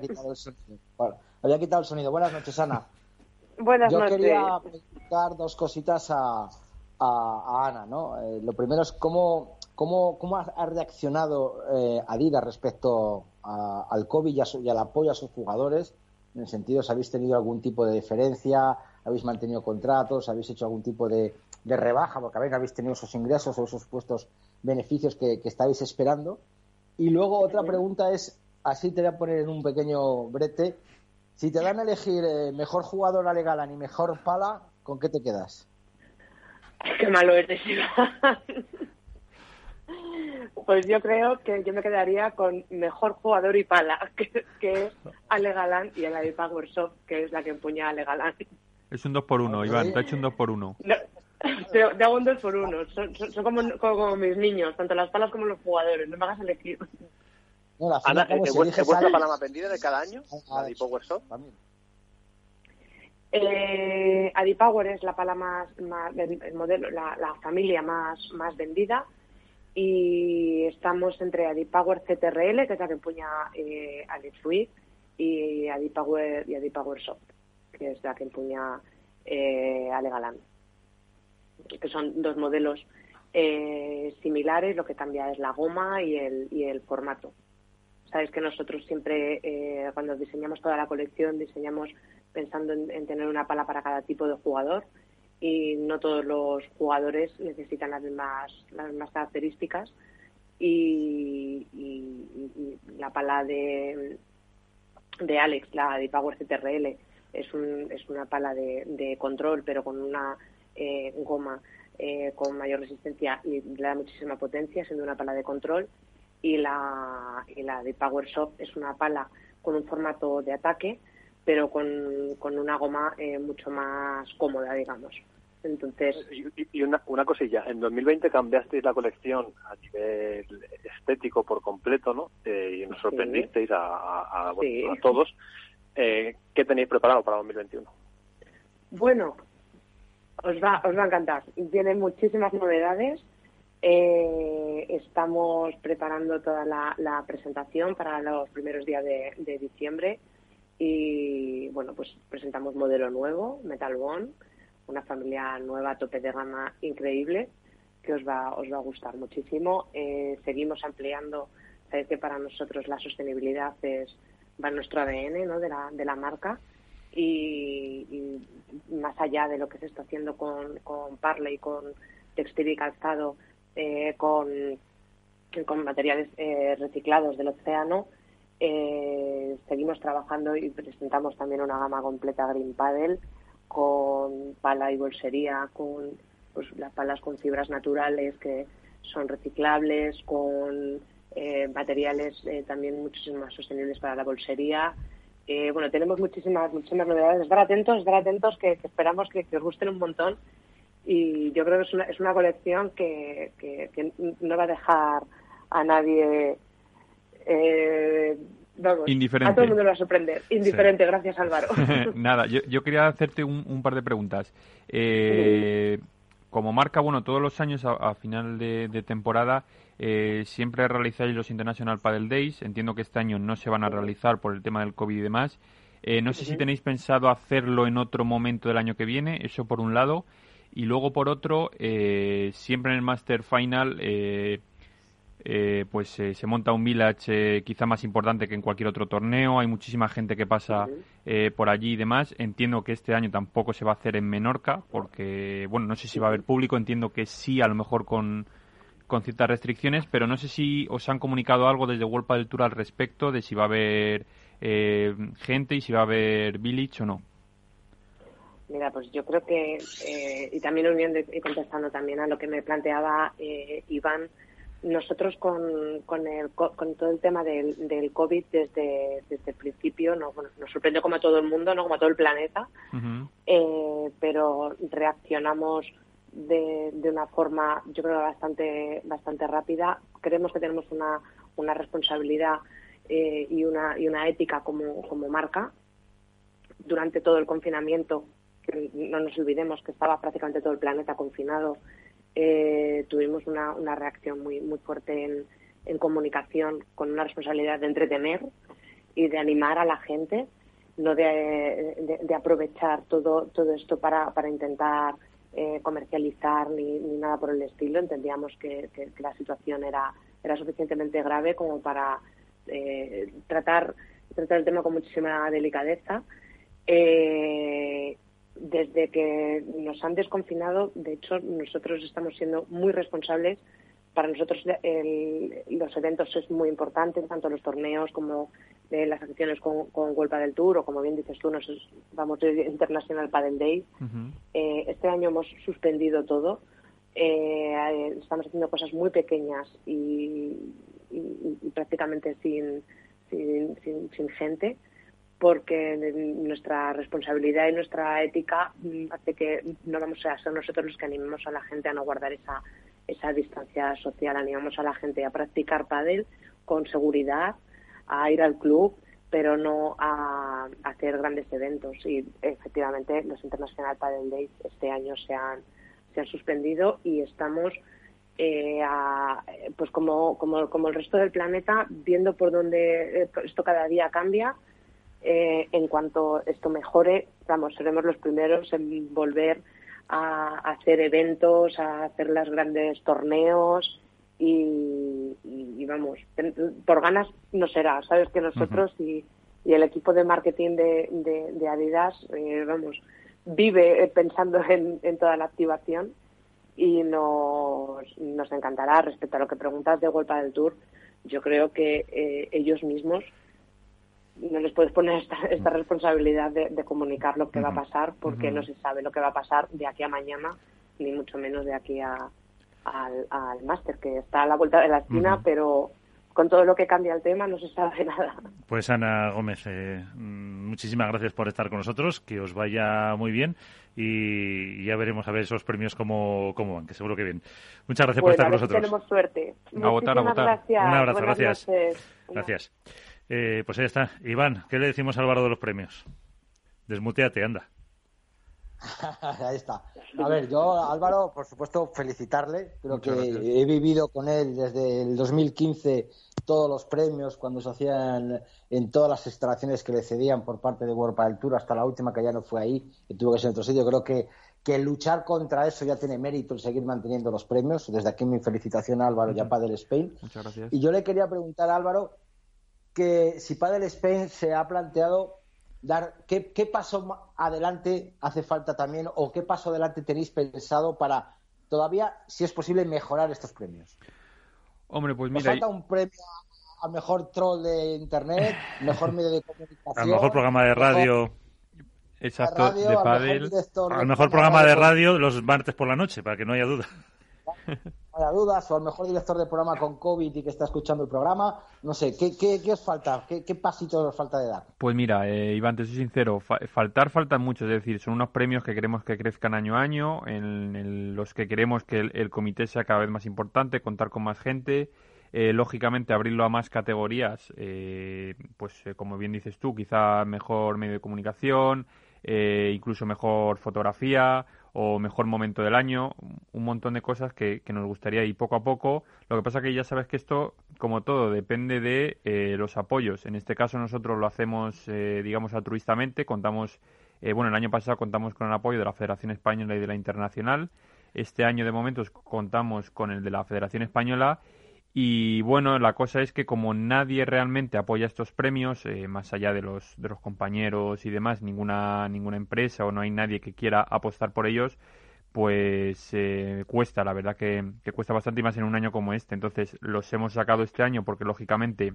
quitado, el sonido. había quitado el sonido. Buenas noches, Ana. Buenas Yo noches. quería preguntar dos cositas a, a, Ana, ¿no? Eh, lo primero es cómo, cómo, cómo ha reaccionado eh, Adidas respecto al COVID y, y, al apoyo a sus jugadores. En el sentido, si habéis tenido algún tipo de diferencia, habéis mantenido contratos, habéis hecho algún tipo de, de rebaja, porque habéis tenido esos ingresos o esos puestos beneficios que, estáis esperando. Y luego otra pregunta es, así te voy a poner en un pequeño brete, si te dan a elegir eh, mejor jugador legal y mejor pala, ¿con qué te quedas? Qué malo eres, Pues yo creo que yo me quedaría con mejor jugador y pala, que, que Ale Galán y el Power Soft, que es la que empuña a Ale Galán. Es un 2 por 1 Iván, te ha hecho un 2 por 1 te, hago un dos por uno. Son, son, como, como, mis niños, tanto las palas como los jugadores. No me hagas elegir. No, Ana, ¿es, vuestra pala más vendida de cada año? ¿La Adipower Soft? Eh, Adipower es la pala más, más el modelo, la, la, familia más, más vendida y estamos entre Adipower CTRL, que es la que empuña eh, Alex y Adipower, y Adipower Soft, que es la que empuña eh, Ale Galán que son dos modelos eh, similares, lo que cambia es la goma y el, y el formato. Sabes que nosotros siempre, eh, cuando diseñamos toda la colección, diseñamos pensando en, tener una pala para cada tipo de jugador y no todos los jugadores necesitan las mismas, las mismas características y, la pala de, de Alex, la de Power CTRL, es, un, es una pala de, control pero con una eh, goma eh, con mayor resistencia y le da muchísima potencia, siendo una pala de control. Y la, y la de Power es una pala con un formato de ataque, pero con, con una goma eh, mucho más cómoda, digamos. Entonces... Y, una, una cosilla, en 2020 cambiasteis la colección a nivel estético por completo, ¿no? y nos sorprendisteis a, a, todos. ¿Qué tenéis preparado para 2021? Bueno, os va, os va a encantar. Tiene muchísimas novedades. Eh, estamos preparando toda la, presentación para los primeros días de, diciembre y bueno, pues presentamos modelo nuevo, Metal Bond, una familia nueva tope de gama increíble que os va, os va a gustar muchísimo. Eh, seguimos ampliando, sabéis que para nosotros la sostenibilidad es va nuestro ADN ¿no? de, la, de la marca y, más allá de lo que se está haciendo con, con Parley, con textil y calzado, eh, con, con materiales eh, reciclados del océano, Eh, seguimos trabajando y presentamos también una gama completa Green Paddle con pala y bolsería, con pues, las palas con fibras naturales que son reciclables, con eh, materiales eh, también muchísimo más sostenibles para la bolsería. Eh, bueno, tenemos muchísimas, muchísimas novedades. Estar atentos, estar atentos, que, esperamos que, os gusten un montón. Y yo creo que es una, es una colección que, que, no va a dejar a nadie eh, Indiferente. A todo el mundo lo va a sorprender. Indiferente, gracias Álvaro. Nada, yo, yo, quería hacerte un, par de preguntas. Eh, como marca, bueno, todos los años a, final de, temporada eh, siempre realizáis los International Padel Days. Entiendo que este año no se van a realizar por el tema del COVID y demás. Eh, no sé si tenéis pensado hacerlo en otro momento del año que viene, eso por un lado. Y luego por otro, eh, siempre en el Master Final eh, pues eh, se monta un village eh, quizá más importante que en cualquier otro torneo. Hay muchísima gente que pasa por allí y demás. Entiendo que este año tampoco se va a hacer en Menorca, porque, bueno, no sé si va a haber público. Entiendo que sí, a lo mejor con, con ciertas restricciones, pero no sé si os han comunicado algo desde World del Tour al respecto de si va a haber gente y si va a haber village o no. Mira, pues yo creo que, y también uniendo y contestando también a lo que me planteaba Iván, nosotros con, con, el, con todo el tema del, del COVID desde, desde el principio nos, nos sorprendió como a todo el mundo, no como a todo el planeta, eh, pero reaccionamos de, de una forma, yo creo, bastante, bastante rápida. Creemos que tenemos una, una responsabilidad eh, y, una, y una ética como, como marca. Durante todo el confinamiento, no nos olvidemos que estaba prácticamente todo el planeta confinado, eh, tuvimos una, una, reacción muy, muy fuerte en, en, comunicación con una responsabilidad de entretener y de animar a la gente, no de, de, aprovechar todo, todo esto para, para intentar eh, comercializar ni, ni, nada por el estilo. Entendíamos que, que, la situación era, era suficientemente grave como para eh, tratar, tratar el tema con muchísima delicadeza. Eh, desde que nos han desconfinado, de hecho, nosotros estamos siendo muy responsables. Para nosotros los eventos es muy importante, tanto los torneos como eh, las acciones con, con del Tour, o como bien dices tú, nos vamos a International Padel Day. Eh, este año hemos suspendido todo. Eh, estamos haciendo cosas muy pequeñas y, prácticamente sin, sin gente porque nuestra responsabilidad y nuestra ética mm, hace que no vamos a ser nosotros los que animemos a la gente a no guardar esa, esa distancia social, animamos a la gente a practicar pádel con seguridad, a ir al club, pero no a, hacer grandes eventos. Y efectivamente los International Padel Days este año se han, se han suspendido y estamos eh, pues como, como, como el resto del planeta viendo por dónde eh, esto cada día cambia eh, en cuanto esto mejore, vamos, seremos los primeros en volver a, hacer eventos, a hacer los grandes torneos y, vamos, por ganas no será. Sabes que nosotros y, el equipo de marketing de, Adidas, eh, vamos, vive pensando en, toda la activación y nos, nos encantará. Respecto a lo que preguntas de Golpa del Tour, yo creo que eh, ellos mismos no les puedes poner esta, esta responsabilidad de, comunicar lo que va a pasar porque no se sabe lo que va a pasar de aquí a mañana, ni mucho menos de aquí a, al, al máster, que está a la vuelta de la esquina, pero con todo lo que cambia el tema no se sabe nada. Pues Ana Gómez, eh, mm, muchísimas gracias por estar con nosotros, que os vaya muy bien y ya veremos a ver esos premios cómo, cómo van, que seguro que bien. Muchas gracias por estar con nosotros. Tenemos suerte. A votar, a votar. Gracias. Un abrazo, gracias. Gracias. Eh, pues ahí está. Iván, ¿qué le decimos a Álvaro de los premios? Desmuteate, anda. ahí está. A ver, yo, Álvaro, por supuesto, felicitarle. Creo que he vivido con él desde el 2015 todos los premios cuando se hacían en todas las instalaciones que le cedían por parte de World del Tour, hasta la última que ya no fue ahí, que tuvo que ser en otro sitio. Creo que, que luchar contra eso ya tiene mérito el seguir manteniendo los premios. Desde aquí mi felicitación a Álvaro y a Padel Spain. Muchas gracias. Y yo le quería preguntar a Álvaro que si Padel Spain se ha planteado dar qué, qué paso adelante hace falta también o qué paso adelante tenéis pensado para todavía, si es posible, mejorar estos premios. Hombre, pues mira. falta un premio al mejor troll de internet, mejor medio de comunicación. Al mejor programa de radio. Exacto, de pádel. Al mejor programa de radio los martes por la noche, para que no haya duda. No haya dudas, o al mejor director de programa con COVID y que está escuchando el programa. No sé, ¿qué, os falta? ¿Qué, ¿Qué pasito os falta de dar? Pues mira, eh, Iván, te soy sincero, faltar faltan mucho, es decir, son unos premios que queremos que crezcan año a año, en, los que queremos que el, comité sea cada vez más importante, contar con más gente. Eh, lógicamente abrirlo a más categorías, eh, pues como bien dices tú, quizá mejor medio de comunicación, eh, incluso mejor fotografía o mejor momento del año, un montón de cosas que, nos gustaría ir poco a poco. Lo que pasa que ya sabes que esto, como todo, depende de eh, los apoyos. En este caso nosotros lo hacemos, eh, digamos, altruistamente. Contamos, bueno, el año pasado contamos con el apoyo de la Federación Española y de la Internacional. Este año, de momento, contamos con el de la Federación Española y bueno, la cosa es que como nadie realmente apoya estos premios, eh, más allá de los, de los compañeros y demás, ninguna, ninguna empresa o no hay nadie que quiera apostar por ellos, pues eh, cuesta, la verdad que, cuesta bastante y más en un año como este. Entonces los hemos sacado este año porque lógicamente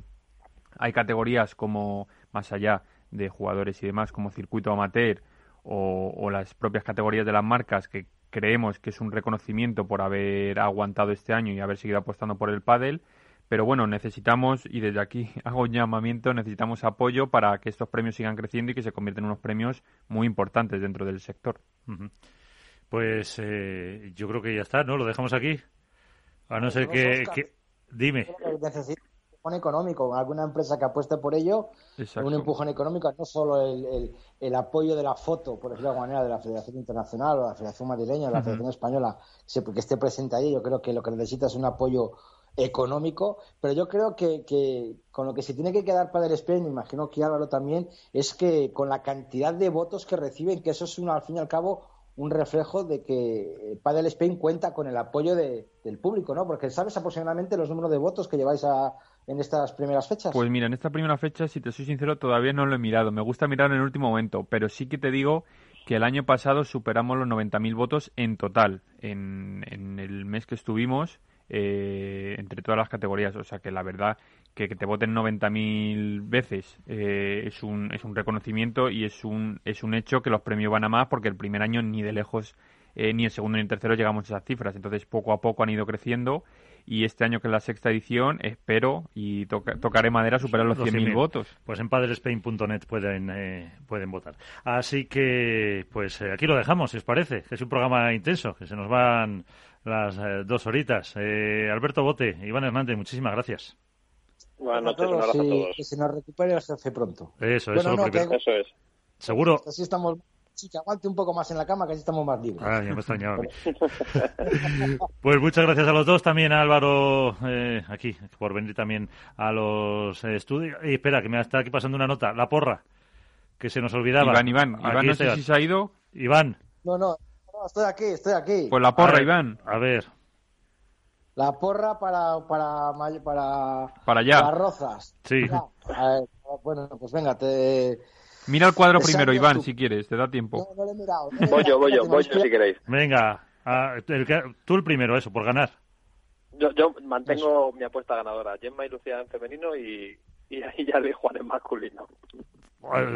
hay categorías como más allá de jugadores y demás, como circuito amateur o, o las propias categorías de las marcas que creemos que es un reconocimiento por haber aguantado este año y haber seguido apostando por el pádel. Pero bueno, necesitamos, y desde aquí hago un llamamiento, necesitamos apoyo para que estos premios sigan creciendo y que se conviertan en unos premios muy importantes dentro del sector. Pues eh, yo creo que ya está, ¿no? Lo dejamos aquí. A no ser que, Dime empujón económico, alguna empresa que apueste por ello, un empujón económico, no solo el, el, apoyo de la foto, por decirlo de alguna manera, de la Federación Internacional o la Federación Madrileña o la Federación Española, que esté presente ahí, yo creo que lo que necesita es un apoyo económico, pero yo creo que, que, con lo que se tiene que quedar para el Spain, me imagino que Álvaro también, es que con la cantidad de votos que reciben, que eso es una, al fin y al cabo un reflejo de que Padel Spain cuenta con el apoyo de, del público, ¿no? Porque sabes aproximadamente los números de votos que lleváis a, en estas primeras fechas? Pues mira, en esta primera fecha, si te soy sincero, todavía no lo he mirado. Me gusta mirar en el último momento, pero sí que te digo que el año pasado superamos los 90.000 votos en total, en, en, el mes que estuvimos, eh, entre todas las categorías. O sea que la verdad que, que te voten 90.000 veces eh, es, un, es un reconocimiento y es un, es un hecho que los premios van a más porque el primer año ni de lejos, eh, ni el segundo ni el tercero llegamos a esas cifras. Entonces poco a poco han ido creciendo y este año que es la sexta edición espero y tocaré madera superar los 100.000 votos. Pues en padrespain.net pueden, eh, pueden votar. Así que pues eh, aquí lo dejamos, si os parece, es un programa intenso, que se nos van las eh, dos horitas. Alberto Bote, Iván Hernández, muchísimas gracias. Buenas noches, a todos. Que se nos recupere el jefe pronto. Eso, eso, eso es. Seguro. Así estamos sí, que aguante un poco más en la cama, que así estamos más libres. Ah, ya me extrañaba a pues muchas gracias a los dos, también a Álvaro, eh, aquí, por venir también a los estudios. Y espera, que me está aquí pasando una nota, la porra, que se nos olvidaba. Iván, Iván, Iván, no sé si se ha ido. Iván. No, no, estoy aquí, estoy aquí. Pues la porra, Iván. A ver. La porra para para para para allá. Las rozas. Sí. bueno, pues venga, te Mira el cuadro primero, Iván, si quieres, te da tiempo. No, he mirado. voy yo, voy yo, voy yo si queréis. Venga, tú el primero, eso, por ganar. Yo, yo mantengo mi apuesta ganadora. Gemma y Lucía en femenino y, y ahí ya le Juan en masculino.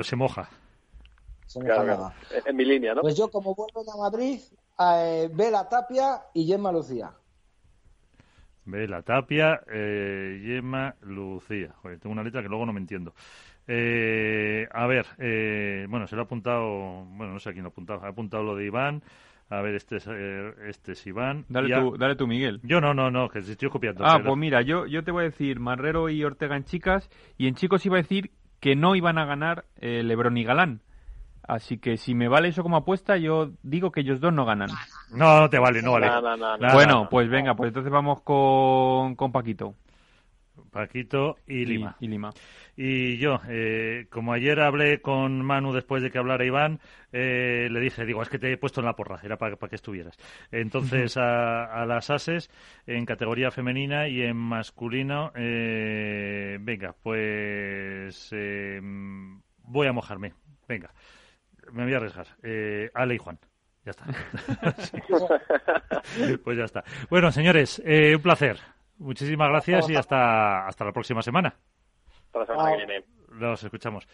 Se moja. Se moja En, mi línea, ¿no? Pues yo, como vuelvo a Madrid, eh, Vela Tapia y Gemma Lucía. Vela Tapia, eh, Gemma Lucía. Joder, tengo una letra que luego no me entiendo. Eh, a ver, eh, bueno, se lo ha apuntado, bueno, no sé a quién lo ha apuntado, ha apuntado lo de Iván. A ver, este es, eh, este es Iván. Dale, tú, dale tú, Miguel. Yo no, no, no, que estoy copiando. Ah, pues mira, yo, yo te voy a decir Marrero y Ortega en chicas, y en chicos iba a decir que no iban a ganar eh, Lebron y Galán. Así que si me vale eso como apuesta, yo digo que ellos dos no ganan. No, no te vale, no vale. bueno, pues venga, pues entonces vamos con, con Paquito. Paquito y Lima. Y, Lima. Y yo, eh, como ayer hablé con Manu después de que hablara Iván, eh, le dije, digo, es que te he puesto en la porra, era para, que estuvieras. Entonces, a, las ases, en categoría femenina y en masculino, eh, venga, pues voy a mojarme. Venga, me voy a arriesgar. Ale y Juan. Ya está. pues ya está. Bueno, señores, un placer Muchísimas gracias y hasta, hasta la próxima semana. Hasta la semana que viene. Nos escuchamos.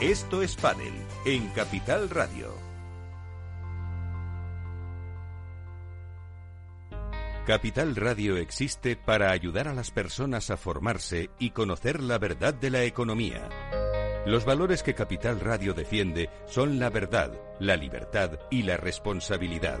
Esto es Padel en Capital Radio. Capital Radio existe para ayudar a las personas a formarse y conocer la verdad de la economía. Los valores que Capital Radio defiende son la verdad, la libertad y la responsabilidad.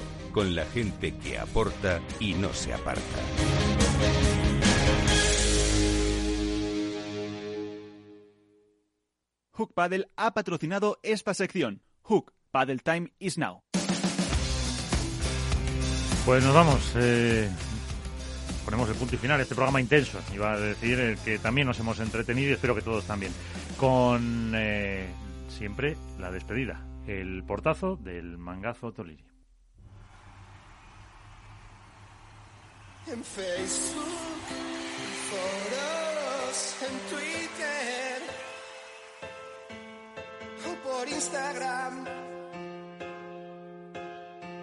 con la gente que aporta y no se aparta. Hook Paddle ha patrocinado esta sección. Hook Paddle Time is now. Pues nos vamos. Eh, ponemos el punto y final a este programa intenso. Iba a decir eh, que también nos hemos entretenido y espero que todos también. Con eh, siempre la despedida, el portazo del mangazo Toliri. En Facebook, en foros, en Twitter o por Instagram.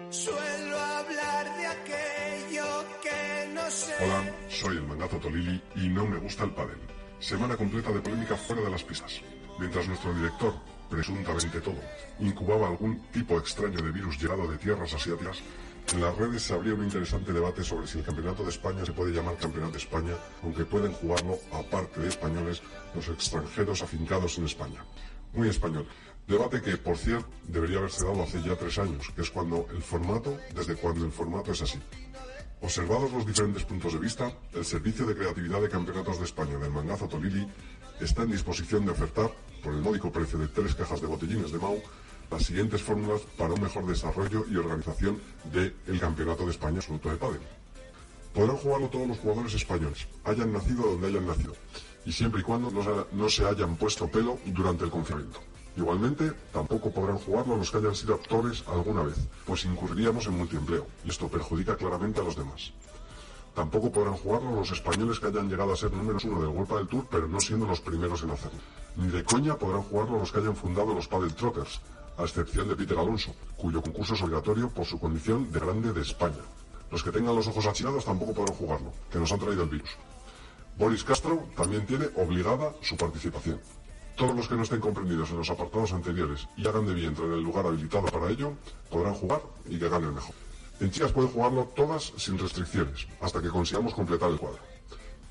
Suelo hablar de aquello que no sé. Hola, soy el mangazo Tolili y no me gusta el pádel. Semana completa de polémica fuera de las pistas. Mientras nuestro director, presuntamente todo, incubaba algún tipo extraño de virus llegado de tierras asiáticas, en las redes se abría un interesante debate sobre si el Campeonato de España se puede llamar Campeonato de España, aunque pueden jugarlo, aparte de españoles, los extranjeros afincados en España. Muy español. Debate que, por cierto, debería haberse dado hace ya tres años, que es cuando el formato, desde cuando el formato es así. Observados los diferentes puntos de vista, el Servicio de Creatividad de Campeonatos de España del Mangazo Tolili está en disposición de ofertar, por el módico precio de tres cajas de botellines de Mau, las siguientes fórmulas para un mejor desarrollo y organización del Campeonato de España Absoluto de Pádel. Podrán jugarlo todos los jugadores españoles, hayan nacido donde hayan nacido, y siempre y cuando no se, no se hayan puesto pelo durante el confinamiento. Igualmente, tampoco podrán jugarlo los que hayan sido actores alguna vez, pues incurriríamos en multiempleo, y esto perjudica claramente a los demás. Tampoco podrán jugarlo los españoles que hayan llegado a ser números uno del World del Tour, pero no siendo los primeros en hacerlo. Ni de coña podrán jugarlo los que hayan fundado los Padel Trotters, a excepción de Peter Alonso, cuyo concurso es obligatorio por su condición de grande de España. Los que tengan los ojos achinados tampoco podrán jugarlo, que nos han traído el virus. Boris Castro también tiene obligada su participación. Todos los que no estén comprendidos en los apartados anteriores y hagan de vientre en el lugar habilitado para ello, podrán jugar y que ganen mejor. En chicas pueden jugarlo todas sin restricciones, hasta que consigamos completar el cuadro.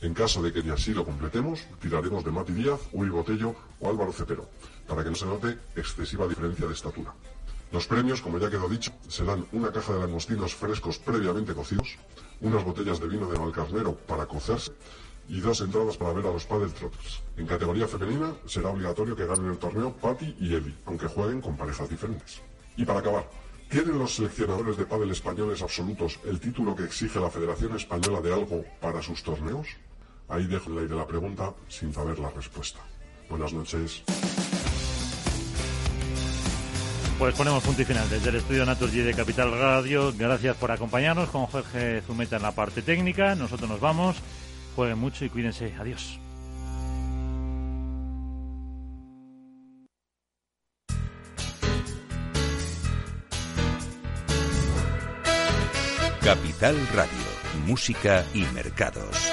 En caso de que ni así lo completemos, tiraremos de Mati Díaz, Uri Botello o Álvaro Cepero, para que no se note excesiva diferencia de estatura. Los premios, como ya quedó dicho, serán una caja de langostinos frescos previamente cocidos, unas botellas de vino de Valcarnero para cocerse y dos entradas para ver a los Padel Trotters. En categoría femenina será obligatorio que ganen el torneo Patti y Eli, aunque jueguen con parejas diferentes. Y para acabar, ¿tienen los seleccionadores de pádel españoles absolutos el título que exige la Federación Española de algo para sus torneos? Ahí dejo el aire la pregunta sin saber la respuesta. Buenas noches. Pues ponemos punto y final desde el estudio Naturgy de Capital Radio. Gracias por acompañarnos con Jorge Zumeta en la parte técnica. Nosotros nos vamos. Jueguen mucho y cuídense. Adiós. Capital Radio, música y mercados.